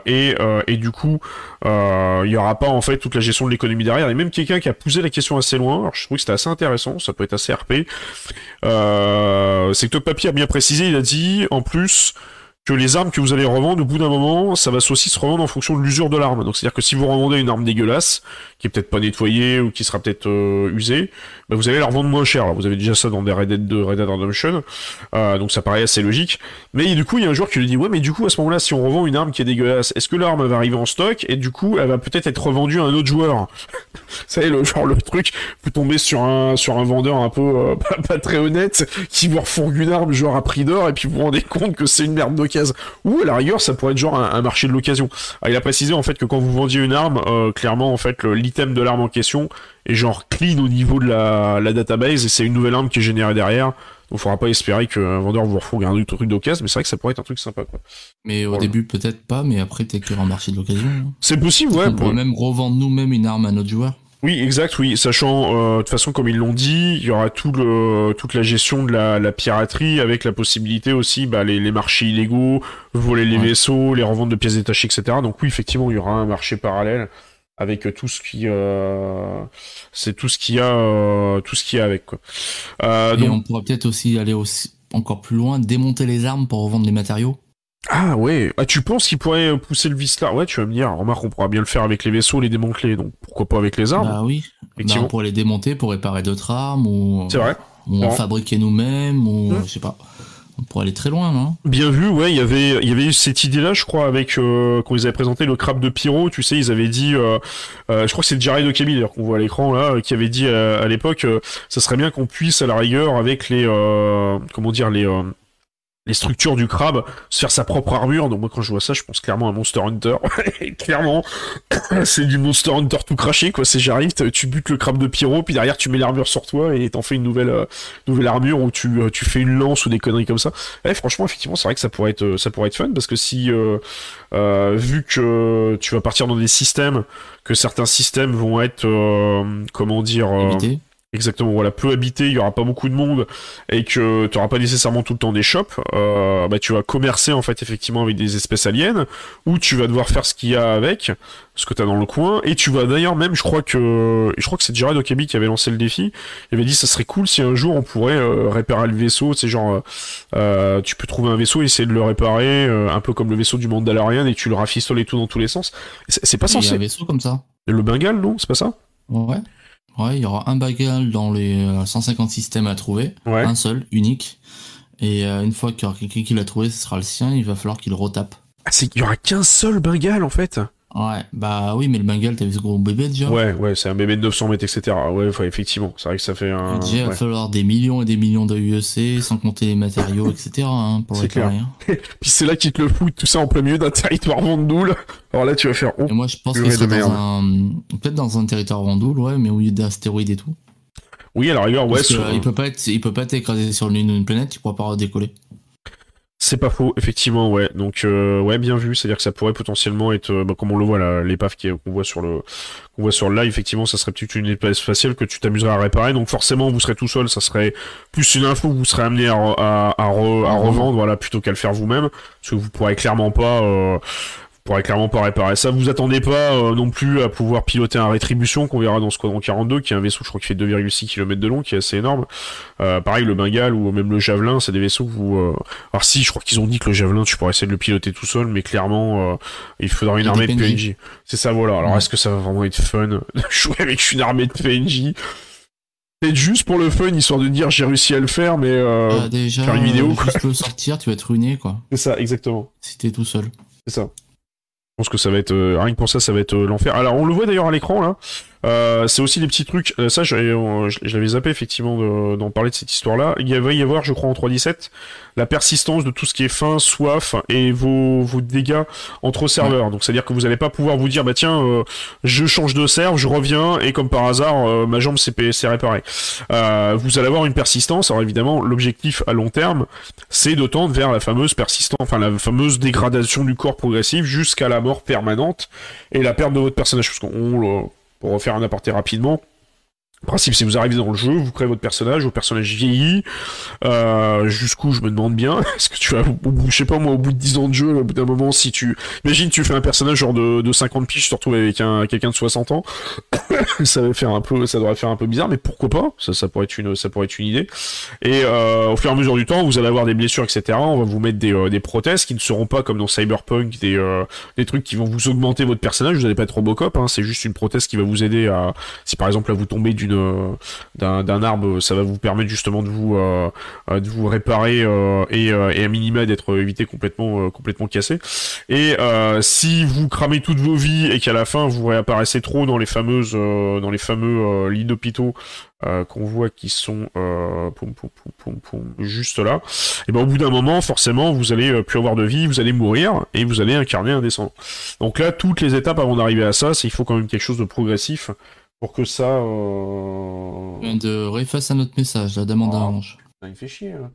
Et, et du coup, il y aura pas en fait toute la gestion de l'économie derrière. Et même quelqu'un qui a poussé la question assez loin. Alors je trouve que c'était assez intéressant. Ça peut être assez RP. c'est que Papier a bien précisé. Il a dit en plus que les armes que vous allez revendre, au bout d'un moment, ça va aussi se revendre en fonction de l'usure de l'arme. Donc c'est-à-dire que si vous revendez une arme dégueulasse, qui est peut-être pas nettoyée ou qui sera peut-être euh, usée, bah, vous allez la revendre moins cher. vous avez déjà ça dans des Red Dead 2, Red Dead Redemption, euh, donc ça paraît assez logique. Mais du coup, il y a un joueur qui lui dit ouais, mais du coup à ce moment-là, si on revend une arme qui est dégueulasse, est-ce que l'arme va arriver en stock? Et du coup, elle va peut-être être revendue à un autre joueur (laughs) Vous savez, le genre le truc, vous tombez sur un sur un vendeur un peu euh, (laughs) pas, très honnête qui vous refourgue une arme genre à prix d'or et puis vous vous rendez compte que c'est une merde Ou à la rigueur, ça pourrait être genre un, marché de l'occasion. Ah, il a précisé en fait que quand vous vendiez une arme, euh, clairement en fait l'item de l'arme en question est genre clean au niveau de la, la database et c'est une nouvelle arme qui est générée derrière. Donc faudra pas espérer qu'un vendeur vous refourgue un truc d'occasion, mais c'est vrai que ça pourrait être un truc sympa quoi. Mais au début peut-être pas, mais après peut-être qu'il y aura un marché de l'occasion. Hein. C'est possible, ouais. On pourrait même revendre nous-mêmes une arme à notre joueur. Oui, exact, oui. Sachant, euh, de toute façon, comme ils l'ont dit, il y aura tout le, toute la gestion de la, la piraterie avec la possibilité aussi, bah, les, les marchés illégaux, voler les vaisseaux, les reventes de pièces détachées, etc. Donc oui, effectivement, il y aura un marché parallèle avec tout ce qui, euh, c'est tout ce qu'il y a, euh, tout ce qu'il y a avec quoi. Euh, Et on pourrait peut-être aussi aller aussi encore plus loin, démonter les armes pour revendre les matériaux. Ah ouais, ah, tu penses qu'il pourrait pousser le là Ouais, tu vas me dire, remarque, on pourra bien le faire avec les vaisseaux, les démanteler, donc pourquoi pas avec les armes Bah oui, bah, on pourrait les démonter pour réparer d'autres armes, ou, C'est vrai. ou en fabriquer nous-mêmes, ou mmh. je sais pas. On pourrait aller très loin, non? Bien vu, ouais. Il y avait, il y avait eu cette idée-là, je crois, avec euh, quand ils avaient présenté le crabe de Pyro. Tu sais, ils avaient dit, euh, euh, je crois que c'est Jared Okami d'ailleurs qu'on voit à l'écran là, qui avait dit à, à l'époque, ça serait bien qu'on puisse à la rigueur avec les, comment dire, les les structures du crabe, se faire sa propre armure. Donc moi quand je vois ça, je pense clairement à Monster Hunter. (laughs) clairement, (coughs) c'est du Monster Hunter tout craché quoi. C'est j'arrive, tu butes le crabe de Pyro, puis derrière tu mets l'armure sur toi et t'en fais une nouvelle euh, nouvelle armure où tu euh, tu fais une lance ou des conneries comme ça. Eh, franchement, effectivement, c'est vrai que ça pourrait être ça pourrait être fun parce que si euh, vu que tu vas partir dans des systèmes que certains systèmes vont être comment dire Exactement, voilà, peu habité, il y aura pas beaucoup de monde et que tu auras pas nécessairement tout le temps des shops, euh, bah tu vas commercer en fait effectivement avec des espèces aliens ou tu vas devoir faire ce qu'il y a avec, ce que tu as dans le coin et tu vas d'ailleurs même, je crois que je crois que c'est Jared Okabi qui avait lancé le défi, il avait dit ça serait cool si un jour on pourrait euh, réparer le vaisseau, c'est genre euh, tu peux trouver un vaisseau et essayer de le réparer un peu comme le vaisseau du Mandalorian et tu le rafistoles et tout dans tous les sens. C'est pas censé. Il y a un vaisseau comme ça. Le Bengale, non, c'est pas ça? Ouais. Ouais, il y aura un bagel dans les 150 euh, systèmes à trouver. Un seul, unique. Et euh, une fois qu'il y aura quelqu'un qui l'a trouvé, ce sera le sien, il va falloir qu'il retape. Ah, c'est qu'il y aura qu'un seul Bengal en fait Ouais, bah oui, mais le Bengal, t'as vu ce gros bébé déjà? Ouais, ouais, c'est un bébé de 900 mètres, etc. Ouais, effectivement, c'est vrai que ça fait un. Déjà, il va falloir des millions et des millions de UEC, sans compter les matériaux, etc. Hein, pour réparer. Hein. (laughs) Puis c'est là qu'ils te le foutent, tout ça en plein milieu d'un territoire Vendoul. Alors là, tu vas faire. Oh, et moi, je pense que c'est dans un. Peut-être dans un territoire Vendoul, ouais, mais au lieu d'astéroïdes et tout. Oui, alors la ouais. il peut pas être, il peut pas être écrasé sur l'une d'une planète, il pourra pas redécoller. C'est pas faux, effectivement, ouais. Donc, euh, ouais, bien vu. C'est-à-dire que ça pourrait potentiellement être, euh, bah, comme on le voit l'épave qu'on voit sur le, qu'on voit sur le live, effectivement, ça serait peut-être une épave spatiale que tu t'amuserais à réparer. Donc, forcément, vous serez tout seul. Ça serait plus une info que vous serez amené à, à, à, revendre, voilà, plutôt qu'à le faire vous-même, parce que vous pourrez clairement pas. Euh, pourrait clairement pas réparer ça. Vous attendez pas euh, non plus à pouvoir piloter un rétribution qu'on verra dans Squadron 42, qui est un vaisseau, je crois, qui fait 2,6 km de long, qui est assez énorme. Euh, pareil, le Bengale ou même le Javelin, c'est des vaisseaux que vous. Euh... Alors si, je crois qu'ils ont dit que le Javelin, tu pourrais essayer de le piloter tout seul, mais clairement, euh, il faudra une armée de PNJ. C'est ça, voilà. Alors est-ce que ça va vraiment être fun (laughs) de jouer avec une armée de PNJ Peut-être juste pour le fun, histoire de dire j'ai réussi à le faire, mais euh, ah, déjà, faire une vidéo. Quoi. Juste le sortir, tu vas être ruiné, quoi. C'est ça, exactement. Si t'es tout seul. C'est ça. Je pense que ça va être euh, rien que pour ça, ça va être euh, l'enfer. Alors on le voit d'ailleurs à l'écran là. Euh, c'est aussi des petits trucs. Euh, ça, euh, je, l'avais zappé effectivement d'en parler de cette histoire-là. Il va y avoir, je crois, en 3.17, la persistance de tout ce qui est faim, soif et vos, vos dégâts entre serveurs. Donc, c'est-à-dire que vous n'allez pas pouvoir vous dire, bah tiens, je change de serve, je reviens et comme par hasard, ma jambe s'est réparée. vous allez avoir une persistance. Alors évidemment, l'objectif à long terme, c'est de tendre vers la fameuse persistance, enfin la fameuse dégradation du corps progressive jusqu'à la mort permanente et la perte de votre personnage. Parce qu'on pour refaire un aparté rapidement, Le principe, c'est vous arrivez dans le jeu, vous créez votre personnage, votre personnage vieillit, euh, jusqu'où je me demande bien, (laughs) est-ce que tu vas, je sais pas moi, au bout de 10 ans de jeu, au bout d'un moment, si tu, imagine tu fais un personnage genre de, de 50 piges, tu te retrouves avec un, quelqu'un de 60 ans, (coughs) ça va faire un peu, ça devrait faire un peu bizarre, mais pourquoi pas, ça, pourrait être une, idée. Et euh, au fur et à mesure du temps, vous allez avoir des blessures, etc. On va vous mettre des, euh, des prothèses qui ne seront pas comme dans Cyberpunk, des, des trucs qui vont vous augmenter votre personnage, vous n'allez pas être Robocop, hein, c'est juste une prothèse qui va vous aider à, si par exemple là vous tombez d'une d'un arbre, ça va vous permettre justement de vous euh, de vous réparer euh, et, euh, et à minima d'être évité complètement cassé. Et si vous cramez toutes vos vies et qu'à la fin vous réapparaissez trop dans les fameuses dans les fameux lits d'hôpitaux qu'on voit qui sont juste là, et ben au bout d'un moment, forcément, vous allez plus avoir de vie, vous allez mourir et vous allez incarner un descendant. Donc là, toutes les étapes avant d'arriver à ça, c'est il faut quand même quelque chose de progressif pour que ça. Euh... De réeffacer un autre message, la demande oh. Orange. Il fait chier. Hein.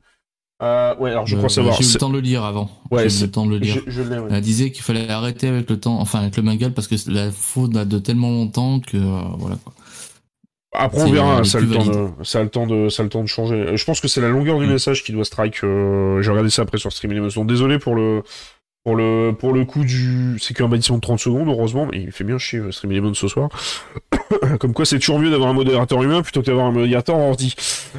Euh, ouais, alors je crois savoir. J'ai eu le temps de le lire avant. Ouais, j'ai eu le temps de le lire. Je, je ouais. Elle disait qu'il fallait arrêter avec le temps, enfin avec le Mangal parce que la faute date de tellement longtemps que euh, voilà quoi. Après on verra, ça a, le temps de, ça a le temps de, ça a le temps de changer. Je pense que c'est la longueur du mm. message qui doit strike. Euh, J'ai regardé ça après sur Stream Donc désolé pour le, pour le, pour le coup du. C'est qu'un bâtiment de 30 secondes, heureusement, mais il fait bien chier Stream Element ce soir. (coughs) Comme quoi, c'est toujours mieux d'avoir un modérateur humain plutôt que d'avoir un modérateur ordi.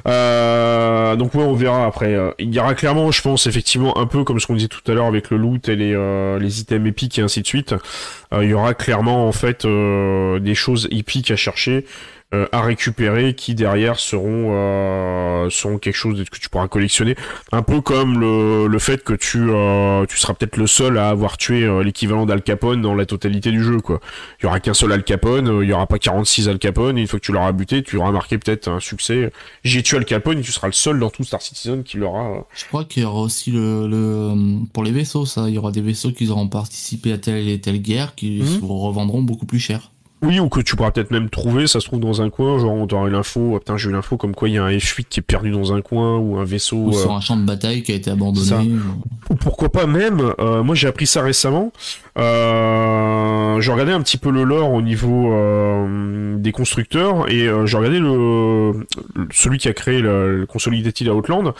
Euh, donc, ouais, on verra après. Euh, il y aura clairement, je pense, effectivement, un peu comme ce qu'on disait tout à l'heure avec le loot et les, euh, les items épiques et ainsi de suite. Euh, il y aura clairement, en fait, euh, des choses épiques à chercher. Euh, à récupérer qui derrière seront euh, seront quelque chose que tu pourras collectionner. Un peu comme le, le fait que tu euh, tu seras peut-être le seul à avoir tué euh, l'équivalent d'Al Capone dans la totalité du jeu quoi. Il y aura qu'un seul Al Capone euh, il y aura pas 46 Al Capone et une fois que tu l'auras buté tu auras marqué peut-être un succès. J'ai tué Al Capone et tu seras le seul dans tout Star Citizen qui l'aura je crois qu'il y aura aussi le, le pour les vaisseaux ça il y aura des vaisseaux qui auront participé à telle et telle guerre qui mmh. se revendront beaucoup plus cher oui, ou que tu pourras peut-être même trouver, ça se trouve dans un coin, genre on t'aura eu l'info, oh, putain j'ai eu l'info comme quoi il y a un F8 qui est perdu dans un coin, ou un vaisseau... Ou sur euh... un champ de bataille qui a été abandonné. Ou pourquoi pas même, euh, moi j'ai appris ça récemment, euh, j'ai regardé un petit peu le lore au niveau euh, des constructeurs, et euh, j'ai regardé le, celui qui a créé le, le Consolidated Outland,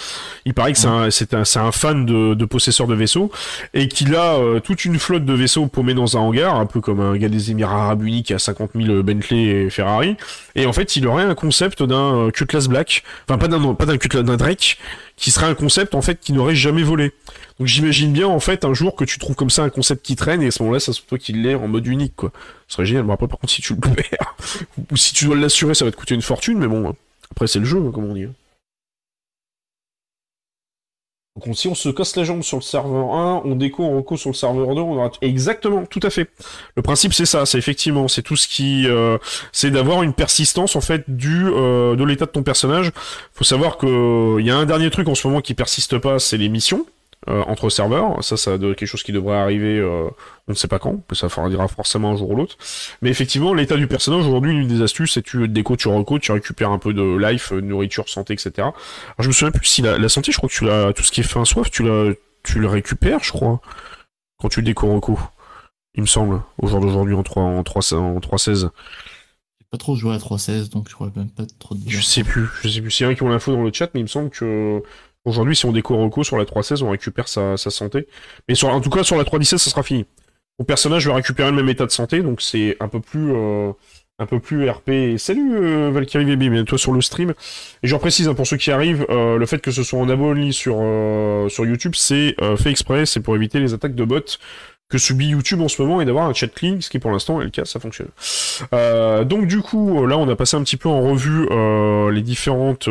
il paraît que c'est un, un, un, fan de, de possesseurs de vaisseaux, et qu'il a euh, toute une flotte de vaisseaux paumés dans un hangar, un peu comme un gars des Émirats Arabes Unis qui a 50 000 Bentley et Ferrari. Et en fait, il aurait un concept d'un Cutlass Black, enfin pas d'un pas d'un Cutlass d'un Drake, qui serait un concept en fait qui n'aurait jamais volé. Donc j'imagine bien en fait un jour que tu trouves comme ça un concept qui traîne et à ce moment-là, ça se toi qu'il l'ait en mode unique quoi. Ce serait génial. Bon après par contre si tu le perds (laughs) ou si tu dois l'assurer, ça va te coûter une fortune, mais bon après c'est le jeu comme on dit. Donc si on se casse la jambe sur le serveur 1, on déco en reco sur le serveur 2, on aura exactement, tout à fait. Le principe c'est ça, c'est effectivement, c'est tout ce qui, euh, c'est d'avoir une persistance en fait du euh, de l'état de ton personnage. Faut savoir que il y a un dernier truc en ce moment qui persiste pas, c'est les missions. Euh, entre serveurs. Ça, ça quelque chose qui devrait arriver, euh, on ne sait pas quand, ça dira forcément un jour ou l'autre. Mais effectivement, l'état du personnage, aujourd'hui, une des astuces, c'est tu déco, tu reco, tu récupères un peu de life, de nourriture, santé, etc. Alors, je me souviens plus si la, la santé, je crois que tu l'as, tout ce qui est faim, soif, tu l'as, tu le récupères, je crois, quand tu déco reco. Il me semble, au jour d'aujourd'hui, en 3, en 3, en 3.16 pas trop joué à 3.16, donc je crois même pas trop de Je sais plus, je sais plus. C'est rien qui ont l'info dans le chat, mais il me semble que Aujourd'hui, si on décore Reco sur la 3.16, on récupère sa, sa santé. Mais en tout cas, sur la 3.17, ça sera fini. Mon personnage va récupérer le même état de santé, donc c'est un peu plus... Euh, un peu plus RP. Salut euh, Valkyrie Baby, toi sur le stream. Et j'en précise hein, pour ceux qui arrivent, euh, le fait que ce soit en abonné sur sur YouTube, c'est fait exprès, c'est pour éviter les attaques de bots que subit YouTube en ce moment et d'avoir un chat clean, ce qui pour l'instant est le cas, ça fonctionne. Donc du coup, là on a passé un petit peu en revue les différentes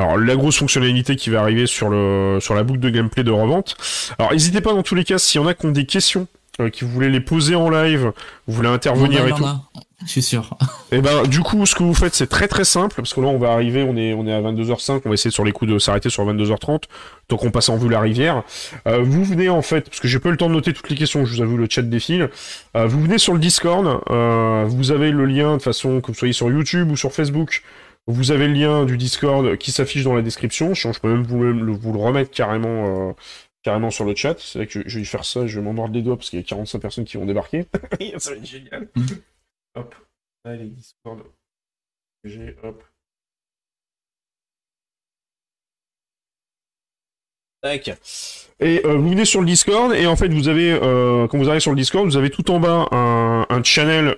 alors la grosse fonctionnalité qui va arriver sur le sur la boucle de gameplay de revente. Alors n'hésitez pas dans tous les cas s'il y en a qui ont des questions, euh, qui voulaient les poser en live, vous voulez intervenir et tout. Je suis sûr. Et eh ben du coup ce que vous faites c'est très très simple parce que là on va arriver, on est on est à 22h05, on va essayer sur les coups de s'arrêter sur 22h30, donc on passe en vue la rivière. Euh, vous venez en fait parce que j'ai pas eu le temps de noter toutes les questions, je vous avoue le chat défile. Euh, vous venez sur le Discord, vous avez le lien de façon que vous soyez sur YouTube ou sur Facebook. Vous avez le lien du Discord qui s'affiche dans la description. Je peux même vous le, vous le remettre carrément, euh, carrément sur le chat. C'est vrai que je, je, vais faire ça, je vais m'en les doigts parce qu'il y a 45 personnes qui vont débarquer. (laughs) ça va être génial. Mm. Hop. Allez, Discord. hop. Tac. Et euh, vous venez sur le Discord et en fait vous avez euh, quand vous arrivez sur le Discord vous avez tout en bas un, un channel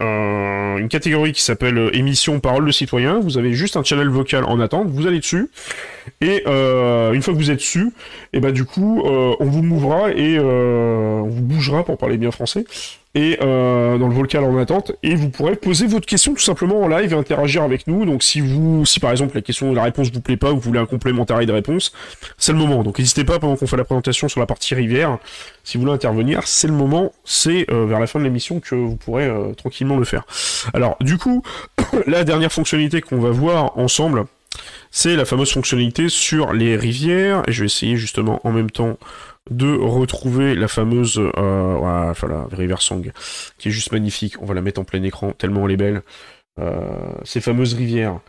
une catégorie qui s'appelle euh, émission parole de citoyen. Vous avez juste un channel vocal en attente vous allez dessus. Et euh, une fois que vous êtes dessus et bah du coup euh, on vous mouvra et on vous bougera pour parler bien français et euh, dans le vocal en attente. Et vous pourrez poser votre question tout simplement en live et interagir avec nous. Donc si vous si par exemple la question la réponse vous plaît pas ou vous voulez un complémentaire de réponse c'est le moment. Donc n'hésitez pas pendant qu'on fait la présentation sur la partie rivière si vous voulez intervenir c'est le moment. C'est euh, vers la fin de l'émission que vous pourrez euh, tranquillement le faire. Alors du coup (coughs) la dernière fonctionnalité qu'on va voir ensemble c'est la fameuse fonctionnalité sur les rivières. Et je vais essayer justement en même temps de retrouver la fameuse euh, voilà, River Song, qui est juste magnifique. On va la mettre en plein écran, tellement elle est belle. Euh, ces fameuses rivières.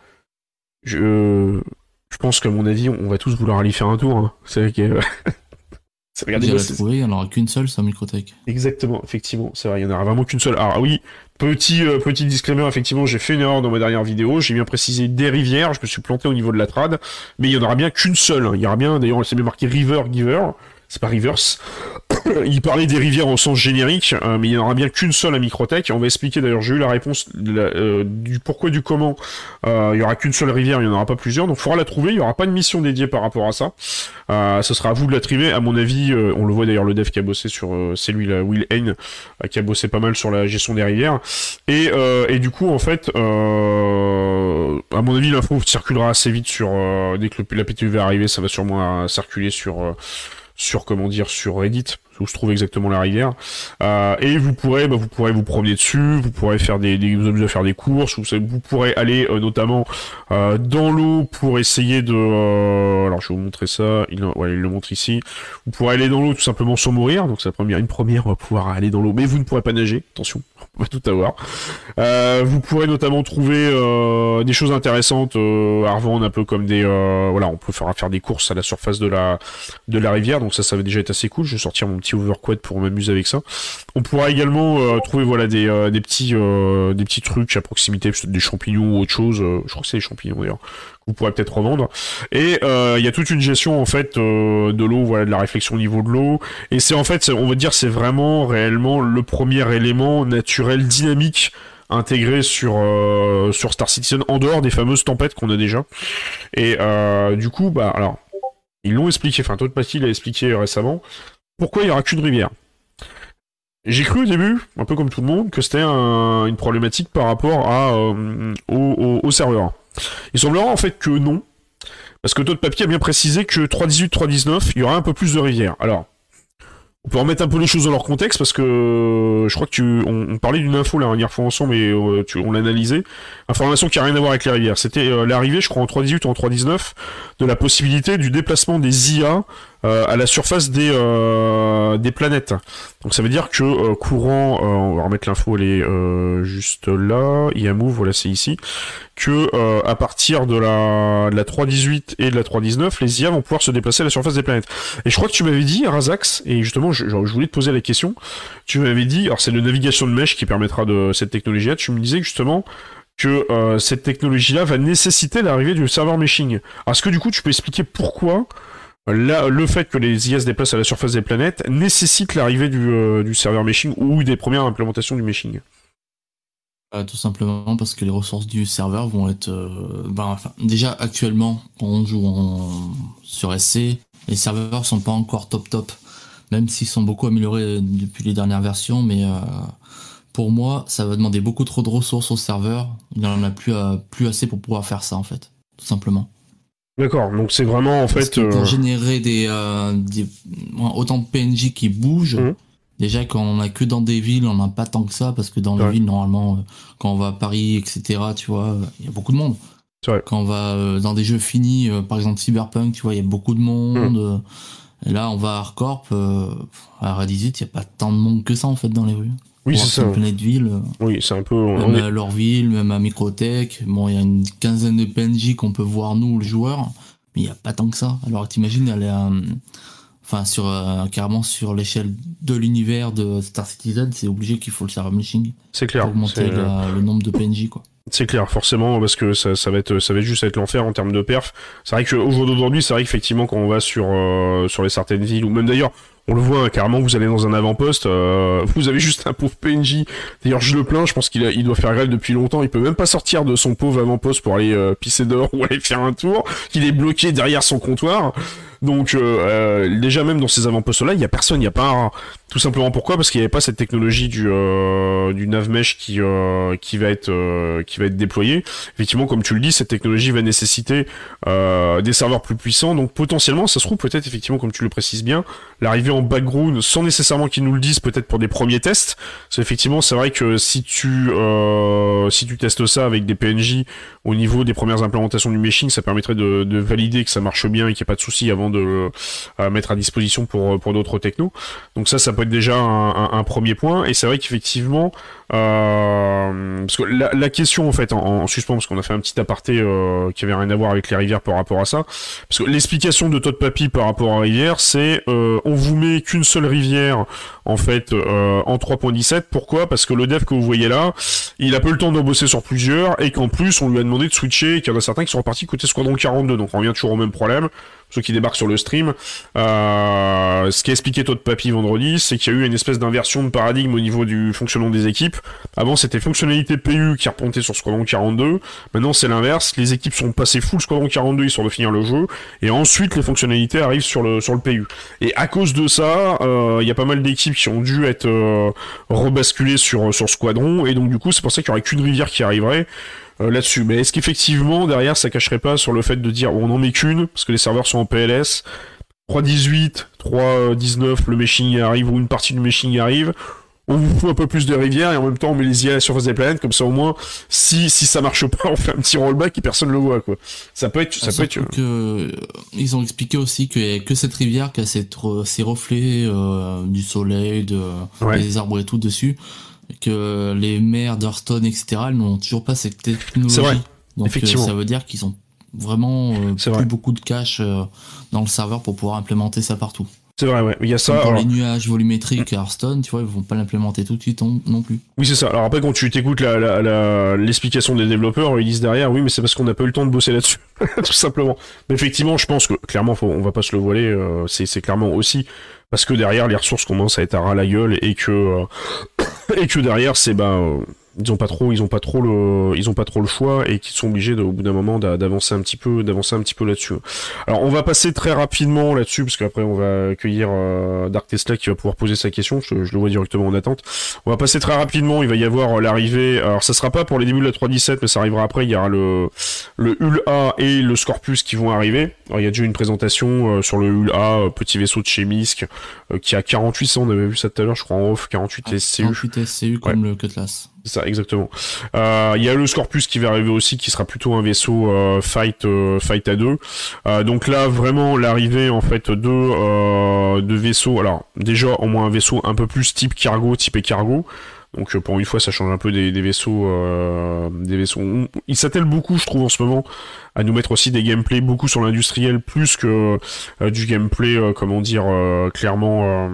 Je, je pense qu'à mon avis, on va tous vouloir aller faire un tour. Hein. C'est vrai que... (laughs) Regardez, il n'y en aura qu'une seule sur Microtech. Exactement, effectivement, c'est vrai, il n'y en aura vraiment qu'une seule. Alors oui, petit euh, petit disclaimer, effectivement, j'ai fait une erreur dans ma dernière vidéo, j'ai bien précisé des rivières, je me suis planté au niveau de la trad, mais il y en aura bien qu'une seule. Hein. Il y aura bien, d'ailleurs, c'est bien marqué River Giver, c'est pas Rivers. (coughs) il parlait des rivières au sens générique, euh, mais il n'y en aura bien qu'une seule à Microtech. On va expliquer d'ailleurs, j'ai eu la réponse euh, du pourquoi du comment. Euh, il y aura qu'une seule rivière, il n'y en aura pas plusieurs, donc il faudra la trouver. Il n'y aura pas de mission dédiée par rapport à ça. ce sera à vous de la triver. À mon avis, on le voit d'ailleurs, le dev qui a bossé sur, c'est lui, là, Will Hain, qui a bossé pas mal sur la gestion des rivières. Et, et du coup, en fait, à mon avis, l'info circulera assez vite sur dès que la PTU va arriver, ça va sûrement circuler sur sur comment dire sur Reddit où se trouve exactement la rivière. Euh, et vous pourrez bah, vous pourrez vous promener dessus vous pourrez faire des, des vous faire des courses vous, vous pourrez aller euh, notamment euh, dans l'eau pour essayer de euh, alors je vais vous montrer ça il, il le montre ici. Vous pourrez aller dans l'eau tout simplement sans mourir donc c'est la première une première on va pouvoir aller dans l'eau mais vous ne pourrez pas nager attention (laughs) on va tout avoir vous pourrez notamment trouver des choses intéressantes à revendre un peu comme des voilà on peut faire des courses à la surface de la de la rivière donc ça ça va déjà être assez cool je vais sortir mon petit overquad pour m'amuser avec ça. On pourra également euh, trouver voilà des, euh, des petits euh, des petits trucs à proximité, des champignons ou autre chose. je crois que c'est des champignons d'ailleurs. Vous pourrez peut-être revendre. Et il y a toute une gestion en fait de l'eau, voilà, de la réflexion au niveau de l'eau. Et c'est en fait, on va dire, c'est vraiment réellement le premier élément naturel dynamique intégré sur sur Star Citizen en dehors des fameuses tempêtes qu'on a déjà. Et du coup, bah alors ils l'ont expliqué, enfin Todd Patty l'a expliqué récemment pourquoi il n'y aura qu'une rivière? J'ai cru au début, un peu comme tout le monde, que c'était une problématique par rapport à, euh, au, serveur. Il semblera en fait que non, parce que Todd Papier a bien précisé que 3.18, 3.19, il y aura un peu plus de rivières. Alors, on peut remettre un peu les choses dans leur contexte parce que euh, je crois que tu, on, parlait d'une info la dernière fois ensemble euh, tu, on l'analysait. Information qui a rien à voir avec les rivières. C'était l'arrivée, je crois, en 3.18 ou en 3.19 de la possibilité du déplacement des IA euh, à la surface des, euh, des planètes. Donc ça veut dire que euh, courant, on va remettre l'info, elle est juste là, move, voilà c'est ici, que à partir de la, de la 3.18 et de la 3.19, les IA vont pouvoir se déplacer à la surface des planètes. Et je crois que tu m'avais dit, Razax, et justement je, je voulais te poser la question, tu m'avais dit, alors c'est la navigation de mèche qui permettra de cette technologie-là, tu me disais justement que cette technologie-là va nécessiter l'arrivée du serveur meshing. Est-ce que du coup tu peux expliquer pourquoi le fait que les IA se déplacent à la surface des planètes nécessite l'arrivée du, euh, serveur meshing ou des premières implémentations du meshing. Euh, tout simplement parce que les ressources du serveur vont être... Euh, ben, déjà actuellement, quand on joue sur SC, les serveurs sont pas encore top top, même s'ils sont beaucoup améliorés depuis les dernières versions, mais pour moi, ça va demander beaucoup trop de ressources au serveur. Il n'y en a plus, plus assez pour pouvoir faire ça en fait, tout simplement. D'accord, donc c'est vraiment en fait. pour euh, générer des, euh, des, autant de PNJ qui bougent, mmh. déjà quand on a que dans des villes, on n'a pas tant que ça parce que dans les villes normalement, euh, quand on va à Paris, etc., tu vois, il y a beaucoup de monde. Vrai. Quand on va dans des jeux finis, par exemple Cyberpunk, tu vois, il y a beaucoup de monde. Mmh. Et là, on va à Hardcorp, à 18, il n'y a pas tant de monde que ça en fait dans les rues. Oui, c'est ça. Plein de villes. Oui, c'est un peu. Même à Lorville, même à Microtech. Bon, il y a une quinzaine de PNJ qu'on peut voir nous, le joueur, mais il n'y a pas tant que ça. Alors t'imagines, elle est, euh, enfin sur euh, carrément sur l'échelle de l'univers de Star Citizen, c'est obligé qu'il faut le server machine. C'est clair. Pour augmenter le nombre de PNJ, quoi. C'est clair, forcément, parce que ça, ça, va être, ça va juste être l'enfer en termes de perf. C'est vrai qu'au jour d'aujourd'hui, c'est vrai qu'effectivement, quand on va sur, euh, sur les certaines villes, ou même d'ailleurs, on le voit hein, carrément, vous allez dans un avant-poste, euh, vous avez juste un pauvre PNJ. D'ailleurs, je le plains, je pense qu'il il doit faire grève depuis longtemps. Il peut même pas sortir de son pauvre avant-poste pour aller euh, pisser dehors (laughs) ou aller faire un tour. Il est bloqué derrière son comptoir. Donc euh, euh, déjà même dans ces avant-postes-là, il y a personne, il n'y a pas tout simplement pourquoi? Parce qu'il n'y avait pas cette technologie du euh, du navmesh qui euh, qui va être euh, qui va être déployée. Effectivement, comme tu le dis, cette technologie va nécessiter des serveurs plus puissants. Donc potentiellement, ça se trouve peut-être effectivement, comme tu le précises bien, l'arrivée en background, sans nécessairement qu'ils nous le disent, peut-être pour des premiers tests. Parce effectivement, c'est vrai que si tu si tu testes ça avec des PNJ au niveau des premières implémentations du meshing, ça permettrait de, de valider que ça marche bien et qu'il n'y a pas de souci avant de euh, mettre à disposition pour pour d'autres technos. Donc ça, ça peut être déjà un, premier point. Et c'est vrai qu'effectivement, euh, parce que la, question en fait en, suspens, parce qu'on a fait un petit aparté euh, qui avait rien à voir avec les rivières par rapport à ça. Parce que l'explication de Todd Papy par rapport à rivière, c'est on vous met qu'une seule rivière en fait en 3.17. Pourquoi? Parce que le dev que vous voyez là, il a peu le temps de bosser sur plusieurs et qu'en plus on lui a demandé de switcher et qu'il y en a certains qui sont repartis côté Squadron 42. Donc on revient toujours au même problème ceux qui débarquent sur le stream. Euh, ce qui a expliqué Todd Papy vendredi, c'est qu'il y a eu une espèce d'inversion de paradigme au niveau du fonctionnement des équipes. Avant, c'était fonctionnalité PU qui repontait sur Squadron 42. Maintenant, c'est l'inverse. Les équipes sont passées full Squadron 42, ils sont de finir le jeu. Et ensuite, les fonctionnalités arrivent sur le, sur le PU. Et à cause de ça, euh, il y a pas mal d'équipes qui ont dû être euh, rebasculées sur, sur Squadron. Et donc, du coup, c'est pour ça qu'il n'y aurait qu'une rivière qui arriverait. Euh, là-dessus. Mais est-ce qu'effectivement, derrière, ça cacherait pas sur le fait de dire on en met qu'une, parce que les serveurs sont en PLS, 3.18, 3.19, le meshing arrive, ou une partie du meshing arrive, on vous fout un peu plus de rivières et en même temps on met les IA à la surface des planètes comme ça au moins si si ça marche pas (laughs) on fait un petit rollback et personne le voit quoi. Ça peut être ça ah, peut être que euh, ils ont expliqué aussi que que cette rivière qui a ces reflets euh, du soleil de des arbres et tout dessus que les maires d'Hearthstone, etc., n'ont toujours pas cette technologie. Vrai. Donc Effectivement. Euh, ça veut dire qu'ils ont vraiment euh, plus beaucoup de cache euh, dans le serveur pour pouvoir implémenter ça partout. C'est vrai, ouais. Il y a ça. pour les nuages volumétriques Hearthstone, tu vois, ils vont pas l'implémenter tout de suite non plus. Oui, c'est ça. Alors après, quand tu t'écoutes l'explication la, des développeurs, ils disent derrière, oui, mais c'est parce qu'on n'a pas eu le temps de bosser là-dessus, (laughs) tout simplement. Mais effectivement, je pense que clairement, faut, on va pas se le voiler. c'est clairement aussi parce que derrière, les ressources commencent à être à ras la gueule et que (coughs) et que derrière, c'est ben ils ont pas trop ils ont pas trop le ils ont pas trop le choix et qu'ils sont obligés au bout d'un moment d'avancer un petit peu d'avancer un petit peu là-dessus. Alors on va passer très rapidement là-dessus parce qu'après on va accueillir euh, Dark Tesla qui va pouvoir poser sa question, je, le vois directement en attente. On va passer très rapidement, il va y avoir euh, l'arrivée alors ça sera pas pour les débuts de la 3.17 mais ça arrivera après, il y aura le le Hull A et le Scorpus qui vont arriver. Alors il y a déjà une présentation euh, sur le Hull A, petit vaisseau de chez Misk qui a 48 on avait vu ça tout à l'heure, je crois en off 48 SCU. 48 SCU comme le Cutlass. C'est ça, exactement. Euh, il y a le Scorpus qui va arriver aussi, qui sera plutôt un vaisseau euh, fight euh, fight à deux. donc là, vraiment l'arrivée en fait de de vaisseaux. Alors déjà au moins un vaisseau un peu plus type cargo, type cargo. Donc pour une fois, ça change un peu des, des vaisseaux, des vaisseaux. Il s'attelle beaucoup, je trouve, en ce moment, à nous mettre aussi des gameplays beaucoup sur l'industriel, plus que du gameplay, comment dire, clairement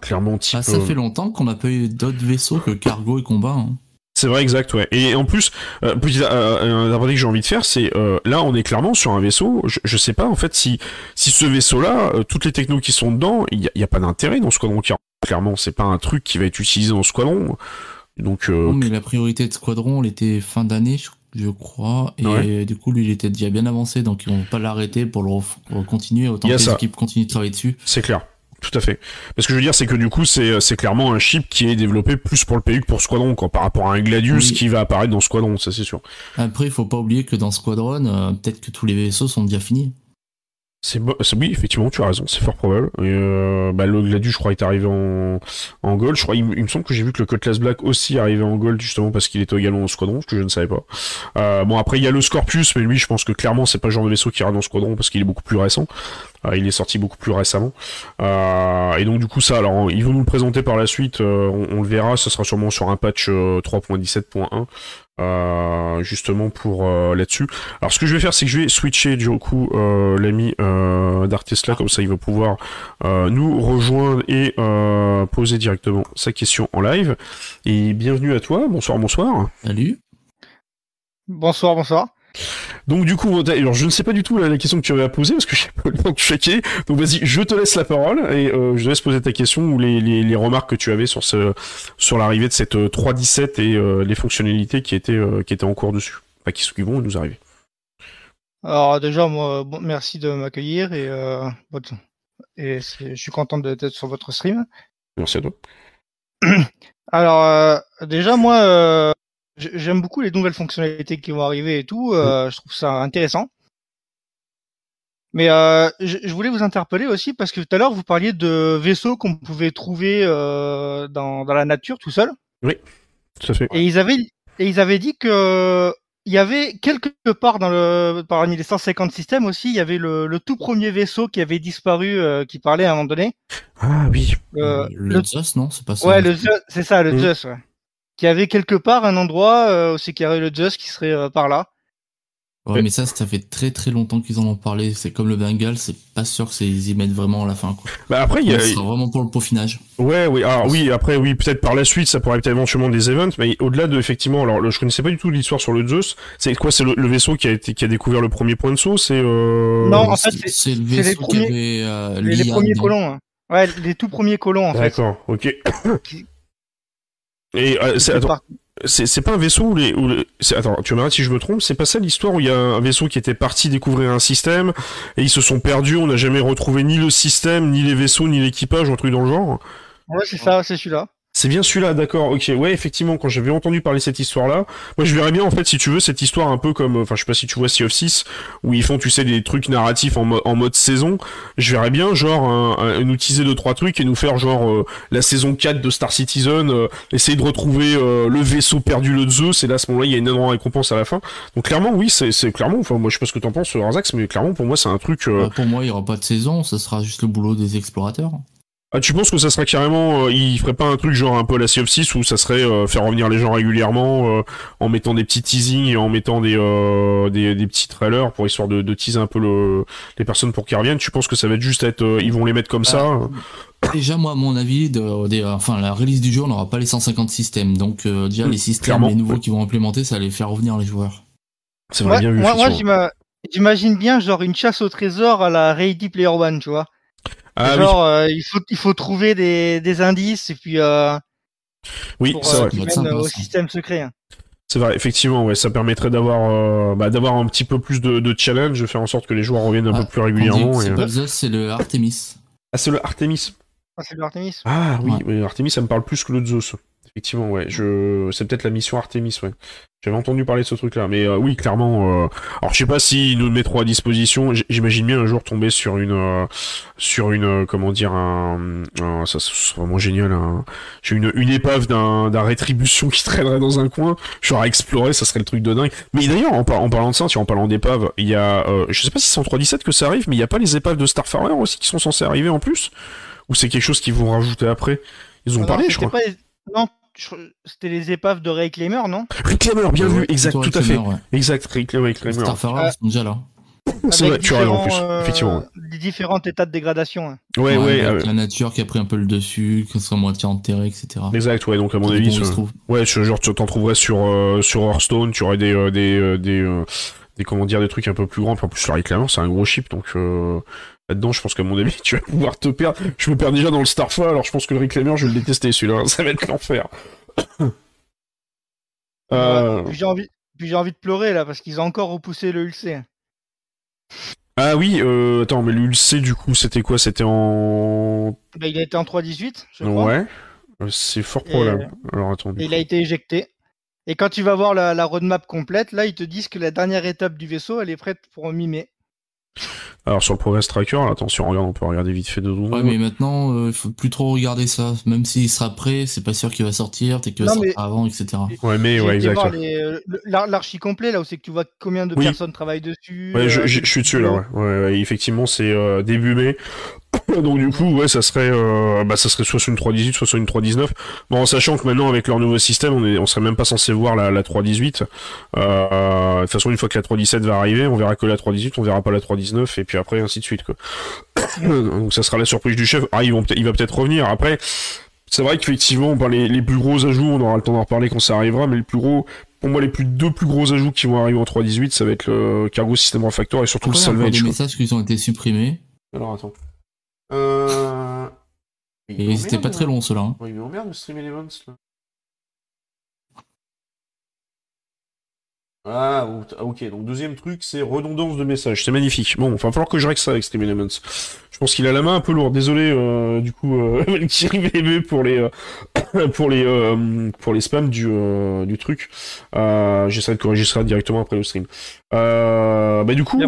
clairement type. Ah, ça fait longtemps qu'on n'a pas eu d'autres vaisseaux que cargo et combat. Hein. C'est vrai, exact, ouais. Et en plus, euh, petit euh, un que j'ai envie de faire, c'est euh, là, on est clairement sur un vaisseau. Je, je sais pas en fait si si ce vaisseau-là, euh, toutes les technos qui sont dedans, il y, a, pas d'intérêt dans Squadron 40. Clairement, c'est pas un truc qui va être utilisé dans Squadron. Donc. Non, mais la priorité de Squadron, elle était fin d'année, je crois, et du coup, lui, il était déjà bien avancé, donc ils vont pas l'arrêter pour le continuer autant que les équipes continuent de travailler dessus. C'est clair. Tout à fait. Mais ce que je veux dire, c'est que du coup, c'est, c'est clairement un chip qui est développé plus pour le PU que pour Squadron, quoi, par rapport à un Gladius qui va apparaître dans Squadron, ça c'est sûr. Après, il faut pas oublier que dans Squadron, euh, peut-être que tous les vaisseaux sont déjà finis. C'est oui, effectivement, tu as raison, c'est fort probable. Et euh, bah, le Gladius, je crois, est arrivé en, en gold. Je crois, il, me semble que j'ai vu que le Cutlass Black aussi arrivait en gold justement parce qu'il était également en squadron, ce que je ne savais pas. Euh, bon, après il y a le Scorpius, mais lui, je pense que clairement, c'est pas le genre de vaisseau qui ira dans squadron parce qu'il est beaucoup plus récent. Euh, il est sorti beaucoup plus récemment. Euh, et donc du coup ça, alors ils vont nous le présenter par la suite, euh, on, le verra, ce sera sûrement sur un patch 3.17.1. Euh, justement pour là-dessus. Alors ce que je vais faire, c'est que je vais switcher du coup l'ami d'Artesla, comme ça il va pouvoir nous rejoindre et poser directement sa question en live. Et bienvenue à toi, bonsoir, bonsoir. Salut. Bonsoir, bonsoir. Donc du coup, alors je ne sais pas du tout la, question que tu avais à poser parce que j'ai pas le temps de checker. Donc vas-y, je te laisse la parole et euh, je te laisse poser ta question ou les, les, les, remarques que tu avais sur ce sur l'arrivée de cette 3.17 et euh, les fonctionnalités qui étaient euh, qui étaient en cours dessus, enfin qui, qui vont nous arriver. Alors déjà, moi, bon, merci de m'accueillir et et je suis content d'être sur votre stream. Merci à toi. (clears throat) Alors déjà, moi J'aime beaucoup les nouvelles fonctionnalités qui vont arriver et tout. Euh, je trouve ça intéressant. Mais euh, je, voulais vous interpeller aussi parce que tout à l'heure vous parliez de vaisseaux qu'on pouvait trouver euh, dans, dans la nature tout seul. Oui, tout à fait. Et ils avaient et ils avaient dit que il y avait quelque part dans le parmi les 150 systèmes aussi, il y avait le, le tout premier vaisseau qui avait disparu, euh, qui parlait à un moment donné. Ah oui. le, le Zeus, non, c'est pas ça. Ouais, le Zeus, c'est ça, le mmh. Zeus. Ouais qu'il y avait quelque part un endroit euh, où c'est qu'il y avait le Just qui serait euh, par là. Ouais, mais ça, ça fait très très longtemps qu'ils en ont parlé. C'est comme le Bengal, c'est pas sûr qu'ils y mettent vraiment à la fin. Quoi. Bah après, il y a. C'est vraiment pour le peaufinage. Ouais, oui. Alors oui, après, oui, peut-être par la suite, ça pourrait être éventuellement des events, mais au-delà de effectivement, alors je connaissais pas du tout l'histoire sur le Zeus. C'est quoi C'est le, vaisseau qui a été qui a découvert le premier point de saut C'est. Euh... Non, en fait, c'est le vaisseau les premiers, qui avait euh, les, les, premiers colons. Hein. Ouais, les tout premiers colons en fait. D'accord, ok. Et euh, c'est pas un vaisseau où les, où attends, tu m'arrêtes si je me trompe, c'est pas ça l'histoire où il y a un vaisseau qui était parti découvrir un système et ils se sont perdus, on n'a jamais retrouvé ni le système, ni les vaisseaux, ni l'équipage, un truc dans le genre? Ouais, c'est ça, c'est celui-là. C'est bien celui-là, d'accord. Ok, ouais, effectivement, quand j'avais entendu parler cette histoire-là, moi je verrais bien en fait, si tu veux, cette histoire un peu comme, enfin, je sais pas si tu vois Sea of 6, où ils font, tu sais, des trucs narratifs en, en mode saison. Je verrais bien, genre, un, nous utiliser deux trois trucs et nous faire genre euh, la saison 4 de Star Citizen, euh, essayer de retrouver euh, le vaisseau perdu le Zeus, et là à ce moment-là, il y a une énorme récompense à la fin. Donc clairement, oui, c'est clairement, enfin, moi je sais pas ce que t'en penses, Arzax, mais clairement pour moi c'est un truc. Bah, pour moi, il y aura pas de saison, ça sera juste le boulot des explorateurs. Ah, tu penses que ça serait carrément, euh, il ferait pas un truc genre un peu la Sea of 6 où ça serait euh, faire revenir les gens régulièrement euh, en mettant des petits teasings et en mettant des, des, des, petits trailers pour histoire de, de teaser un peu le, les personnes pour qu'ils reviennent? Tu penses que ça va être juste être, ils vont les mettre comme ça? Déjà, moi, à mon avis, de, enfin, la release du jour n'aura pas les 150 systèmes. Donc, déjà, hmm, les systèmes, les nouveaux qui vont implémenter, ça va les faire revenir les joueurs. C'est vrai, bien vu. Moi, moi j'imagine bien genre une chasse au trésor à la Ready Player One, tu vois. Ah, genre, euh, il faut il faut trouver des, des indices et puis euh, oui, c'est euh, vrai. au système secret. Hein. C'est vrai, effectivement, ouais, ça permettrait d'avoir euh, bah, d'avoir un petit peu plus de, de challenge, de faire en sorte que les joueurs reviennent un peu ah, plus régulièrement. C'est pas c'est le Artemis. Ah, c'est le Artemis. Ah, c'est le Artemis. Ah oui, Artemis, ça me parle plus que le Zeus. Effectivement, ouais. Je... C'est peut-être la mission Artemis, ouais. J'avais entendu parler de ce truc-là, mais euh, oui, clairement. Euh... Alors, je sais pas si nous le mettront à disposition. J'imagine bien un jour tomber sur une, euh, sur une, euh, comment dire, un, ça serait vraiment génial. J'ai une, une épave d'un, d'un rétribution qui traînerait dans un coin. J'aurais exploré, ça serait le truc de dingue. Mais d'ailleurs, en, en, parlant de ça, en parlant d'épave, il y a, je sais pas si c'est en 3.17 que ça arrive, mais il y a pas les épaves de Starfarer aussi qui sont censées arriver en plus, ou c'est quelque chose qu'ils vont rajouter après? Ils ont parlé, je crois. Non, c'était les épaves de Reclaimer, non? Reclaimer, bien vu, exact, tout à fait. Exact, Reclaimer. Starfarer, sont déjà là. C'est vrai, tu as en plus, euh, effectivement. Les différents états de dégradation. Hein. Ouais, ouais. ouais La nature qui a pris un peu le dessus, qu'on soit moitié enterré, etc. Exact, ouais, donc à mon avis, ouais, genre tu t'en trouverais sur, euh, sur Hearthstone, tu aurais des, euh, des, des, des, comment dire, des trucs un peu plus grands. En plus, le Reclaimer, c'est un gros chip, donc Là-dedans, je pense qu'à mon avis, (laughs) tu vas pouvoir te perdre. Je me perds déjà dans le Starfall, alors je pense que le Reclaimer, je vais le détester celui-là. (laughs) Ça va être l'enfer. (coughs) euh... Puis j'ai envie... envie de pleurer là, parce qu'ils ont encore repoussé le ULC. Ah oui, euh, attends, mais l'ULC du coup, c'était quoi? C'était en. Bah, il a été en 3.18, je crois. Ouais, euh, c'est fort probable. Alors attends. Et il a été éjecté. Et quand tu vas voir la, la roadmap complète, là, ils te disent que la dernière étape du vaisseau, elle est prête pour mi-mai. Alors sur le Progress Tracker, attention, regarde, on peut regarder vite fait de Ouais, mais maintenant, euh, il faut plus trop regarder ça. Même s'il sera prêt, c'est pas sûr qu'il va sortir, t'es que ça avant, etc. Ouais, mais ouais, exact. Euh, l'archi complet, là où c'est que tu vois combien de personnes travaillent dessus. Ouais, je, euh, suis dessus là, ouais. ouais, ouais effectivement, c'est début mai. Donc du coup, ouais, ça serait, euh, bah, ça serait soit sur une 3.18, soit sur une 3.19. Bon, en sachant que maintenant, avec leur nouveau système, on est, on serait même pas censé voir la, la 3.18. Euh, de toute façon, une fois que la 3.17 va arriver, on verra que la 3.18, on verra pas la 3.19, et puis après, ainsi de suite, quoi. (coughs) Donc ça sera la surprise du chef. Ah, ils vont, il va peut-être revenir. Après, c'est vrai qu'effectivement, bah, les, les plus gros ajouts, on aura le temps d'en reparler quand ça arrivera, mais le plus gros, pour moi les plus deux plus gros ajouts qui vont arriver en 3.18, ça va être le Cargo System Refactor et surtout le il y a encore Salvage. des quoi. messages qui ont été supprimés. Alors attends. Euh... Et c'était pas très long ceux-là. hein. Ouais, il m'emmerde le Stream Elements là. Ah, ah, ok, donc deuxième truc, c'est redondance de messages, c'est magnifique. Bon, il va falloir que je règle ça avec Stream Elements. Je pense qu'il a la main un peu lourde, désolé, euh, du coup, euh, (laughs) Valkyrie (coughs) pour les, euh, pour les, pour les spams du, du truc. J'essaierai de corriger ça directement après le stream. Bah du coup,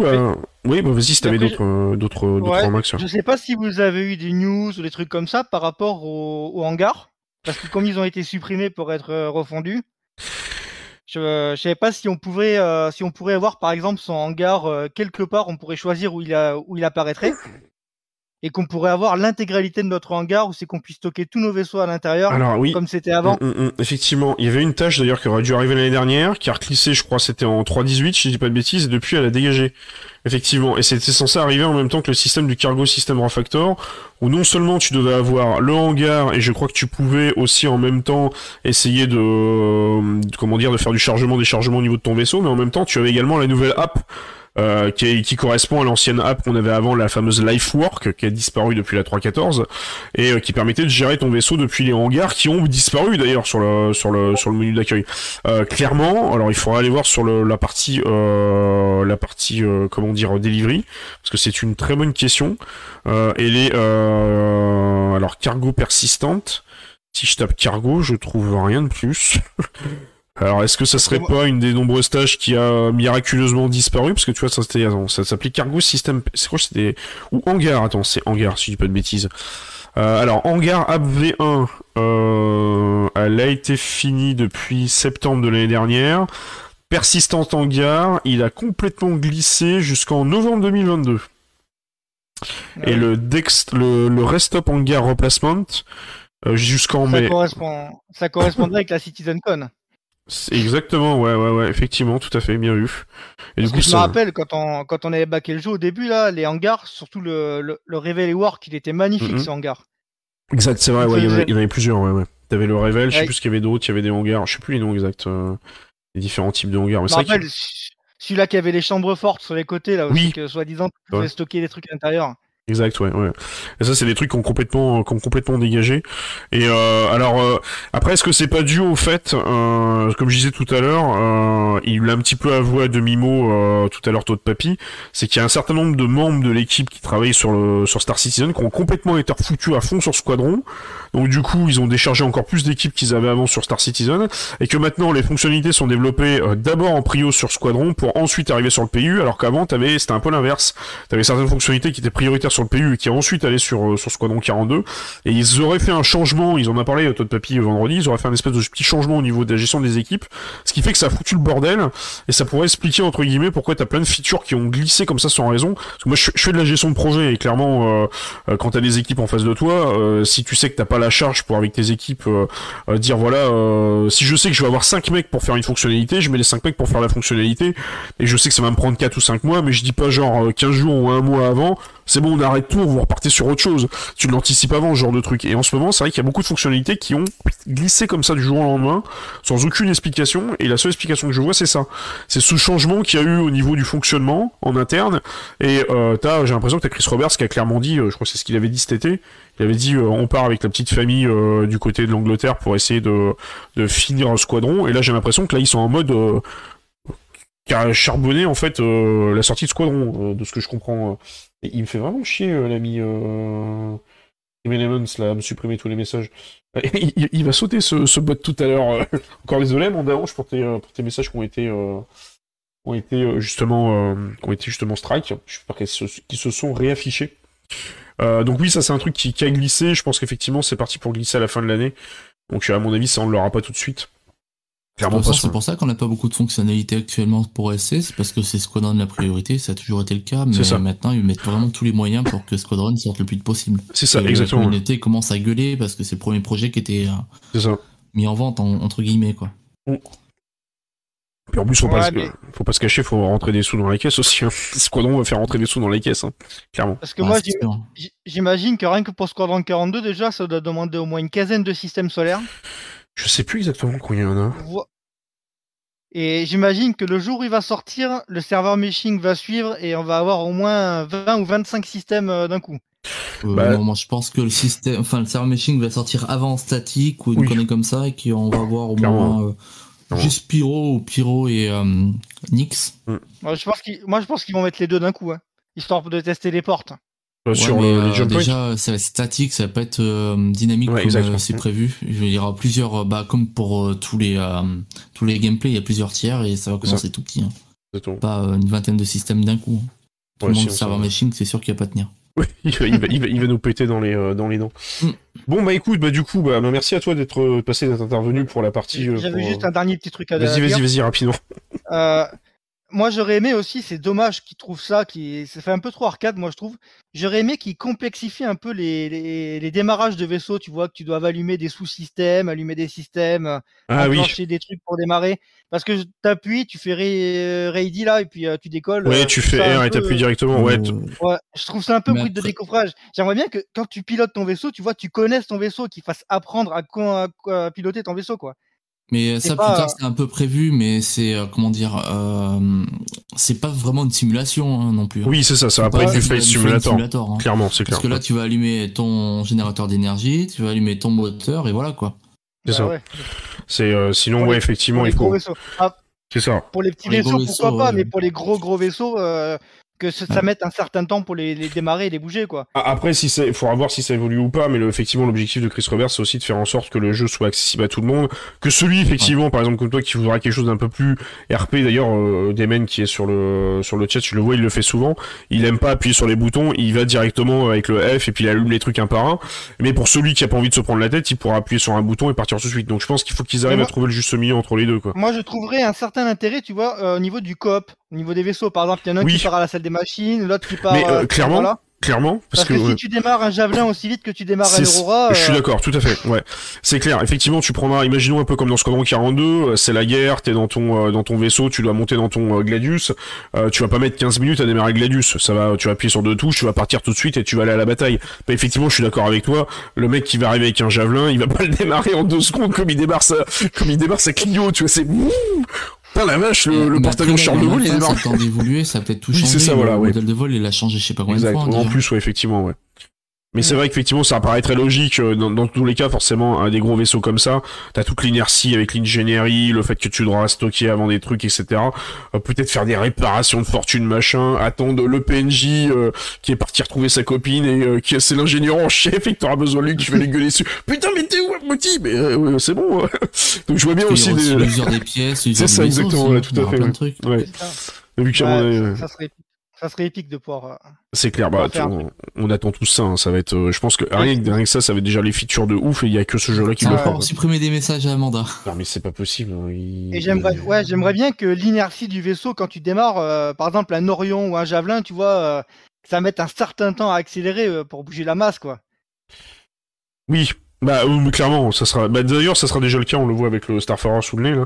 oui, bah vas-y si t'avais d'autres, d'autres, d'autres remarques. Je sais pas si vous avez eu des news ou des trucs comme ça par rapport au, au hangar. Parce que comme ils ont été supprimés pour être refondus, je, je savais pas si on pouvait euh, si on pourrait avoir par exemple son hangar euh, quelque part, on pourrait choisir où il a, où il apparaîtrait. Et qu'on pourrait avoir l'intégralité de notre hangar où c'est qu'on puisse stocker tous nos vaisseaux à l'intérieur, Alors oui, comme c'était avant. Mm, mm, mm. Effectivement, il y avait une tâche d'ailleurs qui aurait dû arriver l'année dernière, qui a reclissé, je crois, c'était en 3.18, si je dis pas de bêtises, et depuis elle a dégagé. Effectivement, et c'était censé arriver en même temps que le système du Cargo System Refactor, où non seulement tu devais avoir le hangar, et je crois que tu pouvais aussi en même temps essayer de, euh, comment dire, de faire du chargement, déchargement au niveau de ton vaisseau, mais en même temps tu avais également la nouvelle app euh, qui, est- qui correspond à l'ancienne app qu'on avait avant, la fameuse Lifework, qui a disparu depuis la 3.14, et euh, qui permettait de gérer ton vaisseau depuis les hangars, qui ont disparu d'ailleurs sur le sur le sur le menu d'accueil. Euh, clairement, alors il faudra aller voir sur le, la partie euh, la partie euh, comment dire delivery, parce que c'est une très bonne question. Et les alors cargo persistante. Si je tape cargo, je trouve rien de plus. (laughs) Alors, est-ce que ça serait pas une des nombreuses tâches qui a miraculeusement disparu? Parce que tu vois, ça c'était, ça s'appelait Cargo System. C'est quoi C'était ou Hangar Attends, c'est Hangar, si je dis pas de bêtises. Euh, alors, Hangar App V1, euh, elle a été finie depuis septembre de l'année dernière. Persistant Hangar, il a complètement glissé jusqu'en novembre 2022. Et le, Dext, le, le Restop Hangar Replacement, euh, jusqu'en mai. correspond, ça correspondrait avec la CitizenCon. Exactement, ouais, ouais, ouais, effectivement, tout à fait, bien vu. Et Parce du coup, que je me rappelle quand on, quand on avait backé le jeu au début, là, les hangars, surtout le, le, le Reveal Work, il était magnifique Mhm. ce hangar. Exact, c'est vrai, Il ouais, il y, en a- faisait- il y en avait plusieurs, ouais, ouais. T'avais le Revel, je sais plus ce qu'il y avait d'autres, il y avait des hangars, je sais plus les noms exacts, euh, les différents types de hangars. Mais Je c'est me rappelle, celui-là qui avait les chambres fortes sur les côtés, là aussi, que soi-disant, tu pouvais stocker des trucs à l'intérieur. Exact, ouais. Et ça, c'est des trucs qui ont complètement, qui ont complètement dégagé. Et euh, alors, euh, après, est-ce que c'est pas dû au fait, euh, comme je disais tout à l'heure, il l'a un petit peu avoué à demi-mot tout à l'heure, Todd Papy, c'est qu'il y a un certain nombre de membres de l'équipe qui travaillent sur Star Citizen qui ont complètement été refoutus à fond sur Squadron. Donc du coup, ils ont déchargé encore plus d'équipes qu'ils avaient avant sur Star Citizen, et que maintenant les fonctionnalités sont développées d'abord en prio sur Squadron pour ensuite arriver sur le PU, alors qu'avant, c'était un peu l'inverse. T'avais certaines fonctionnalités qui étaient prioritaires sur le PU qui ensuite allaient sur, euh, sur Squadron 42. Et ils auraient fait un changement, ils en ont parlé, euh, Todd Papy, euh, vendredi, ils auraient fait un espèce de petit changement au niveau de la gestion des équipes, ce qui fait que ça a foutu le bordel, et ça pourrait expliquer, entre guillemets, pourquoi t'as plein de features qui ont glissé comme ça sans raison. Parce que moi, je, fais de la gestion de projet, et clairement, euh, quand t'as des équipes en face de toi, si tu sais que t'as pas la charge pour avec tes équipes dire voilà, si je sais que je vais avoir 5 mecs pour faire une fonctionnalité, je mets les 5 mecs pour faire la fonctionnalité, et je sais que ça va me prendre 4 ou 5 mois, mais je dis pas genre euh, 15 jours ou un mois avant, c'est bon, on arrête tout, vous repartez sur autre chose. Tu l'anticipes avant, ce genre de truc. Et en ce moment, c'est vrai qu'il y a beaucoup de fonctionnalités qui ont glissé comme ça du jour au lendemain, sans aucune explication, et la seule explication que je vois, c'est ça. C'est ce changement qu'il y a eu au niveau du fonctionnement en interne, et euh, t'as, j'ai l'impression que t'as Chris Roberts qui a clairement dit, euh, je crois que c'est ce qu'il avait dit cet été, il avait dit euh, on part avec la petite famille euh, du côté de l'Angleterre pour essayer de, de finir un squadron, et là j'ai l'impression que là ils sont en mode euh, qui a charbonné en fait euh, la sortie de Squadron, euh, de ce que je comprends. Euh. Il me fait vraiment chier euh, l'ami euh... Elements, là, à me supprimer tous les messages. il, il- va sauter ce, bot tout à l'heure. euh. (laughs) Encore désolé, mon Darange, pour tes, euh, messages qui ont été, euh, euh, justement, euh, ont été justement strike. J'espère qu'ils se, se sont réaffichés. Euh, donc oui, ça c'est un truc qui, qui a glissé. Je pense qu'effectivement c'est parti pour glisser à la fin de l'année. Donc à mon avis, ça on ne l'aura pas tout de suite. Clairement pas c'est pour ça qu'on n'a pas beaucoup de fonctionnalités actuellement pour SC, c'est parce que c'est Squadron la priorité, ça a toujours été le cas, mais ça. maintenant ils mettent vraiment tous les moyens pour que Squadron sorte le plus vite possible. C'est ça, Et exactement. La communauté commence à gueuler parce que c'est le premier projet qui était euh, ça. mis en vente, en- entre guillemets, quoi. Puis en plus, faut, pas, Ouais, se... mais- faut pas se cacher, faut rentrer des sous dans les caisses aussi. Hein. (laughs) Squadron va faire rentrer des sous dans les caisses, hein. clairement. Parce que Ouais, moi, j'imagine que rien que pour Squadron 42, déjà, ça doit demander au moins une quinzaine de systèmes solaires. Je sais plus exactement combien il y en a. Et j'imagine que le jour où il va sortir, le serveur meshing va suivre et on va avoir au moins 20 ou 25 systèmes euh, d'un coup. Euh, bah, non, moi je pense que le système, enfin le serveur meshing va sortir avant statique ou une connerie comme ça et qu'on va avoir au moins euh, juste Pyro ou Pyro et Nix. Mm. Moi je pense qu'ils, moi je pense qu'ils vont mettre les deux d'un coup, hein, histoire de tester les portes. Ouais, sur mais, les déjà, ça va être statique, ça va pas être dynamique comme c'est prévu. Il y aura plusieurs, bah, comme pour tous les tous les gameplays, il y a plusieurs tiers et ça va commencer tout petit. Hein. Pas une vingtaine de systèmes d'un coup. Hein. Tout le monde serveur machine, c'est sûr qu'il (laughs) va pas tenir. Oui, il va, il, va, il, va, nous péter dans les, dans les dents. Mm. Bon, bah écoute, bah du coup, bah, merci à toi d'être passé, d'être intervenu pour la partie. J'avais juste un dernier petit truc à dire. Vas-y, vas-y, vas-y, rapidement. Euh, moi j'aurais aimé aussi, c'est dommage qu'ils trouvent ça, qui ça fait un peu trop arcade, moi je trouve. J'aurais aimé qu'ils complexifient un peu les, les, les, démarrages de vaisseaux, tu vois, que tu dois allumer des sous-systèmes, allumer des systèmes, ah, enclencher des trucs pour démarrer. Parce que t'appuies, tu fais ready là, et puis euh, tu décolles. Ouais, tu fais R et t'appuies directement, ouais. ouais. Je trouve ça un peu brut de décoffrage. J'aimerais bien que quand tu pilotes ton vaisseau, tu vois, tu connaisses ton vaisseau, qu'il fasse apprendre à, à piloter ton vaisseau, quoi. Mais ça, plus tard, c'est un peu prévu, mais c'est, euh, comment dire, euh, c'est pas vraiment une simulation hein, non plus. Hein. Oui, c'est ça, ça va pas être du Face Simulator. hein. Clairement, c'est clair. Parce que là, tu vas allumer ton générateur d'énergie, tu vas allumer ton moteur, et voilà, quoi. C'est ça. Bah c'est, euh, sinon, ouais, effectivement, il faut. Ah, c'est ça. Pour les petits vaisseaux, pourquoi pas, mais pour les gros, gros vaisseaux, que ça, mette un certain temps pour les, démarrer et les bouger quoi. Après si c'est faudra voir si ça évolue ou pas mais effectivement l'objectif de Chris Roberts c'est aussi de faire en sorte que le jeu soit accessible à tout le monde. Que celui effectivement par exemple comme toi qui voudra quelque chose d'un peu plus RP d'ailleurs euh, Demen qui est sur le sur le chat tu le vois il le fait souvent. Il aime pas appuyer sur les boutons il va directement avec le F et puis il allume les trucs un par un. Mais pour celui qui a pas envie de se prendre la tête il pourra appuyer sur un bouton et partir tout de suite. Donc je pense qu'il faut qu'ils arrivent à trouver le juste milieu entre les deux quoi. Moi je trouverais un certain intérêt tu vois euh, au niveau du coop au niveau des vaisseaux, par exemple, il y en a un qui part à la salle des machines, l'autre qui part. Mais euh, clairement, clairement. Parce, que, si tu démarres un javelin aussi vite que tu démarres un Aurora. Je suis euh, d'accord, tout à fait. Ouais, c'est clair. Effectivement, tu prendras, imaginons un peu comme dans Squadron 42, euh, c'est la guerre, t'es dans ton euh, dans ton vaisseau, tu dois monter dans ton Gladius. tu vas pas mettre 15 minutes à démarrer Gladius. Ça va, tu vas appuyer sur deux touches, tu vas partir tout de suite et tu vas aller à la bataille. Bah, effectivement, je suis d'accord avec toi. Le mec qui va arriver avec un javelin, il va pas le (laughs) démarrer en deux secondes comme il démarre sa comme il démarre sa Clio. Tu vois, c'est (laughs) Putain la vache, le, le porte-avions Charles de Gaulle, il est Ça a d'évoluer, ça a peut-être tout changé. c'est ça, voilà, le modèle de vol, il a changé, je sais pas combien de fois. En plus, ouais, effectivement, ouais. Mais c'est vrai qu'effectivement, ça paraît très logique. Euh, dans, dans, tous les cas, forcément, un des gros vaisseaux comme ça, t'as toute l'inertie avec l'ingénierie, le fait que tu dois stocker avant des trucs, etc. Euh, peut-être faire des réparations de fortune, machin. Attendre le PNJ euh, qui est parti retrouver sa copine et qui c'est l'ingénieur en chef et que t'auras besoin de lui, tu vas lui gueuler dessus. (laughs) Putain, mais t'es où, Moti Mais c'est bon. (laughs) Donc je vois bien aussi des. des pièces. (laughs) C'est ça, exactement. tout à fait. Trucs. Ouais. Vu que ça serait ça serait épique de pouvoir. Euh, c'est clair, bah, on, attend tout ça. Hein, ça va être, euh, je pense que rien, que ça, ça va être déjà les features de ouf et il y a que ce jeu-là qui va faire. supprimer des messages à Amanda. (laughs) Non, mais c'est pas possible. Hein, et j'aimerais, ouais, j'aimerais bien que l'inertie du vaisseau quand tu démarres, euh, par exemple un Orion ou un Javelin, tu vois, ça mette un certain temps à accélérer pour bouger la masse, quoi. Oui, bah clairement, ça sera. Bah, d'ailleurs, ça sera déjà le cas. On le voit avec le Starfarer sous le nez là,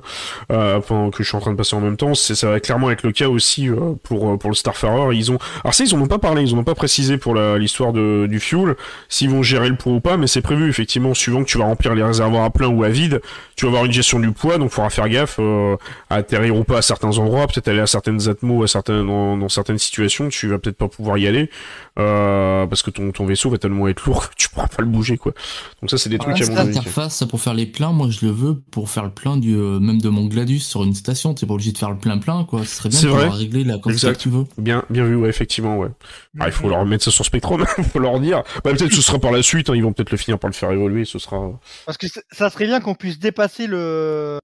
euh, que je suis en train de passer en même temps. C'est ça va clairement être le cas aussi euh, pour euh, pour le Starfarer. Ils ont. Alors ça, ils en ont pas parlé. Ils ont pas précisé pour l'histoire de du fuel s'ils vont gérer le poids ou pas. Mais c'est prévu effectivement. Suivant que tu vas remplir les réservoirs à plein ou à vide, tu vas avoir une gestion du poids. Donc, faudra faire gaffe euh, à atterrir ou pas à certains endroits. Peut-être aller à certaines atmos, à certains dans, dans certaines situations. Tu vas peut-être pas pouvoir y aller parce que ton ton vaisseau va tellement être lourd (laughs) que tu pourras pas le bouger quoi. Donc ça c'est des trucs à mon interface pour faire les pleins, moi je le veux pour faire le plein du euh, même de mon Gladius sur une station. T'es pas obligé de faire le plein plein quoi. Ce serait bien de pouvoir régler la quantité que tu veux. Bien, bien vu, ouais, effectivement, ouais. Ah, il faut leur mettre ça sur Spectrum, il (laughs) faut leur dire. Bah, peut-être que ce sera par la suite. Hein, ils vont peut-être le finir par le faire évoluer. Ce sera. Parce que ça serait bien qu'on puisse dépasser le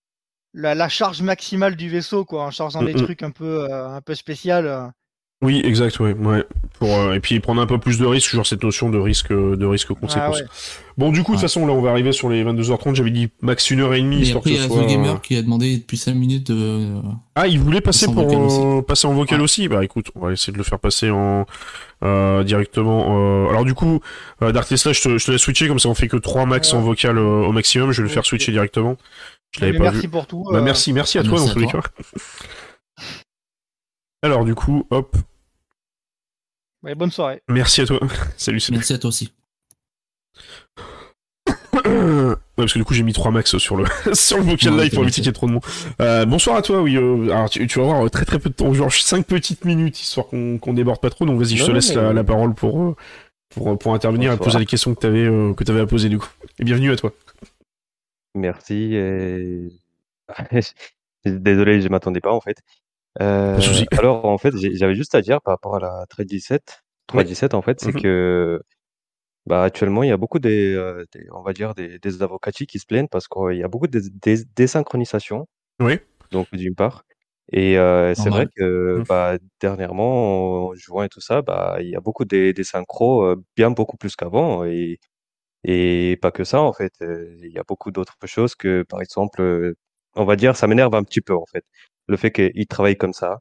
la, charge maximale du vaisseau quoi, en chargeant des trucs un peu euh, un peu spécial. Euh. Oui, exact, ouais, ouais. Pour, euh, et puis prendre un peu plus de risques, genre cette notion de risque, de risque conséquence. Ah bon, du coup, de toute façon, là, on va arriver sur les 22h30. J'avais dit max une heure et demie. Et après, il y a The Gamer qui a demandé depuis 5 minutes de... Ah, il voulait passer pour euh, passer en vocal aussi. Bah, écoute, on va essayer de le faire passer en euh, directement. Alors du coup, Dark Tesla, je te, je te laisse switcher comme ça, on fait que 3 max en vocal au maximum. Je vais le faire switcher directement. Je l'avais pas merci pour tout. Bah, merci, merci à toi dans tous les cas. (laughs) Alors du coup, hop, bonne soirée. Merci à toi. (laughs) Salut, Merci à toi aussi. (coughs) parce que du coup j'ai mis 3 max sur le (laughs) sur le vocal live pour éviter qu'il y ait trop de monde. Euh, bonsoir à toi, oui. Euh, alors tu, vas avoir très très peu de temps, genre 5 petites minutes histoire qu'on qu'on déborde pas trop. Donc vas-y, je te laisse la, parole pour pour pour intervenir et poser les questions que t'avais euh, que t'avais à poser du coup. Et bienvenue à toi. Merci. Et... (laughs) Désolé, je m'attendais pas en fait. Euh, alors en fait, j'avais juste à dire par rapport à la 317, 317 en fait, c'est mmh que bah, actuellement, il y a beaucoup des, euh, on va dire des, des qui se plaignent parce qu'il y a beaucoup de désynchronisation. Oui. Donc d'une part. Et euh, c'est vrai que mmh. bah, dernièrement, en jouant et tout ça, bah, il y a beaucoup des, des synchros bien beaucoup plus qu'avant. Et, et pas que ça, en fait. Il y a beaucoup d'autres choses que, par exemple, on va dire, ça m'énerve un petit peu, en fait. Le fait qu'ils travaillent comme ça,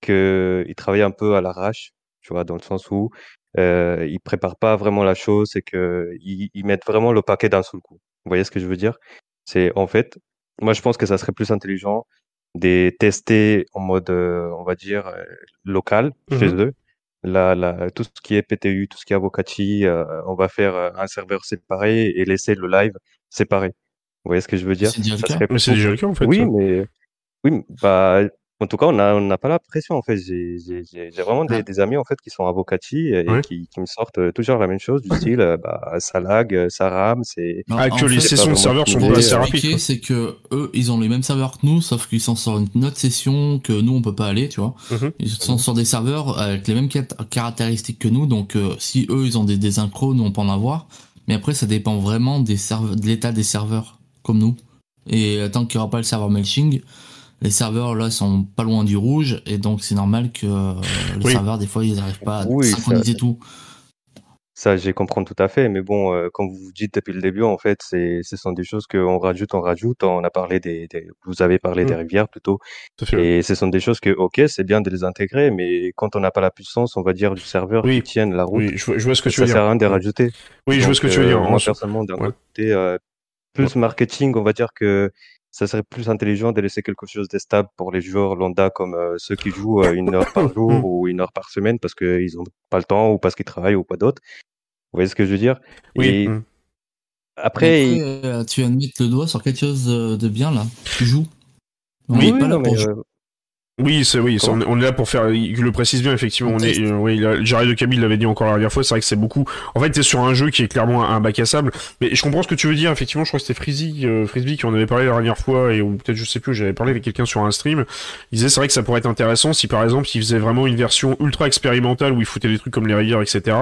qu'ils travaillent un peu à l'arrache, tu vois, dans le sens où euh, ils préparent pas vraiment la chose et que ils, mettent vraiment le paquet d'un seul coup. Vous voyez ce que je veux dire? C'est en fait, moi je pense que ça serait plus intelligent de tester en mode, euh, on va dire, euh, local mmh chez eux. La, la, tout ce qui est PTU, tout ce qui est Avocati, euh, on va faire un serveur séparé et laisser le live séparé. Vous voyez ce que je veux dire? C'est déjà, déjà le cas en fait. Oui, mais oui, bah en tout cas, on n'a pas la pression en fait. J'ai vraiment des, ah. des, amis en fait qui sont avocati et qui, qui, me sortent euh, toujours la même chose du style euh, bah, ça lag, euh, ça rame, c'est. Ah, que les sessions de serveurs sont pas assez rapides. C'est que eux, ils ont les mêmes serveurs que nous, sauf qu'ils sont sur une autre session que nous on peut pas aller, tu vois. Mhm. Ils sont sur des serveurs avec les mêmes caractéristiques que nous, donc si eux ils ont des, des nous on peut en avoir. Mais après, ça dépend vraiment des de l'état des serveurs, comme nous. Et tant qu'il n'y aura pas le serveur Melching, les serveurs là sont pas loin du rouge et donc c'est normal que euh, les serveurs des fois ils n'arrivent pas à synchroniser tout. Ça, j'ai comprends tout à fait, mais bon, euh, comme vous dites depuis le début, en fait, c'est, ce sont des choses qu'on rajoute, on rajoute. On a parlé des, vous avez parlé des mmh. rivières plutôt, et ce sont des choses que, ok, c'est bien de les intégrer, mais quand on n'a pas la puissance, on va dire du serveur qui tienne la route, oui, je, vois ce que tu veux dire. Ça sert à rien de rajouter. Oui, je vois ce que tu veux dire. Euh, moi, personnellement, d'un côté, plus marketing, on va dire que ça serait plus intelligent de laisser quelque chose de stable pour les joueurs lambda comme euh, ceux qui jouent euh, une heure par (coughs) jour mm. ou une heure par semaine parce qu'ils n'ont pas le temps ou parce qu'ils travaillent ou pas d'autre. Vous voyez ce que je veux dire? Oui. Mm. Après, euh, tu viens de mettre le doigt sur quelque chose de bien là. Tu joues. oui, pas là pour oui, c'est oui, on, est là pour faire. Il le précise bien effectivement. On est, euh, oui, Jared de Camille l'avait dit encore la dernière fois. C'est vrai que c'est beaucoup. En fait, t'es sur un jeu qui est clairement un, bac à sable. Mais je comprends ce que tu veux dire. Effectivement, je crois que c'était Frizzy, euh, Frisbee qui en avait parlé la dernière fois et ou peut-être je sais plus. J'avais parlé avec quelqu'un sur un stream. Il disait c'est vrai que ça pourrait être intéressant si par exemple il faisait vraiment une version ultra expérimentale où il foutait des trucs comme les rivières, etc.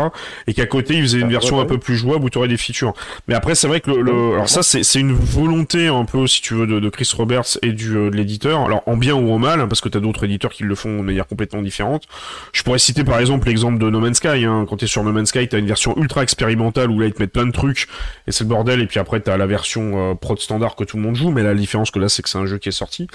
Et qu'à côté il faisait une bah, version un peu plus jouable où tu aurais des features. Mais après, c'est vrai que le, alors ça c'est une volonté un peu si tu veux de, de Chris Roberts et du euh, de l'éditeur. Alors en bien ou en mal, hein, parce que t'as d'autres éditeurs qui le font de manière complètement différente. Je pourrais citer par exemple l'exemple de No Man's Sky. Hein. Quand t'es sur No Man's Sky, t'as une version ultra expérimentale où là ils te mettent plein de trucs et c'est le bordel. Et puis après t'as la version euh, prod standard que tout le monde joue, mais la différence que là c'est que c'est un jeu qui est sorti.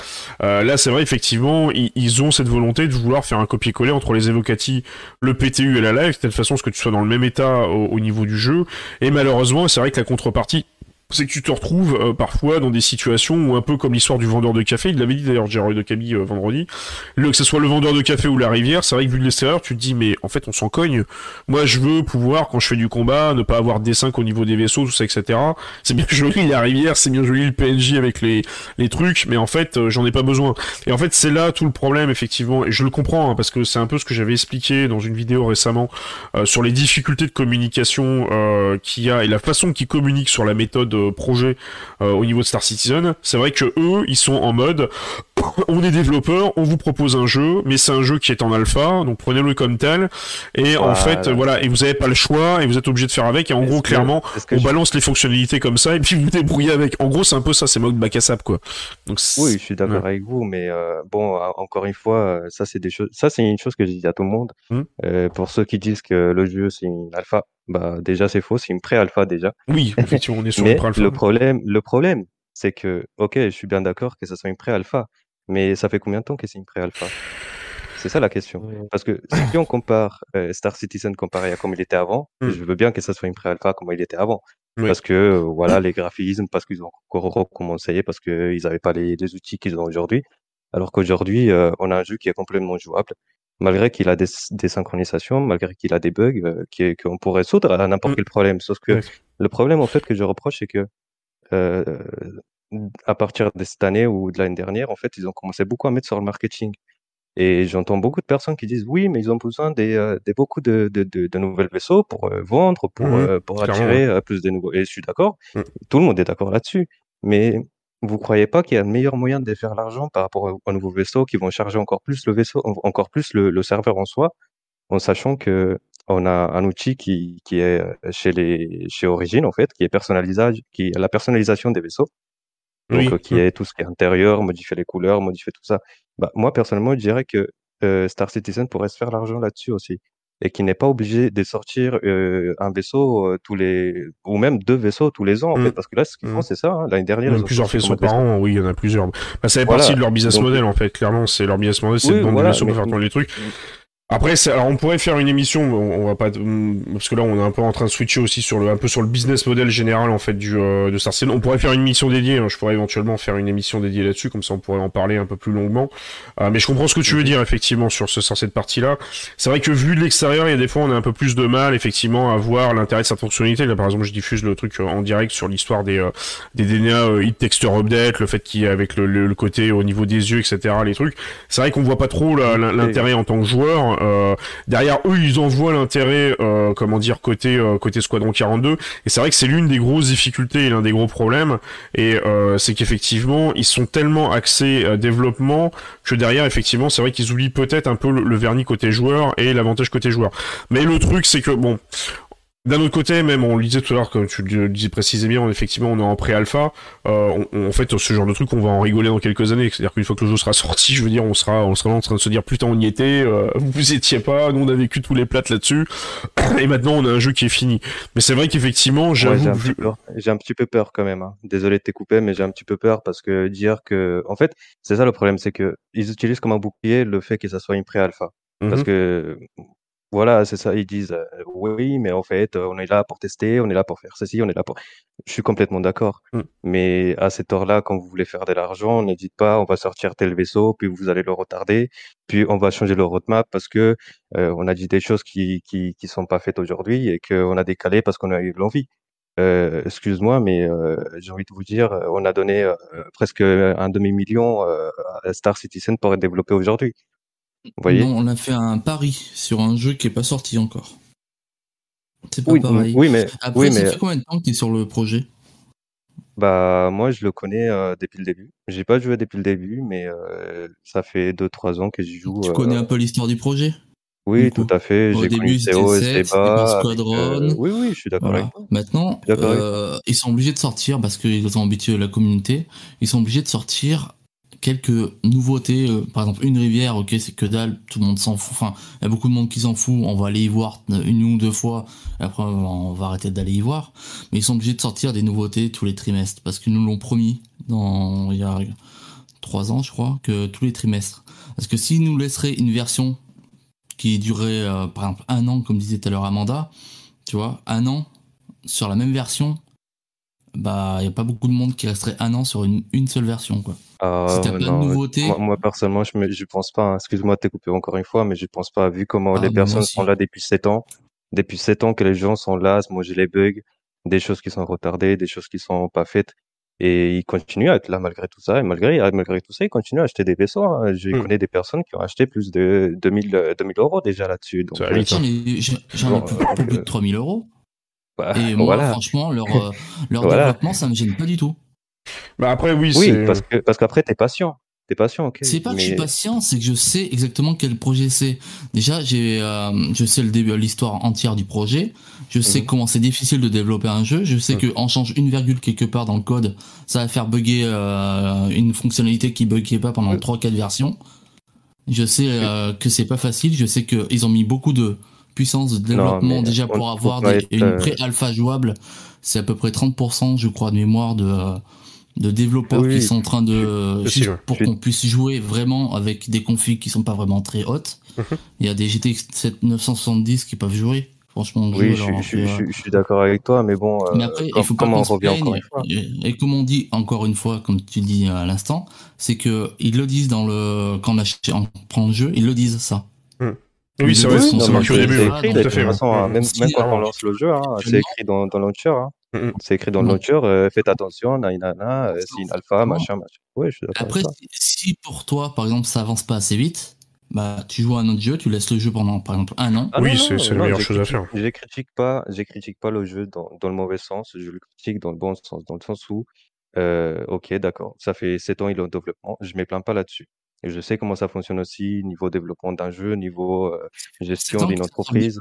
Euh, là c'est vrai effectivement ils, ont cette volonté de vouloir faire un copier-coller entre les évocati, le PTU et la live, de telle façon que tu sois dans le même état au niveau du jeu. Et malheureusement c'est vrai que la contrepartie c'est que tu te retrouves euh, parfois dans des situations où un peu comme l'histoire du vendeur de café, il l'avait dit d'ailleurs Gérard de Camille euh, vendredi, le, que ce soit le vendeur de café ou la rivière, c'est vrai que vu de l'extérieur, tu te dis mais en fait on s'en cogne. Moi je veux pouvoir quand je fais du combat ne pas avoir des 5 au niveau des vaisseaux, tout ça, etc. C'est bien (laughs) joli la rivière, c'est bien joli le PNJ avec les, les trucs, mais en fait euh, j'en ai pas besoin. Et en fait c'est là tout le problème effectivement, et je le comprends hein, parce que c'est un peu ce que j'avais expliqué dans une vidéo récemment sur les difficultés de communication qu'il y a et la façon qu'ils communiquent sur la méthode projet euh, au niveau de Star Citizen, c'est vrai que eux, ils sont en mode (coughs) on est développeur, on vous propose un jeu, mais c'est un jeu qui est en alpha, donc prenez-le comme tel. Et en fait, voilà, et vous avez pas le choix, et vous êtes obligé de faire avec. Et en gros, clairement, on balance les fonctionnalités comme ça, et puis (laughs) vous débrouillez avec. En gros, c'est un peu ça, c'est mode bac à sable, quoi. Donc, oui, je suis d'accord avec vous, mais euh, bon, encore une fois, euh, ça c'est des choses, ça c'est une chose que je dis à tout le monde. Hmm. Euh, pour ceux qui disent que le jeu c'est une alpha, bah déjà c'est faux, c'est une pré-alpha déjà. Oui, (laughs) effectivement, on est sur une pré-alpha. Le problème, le problème, c'est que, ok, je suis bien d'accord que ça soit une pré-alpha, mais ça fait combien de temps que c'est une pré-alpha? C'est ça la question. Parce que si on compare euh, Star Citizen comparé à comme il était avant, hmm. je veux bien que ça soit une pré-alpha comme il était avant. Parce que euh, voilà les graphismes, parce qu'ils ont encore recommencé, parce qu'ils n'avaient pas les, outils qu'ils ont aujourd'hui. Alors qu'aujourd'hui, euh, on a un jeu qui est complètement jouable, malgré qu'il a des, des, synchronisations, malgré qu'il a des bugs, qu'on pourrait sauter à n'importe hmm. quel problème. Sauf que le problème en fait que je reproche, c'est que à partir de cette année ou de l'année dernière, en fait, ils ont commencé beaucoup à mettre sur le marketing. Et j'entends beaucoup de personnes qui disent oui, mais ils ont besoin des, des beaucoup de, de, de, nouvelles vaisseaux pour vendre, pour, mmh pour attirer plus de nouveaux. Et je suis d'accord, mmh. tout le monde est d'accord là-dessus. Mais vous croyez pas qu'il y a un meilleur moyen de faire l'argent par rapport aux, nouveaux vaisseaux qui vont charger encore plus le vaisseau, encore plus le, le serveur en soi, en sachant que on a un outil qui, qui est chez les chez Origin en fait, qui est qui est la personnalisation des vaisseaux. Donc qui mmh. est tout ce qui est intérieur, modifier les couleurs, modifier tout ça. Bah, moi personnellement, je dirais que euh, Star Citizen pourrait se faire l'argent là-dessus aussi et qui n'est pas obligé de sortir euh, un vaisseau euh, tous les ou même deux vaisseaux tous les ans en fait mmh. parce que là ce qu'ils font mmh. c'est ça hein. l'année dernière il y a plusieurs vaisseaux par an oui il y en a plusieurs bah, ça fait partie de leur business model en fait clairement c'est leur business model c'est de vendre des vaisseaux pour faire tourner les trucs après, alors on pourrait faire une émission, on, va pas, parce que là on est un peu en train de switcher aussi sur le, un peu sur le business model général en fait du euh, de Star Citizen. On pourrait faire une émission dédiée. Hein. je pourrais éventuellement faire une émission dédiée là-dessus, comme ça on pourrait en parler un peu plus longuement. Euh, mais je comprends ce que tu veux dire effectivement sur ce sur cette partie-là. C'est vrai que vu de l'extérieur, il y a des fois on a un peu plus de mal effectivement à voir l'intérêt de cette fonctionnalité. Là par exemple, je diffuse le truc euh, en direct sur l'histoire des euh, des DNA hit texture update, le fait qu'il y ait avec le, le, côté au niveau des yeux, etc. Les trucs. C'est vrai qu'on voit pas trop l'intérêt en tant que joueur. Euh, derrière eux, ils en voient l'intérêt, euh, comment dire, côté euh, côté Squadron 42. Et c'est vrai que c'est l'une des grosses difficultés et l'un des gros problèmes. Et c'est qu'effectivement, ils sont tellement axés développement que derrière, effectivement, c'est vrai qu'ils oublient peut-être un peu le vernis côté joueur et l'avantage côté joueur. Mais le truc, c'est que bon, d'un autre côté, même on le disait tout à l'heure, comme tu le disais précisément, effectivement, on est en pré-alpha. Euh, en fait, ce genre de truc, on va en rigoler dans quelques années. C'est-à-dire qu'une fois que le jeu sera sorti, je veux dire, on sera, on sera en train de se dire, putain, on y était, euh, vous étiez pas, nous on a vécu tous les plates là-dessus, (coughs) et maintenant on a un jeu qui est fini. Mais c'est vrai qu'effectivement, j'avoue, j'ai un, petit peu peur quand même. Hein. Désolé de t'écouper, mais j'ai un petit peu peur parce que dire que, en fait, c'est ça le problème, c'est que ils utilisent comme un bouclier le fait que ça soit une pré-alpha. Parce mmh que voilà, c'est ça. Ils disent oui, mais en fait, on est là pour tester, on est là pour faire ceci, on est là pour. Je suis complètement d'accord. Mmh. Mais à cette heure-là, quand vous voulez faire de l'argent, n'hésite pas, on va sortir tel vaisseau, puis vous allez le retarder, puis on va changer le roadmap parce que on a dit des choses qui, qui, qui sont pas faites aujourd'hui et qu'on a décalé parce qu'on a eu l'envie. Excuse-moi, mais j'ai envie de vous dire, on a donné presque un demi-million à Star Citizen pour être développé aujourd'hui non, on a fait un pari sur un jeu qui est pas sorti encore. C'est pas pareil. Oui, mais après, oui, ça fait combien de temps que tu es sur le projet? Bah moi, je le connais euh, depuis le début. J'ai pas joué depuis le début, mais euh, ça fait 2-3 ans que j'y joue. Tu connais euh, un peu l'histoire du projet? Oui, tout à fait. Au début, c'était Squadron. oui, oui, je suis d'accord Maintenant, ils sont obligés de sortir parce qu'ils ont habitué la communauté. Ils sont obligés de sortir quelques nouveautés. Euh, par exemple, une rivière, ok, c'est que dalle, tout le monde s'en fout. Enfin, il y a beaucoup de monde qui s'en fout. On va aller y voir une ou deux fois. Et après, on va arrêter d'aller y voir. Mais ils sont obligés de sortir des nouveautés tous les trimestres parce qu'ils nous l'ont promis dans il y a trois ans, je crois, que tous les trimestres. Parce que s'ils nous laisseraient une version qui durerait, euh, par exemple, un an, comme disait tout à l'heure Amanda, tu vois, un an sur la même version, bah, il y a pas beaucoup de monde qui resterait un an sur une, une seule version, quoi. Euh, si t'as plein de nouveautés. Moi, personnellement, je, me, je pense pas. Hein. Excuse-moi de t'écouper encore une fois, mais je pense pas. Vu comment ah, les personnes sont là depuis 7 ans, depuis 7 ans que les gens sont là, moi j'ai les bugs, des choses qui sont retardées, des choses qui sont pas faites. Et ils continuent à être là malgré tout ça. Et malgré, malgré tout ça, ils continuent à acheter des vaisseaux. Hein. Je hmm. connais des personnes qui ont acheté plus de 2000, 2000 euros déjà là-dessus. Donc, euh, j'en ai plus, plus de 3000 euros. Bah, et (laughs) moi, franchement, leur, (laughs) euh, leur développement, ça me gêne pas du tout. Bah après, oui, oui parce que parce qu'après, t'es patient. T'es patient, ok. C'est pas que je suis patient, c'est que je sais exactement quel projet c'est. Déjà, j'ai, euh, je sais le début, l'histoire entière du projet. Je sais mhm. comment c'est difficile de développer un jeu. Je sais mhm. que en change une virgule quelque part dans le code, ça va faire bugger euh, une fonctionnalité qui buguait pas pendant trois, quatre versions. Je sais euh, que c'est pas facile. Je sais qu'ils ont mis beaucoup de puissance de développement déjà pour avoir une euh, pré-alpha jouable. C'est à peu près 30%, je crois, de mémoire de, de développeurs qui sont en train de pour qu'on puisse jouer vraiment avec des configs qui sont pas vraiment très hautes. Mhm. Il y a des GTX 970 qui peuvent jouer. Franchement, oui, je, suis d'accord avec toi, mais bon. Mais après, il faut pas qu'on se plaigne. Et, comme on dit encore une fois, comme tu dis à l'instant, c'est que ils le disent dans le quand on, prend le jeu, ils le disent ça. Oui, c'est vrai, ça marche au début. Écrit, de toute façon, même, quand on lance le jeu, c'est écrit dans, dans launcher. C'est écrit dans le launcher, euh, faites attention, nainana, euh, c'est une alpha, machin, machin. Ouais, je suis Après, si pour toi, par exemple, ça avance pas assez vite, bah, tu joues à un autre jeu, tu laisses le jeu pendant, par exemple, un an. Ah oui, c'est la meilleure chose à faire. Je critique pas, je critique pas le jeu dans, dans, le mauvais sens, je le critique dans le bon sens, dans le sens où, euh, ok, d'accord, ça fait 7 ans il est en développement, je ne me plains pas là-dessus. Et je sais comment ça fonctionne aussi, niveau développement d'un jeu, niveau euh, gestion d'une entreprise.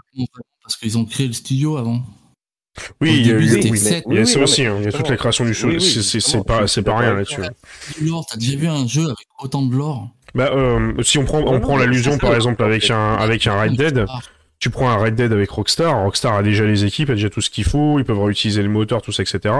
Parce qu'ils ont créé le studio avant. Oui, il y a, oui, ça aussi, hein. il y a toute la création du jeu, c'est pas, pas rien là-dessus. T'as déjà vu un jeu avec autant de lore? Bah, euh, si on prend, on prend l'allusion par exemple avec un, avec un Red Dead, tu prends un Red Dead avec Rockstar, Rockstar a déjà les équipes, a déjà tout ce qu'il faut, ils peuvent réutiliser le moteur, tout ça, etc.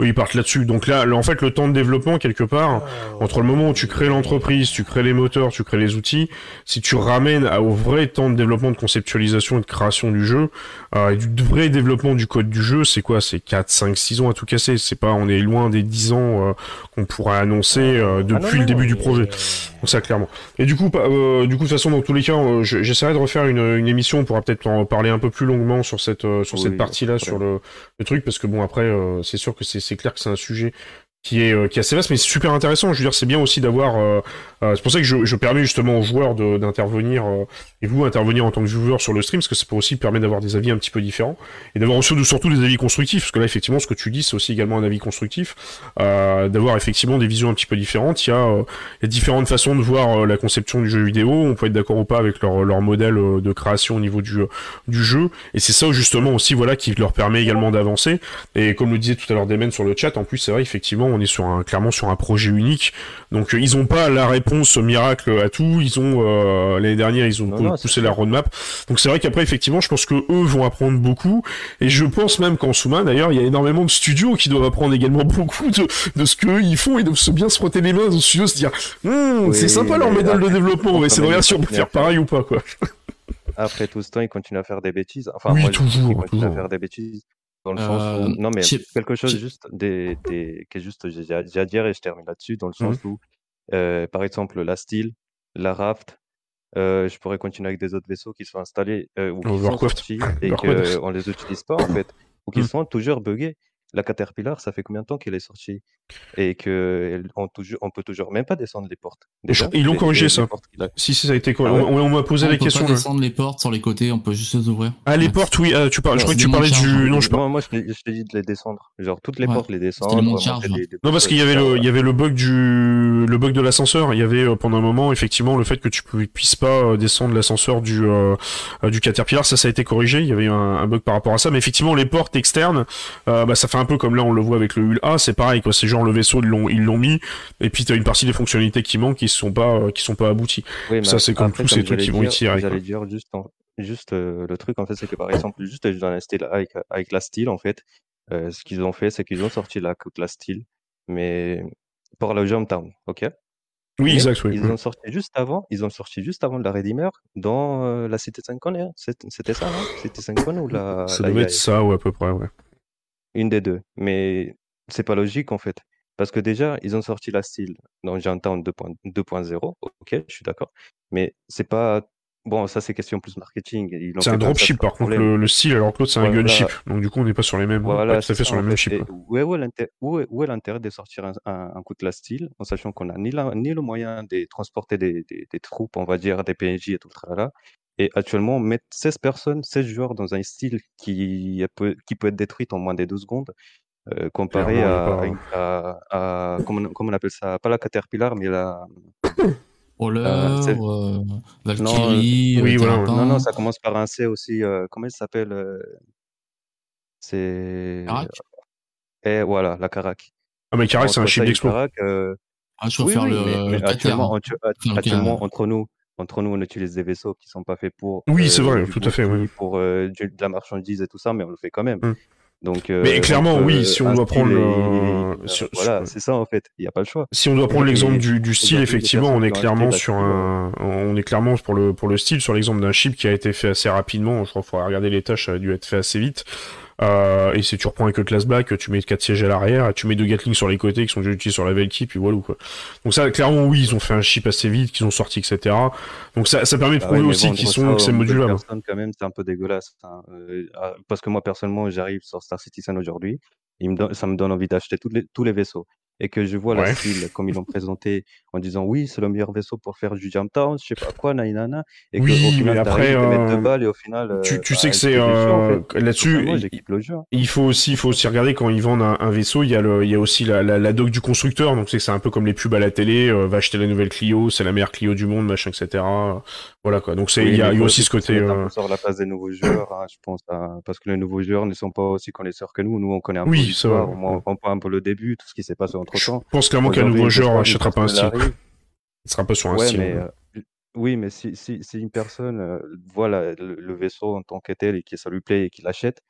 Eux, ils partent là-dessus. Donc là, en fait, le temps de développement, quelque part, entre le moment où tu crées l'entreprise, tu crées les moteurs, tu crées les outils, si tu ramènes au vrai temps de développement, de conceptualisation et de création du jeu, euh, et du vrai développement du code du jeu, c'est quoi? C'est 4, 5, 6 ans à tout casser. C'est pas, on est loin des 10 ans euh, qu'on pourrait annoncer euh, ah depuis le début du projet. Donc ça, clairement. Et du coup, euh, du coup, de toute façon, dans tous les cas, j'essaierai de refaire une, une émission pour peut-être en parler un peu plus longuement sur cette euh, sur cette partie-là, sur le, le, truc, parce que bon après, euh, c'est sûr que c'est clair que c'est un sujet qui est euh, qui est assez vaste mais c'est super intéressant. Je veux dire c'est bien aussi d'avoir euh, euh, c'est pour ça que je, je permets justement aux joueurs d'intervenir et vous intervenir en tant que viewer sur le stream parce que ça peut aussi permettre d'avoir des avis un petit peu différents et d'avoir aussi surtout des avis constructifs parce que là effectivement ce que tu dis c'est aussi également un avis constructif d'avoir effectivement des visions un petit peu différentes. Il y a, y a différentes façons de voir la conception du jeu vidéo. On peut être d'accord ou pas avec leur, leur modèle de création au niveau du du jeu. Et c'est ça justement aussi voilà qui leur permet également d'avancer. Et comme le disait tout à l'heure Demen sur le chat en plus c'est vrai effectivement on est sur un, clairement sur un projet unique. Donc euh, ils n'ont pas la réponse miracle à tout. Ils ont euh, l'année dernière ils ont poussé la roadmap. Donc c'est vrai qu'après effectivement je pense que eux vont apprendre beaucoup. Et je pense même qu'en Souma d'ailleurs il y a énormément de studios qui doivent apprendre également (laughs) beaucoup de, de ce qu'eux ils font et doivent se bien se frotter les mains dans studios se dire hum, c'est sympa leur médaille de développement mais c'est vrai si on peut faire pareil ou pas quoi. Après tout ce temps, ils continuent à faire des bêtises. Enfin, oui, moi, toujours, ils continuent à faire des bêtises. Dans le sens où... Euh, non, mais quelque chose juste des, des... qui est juste, j'ai à dire et je termine là-dessus, dans le mmh sens où, euh, par exemple, la style, la raft, euh, je pourrais continuer avec des autres vaisseaux qui sont installés euh, ou qui sont sortis (laughs) et qu'on les utilise pas, en fait, ou qui mmh. sont toujours buggés. La Caterpillar, ça fait combien de temps qu'elle est sortie? Et qu'on on peut toujours même pas descendre les portes. ils l'ont corrigé ça. Si, ça a été corrigé. Ah on, m'a posé la question. On peut descendre les portes sur les côtés, on peut juste les ouvrir. Ah, les portes, oui. Ah, tu parles, je crois que tu parlais du. Non, je Moi, je t'ai dit de les descendre. Genre, toutes les portes, les descendre. Les non, parce qu'il y avait le, il y avait le bug du, le bug de l'ascenseur. Il y avait euh, pendant un moment, effectivement, le fait que tu puisses pas euh, descendre l'ascenseur du, euh, du Caterpillar. Ça, ça a été corrigé. Il y avait un, un bug par rapport à ça. Mais effectivement, les portes externes, bah, ça fait un peu comme là on le voit avec le HUL-A, c'est pareil quoi, c'est genre le vaisseau ils l'ont mis et puis tu as une partie des fonctionnalités qui manquent qui sont pas euh, qui sont pas abouties. ça c'est comme tous ces trucs qui vont y tirer. J'allais dire juste juste euh, le truc en fait c'est que par exemple juste dans la style avec avec la style en fait euh, ce qu'ils ont fait c'est qu'ils ont sorti la la style mais pour le Jump Town, OK? Oui, exact, oui. Ils ont sorti juste avant, ils ont sorti juste avant de la Redeemer dans la Cité 5 hein. C'était ça, non? Cité 5 ou la. Ça devait être ça, ou à peu près, ouais. Une des deux. Mais c'est pas logique en fait. Parce que déjà, ils ont sorti la style dans Town 2.0, ok, je suis d'accord. Mais c'est pas. Bon, ça c'est question plus marketing. C'est un dropship par contre, le, style, alors que l'autre c'est un gunship. Donc du coup, on n'est pas sur les mêmes. Voilà, tout à fait sur les mêmes chips. Où est, l'intérêt de sortir un, coup de la style en sachant qu'on a ni, ni le moyen de transporter des, troupes, on va dire, des PNJ et tout le là et actuellement, mettre 16 personnes, 16 joueurs dans un style qui peut, qui peut être détruit en moins de 12 secondes, euh, comparé (laughs) à, à, comment, on appelle ça? Pas la Caterpillar, mais la. Roller, euh, euh, Valkyrie, non, oui, voilà, non, non, ça commence par un C aussi. comment elle s'appelle C'est. Et eh, voilà, la Carac. Ah, mais Carac, c'est un chip d'explo. ah, je oui, faire le, actuellement, actuellement entre nous, entre nous, on utilise des vaisseaux qui sont pas faits pour. Oui, c'est vrai, tout à fait. Oui. Pour de la marchandise et tout ça, mais on le fait quand même. Hum. Donc, euh, mais clairement, oui, euh, si on doit prendre le... voilà, c'est ça en fait. Il n'y a pas le choix. Si on doit prendre l'exemple du, du style, effectivement, on est clairement sur un, on est clairement pour le pour le style sur l'exemple d'un chip qui a été fait assez rapidement. Je crois qu'il faudra regarder les tâches, ça a dû être fait assez vite. Euh, et si tu reprends avec le class black, tu mets quatre sièges à l'arrière, tu mets deux Gatling sur les côtés qui sont déjà utilisés sur la Valky, puis voilà quoi. Donc ça, clairement, oui, ils ont fait un chip assez vite, qu'ils ont sorti, etc. Donc ça, ça permet de bah prouver aussi qu'ils sont, que c'est modulable. quand même, c'est un peu dégueulasse. Hein. Euh, ah, parce que moi, personnellement, j'arrive sur Star Citizen aujourd'hui. ça me donne envie d'acheter tous les vaisseaux et que je vois la style comme ils l'ont (laughs) présenté en disant oui, c'est le meilleur vaisseau pour faire du jump town, je sais pas quoi, nainana, et oui, qu'au final, mais après, euh, deux balles et au final, tu, tu bah, sais que c'est euh, là-dessus, il faut aussi, il faut aussi regarder quand ils vendent un, vaisseau, il y a le, il y a aussi la, la, la doc du constructeur, donc c'est c'est un peu comme les pubs à la télé, euh, va acheter la nouvelle Clio, c'est la meilleure Clio du monde, machin, etc. Voilà quoi. Donc c'est, il y a, aussi ce côté. Euh... sort la phase des nouveaux joueurs, hein, je pense, parce que les nouveaux joueurs ne sont pas aussi connaisseurs que nous. Nous, on connaît un peu oui, l'histoire, on comprend un peu le début, tout ce qui s'est passé entre temps. Je pense clairement qu'un nouveau joueur achètera pas un style. Il sera pas sur un style. Mais, euh, oui, mais si, si, si une personne euh, voit le, vaisseau en tant que tel et que ça lui plaît et qu'il l'achète,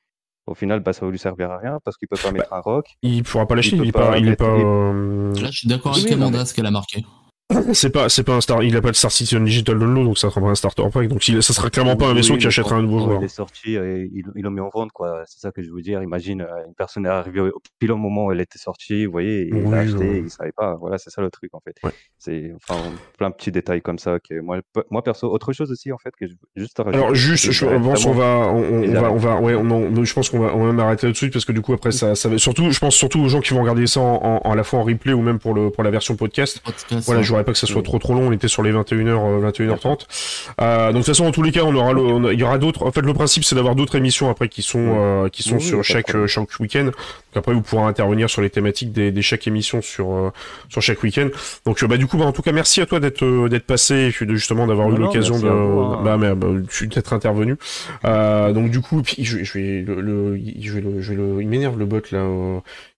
au final, bah, ça va lui servir à rien parce qu'il peut pas bah, mettre un rock. Il pourra pas l'acheter, il, est pas, il est pas. Euh, Là, je suis d'accord avec Amanda, ce qu'elle a marqué. (coughs) C'est pas, c'est pas un star, il a pas de Star Citizen Digital Download, donc ça sera pas un starter pack, donc ça sera clairement pas un vaisseau qui achètera un nouveau joueur. Il est sorti, et ils l'ont mis en vente, quoi. C'est ça que je veux dire. Imagine, euh, une personne est arrivée au pile au moment où elle était sortie, vous voyez, il l'a acheté, il savait pas. Voilà, c'est ça le truc, en fait. C'est, enfin, plein de petits détails comme ça que moi, moi, perso, autre chose aussi, en fait, que je, juste Alors, juste, je pense on va, on, va, on va, ouais, on, je pense qu'on va, on va même arrêter tout de suite parce que du coup, après, ça, ça va, surtout, je pense surtout aux gens qui vont regarder ça en, à la fois en replay ou même pour le, pour la version podcast. voilà, je pas que ça soit trop trop long on était sur les 21h, 21h30. Euh, donc de toute façon, en tous les cas, on aura, il y aura d'autres. En fait, le principe, c'est d'avoir d'autres émissions après qui sont, euh, qui sont sur chaque, euh, chaque week-end. Donc après, vous pourrez intervenir sur les thématiques des, des chaque émission sur, sur chaque week-end. Donc bah du coup, bah, en tout cas, merci à toi d'être, d'être passé et de justement d'avoir eu l'occasion de, hein. bah, mais, bah, d'être intervenu. donc du coup, puis je, je vais le, je vais le, je vais le, il m'énerve le bot là.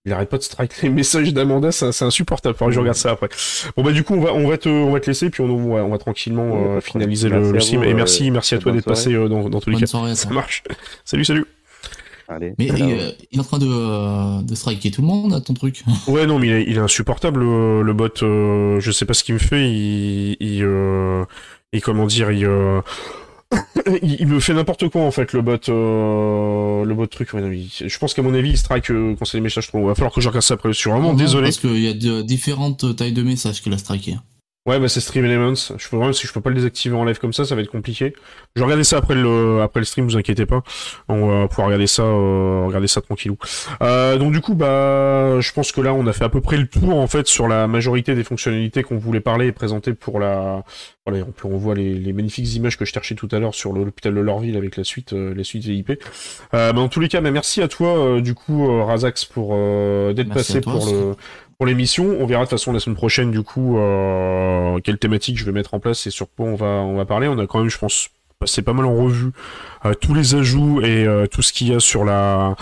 Il arrête pas de strike les messages d'Amanda, c'est insupportable. Faudra que je regarde ça après. Bon bah du coup on va on va te on va te laisser puis on va, on va tranquillement euh, finaliser le, le sim. Et merci merci à toi d'être passé euh, dans, dans tous les cas. ça marche. salut salut. Allez, mais il, est en train de, euh, de striker tout le monde, ton truc. (laughs) Ouais, non, mais il est, il est insupportable, le, le bot. Euh, je sais pas ce qu'il me fait. Il, il, euh, et comment dire, il, (laughs) il, me fait n'importe quoi en fait le bot euh, le bot truc je pense qu'à mon avis il strike euh, quand c'est des messages trop il va falloir que je regarde ça après je suis vraiment désolé. parce qu'il y a différentes tailles de messages qu'il a striké Ouais, bah c'est Stream Elements. Je peux vraiment, si je peux pas le désactiver en live comme ça, ça va être compliqué. Je vais regarder ça après le, après le stream, vous inquiétez pas. On va pouvoir regarder ça, euh, regarder ça tranquillou. Euh, donc du coup, bah, je pense que là, on a fait à peu près le tour en fait sur la majorité des fonctionnalités qu'on voulait parler et présenter pour la. Voilà, on, on voit les, les, magnifiques images que je cherchais tout à l'heure sur l'hôpital de Lorville avec la suite, euh, les suites VIP. Euh, bah, en tous les cas, bah, merci à toi, euh, du coup, Razax, pour d'être passé pour le pour l'émission. On verra de toute façon la semaine prochaine du coup euh, quelle thématique je vais mettre en place et sur quoi on va on va parler. On a quand même, je pense, passé pas mal en revue euh, tous les ajouts et euh, tout ce qu'il y a sur la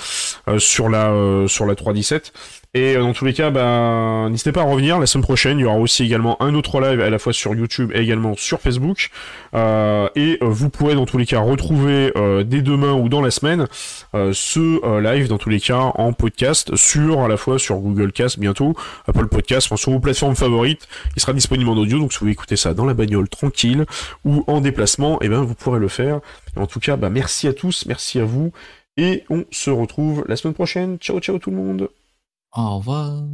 euh, sur la sur la 317. Et dans tous les cas, bah, n'hésitez pas à revenir la semaine prochaine. Il y aura aussi également un autre live à la fois sur YouTube et également sur Facebook. Euh, et vous pourrez dans tous les cas retrouver euh, dès demain ou dans la semaine ce live dans tous les cas en podcast sur à la fois sur Google Cast bientôt, Apple Podcast, enfin, sur vos plateformes favorites. Il sera disponible en audio, donc si vous voulez écouter ça dans la bagnole tranquille ou en déplacement, et eh ben vous pourrez le faire. en tout cas, bah, merci à tous, merci à vous. Et on se retrouve la semaine prochaine. Ciao ciao tout le monde au revoir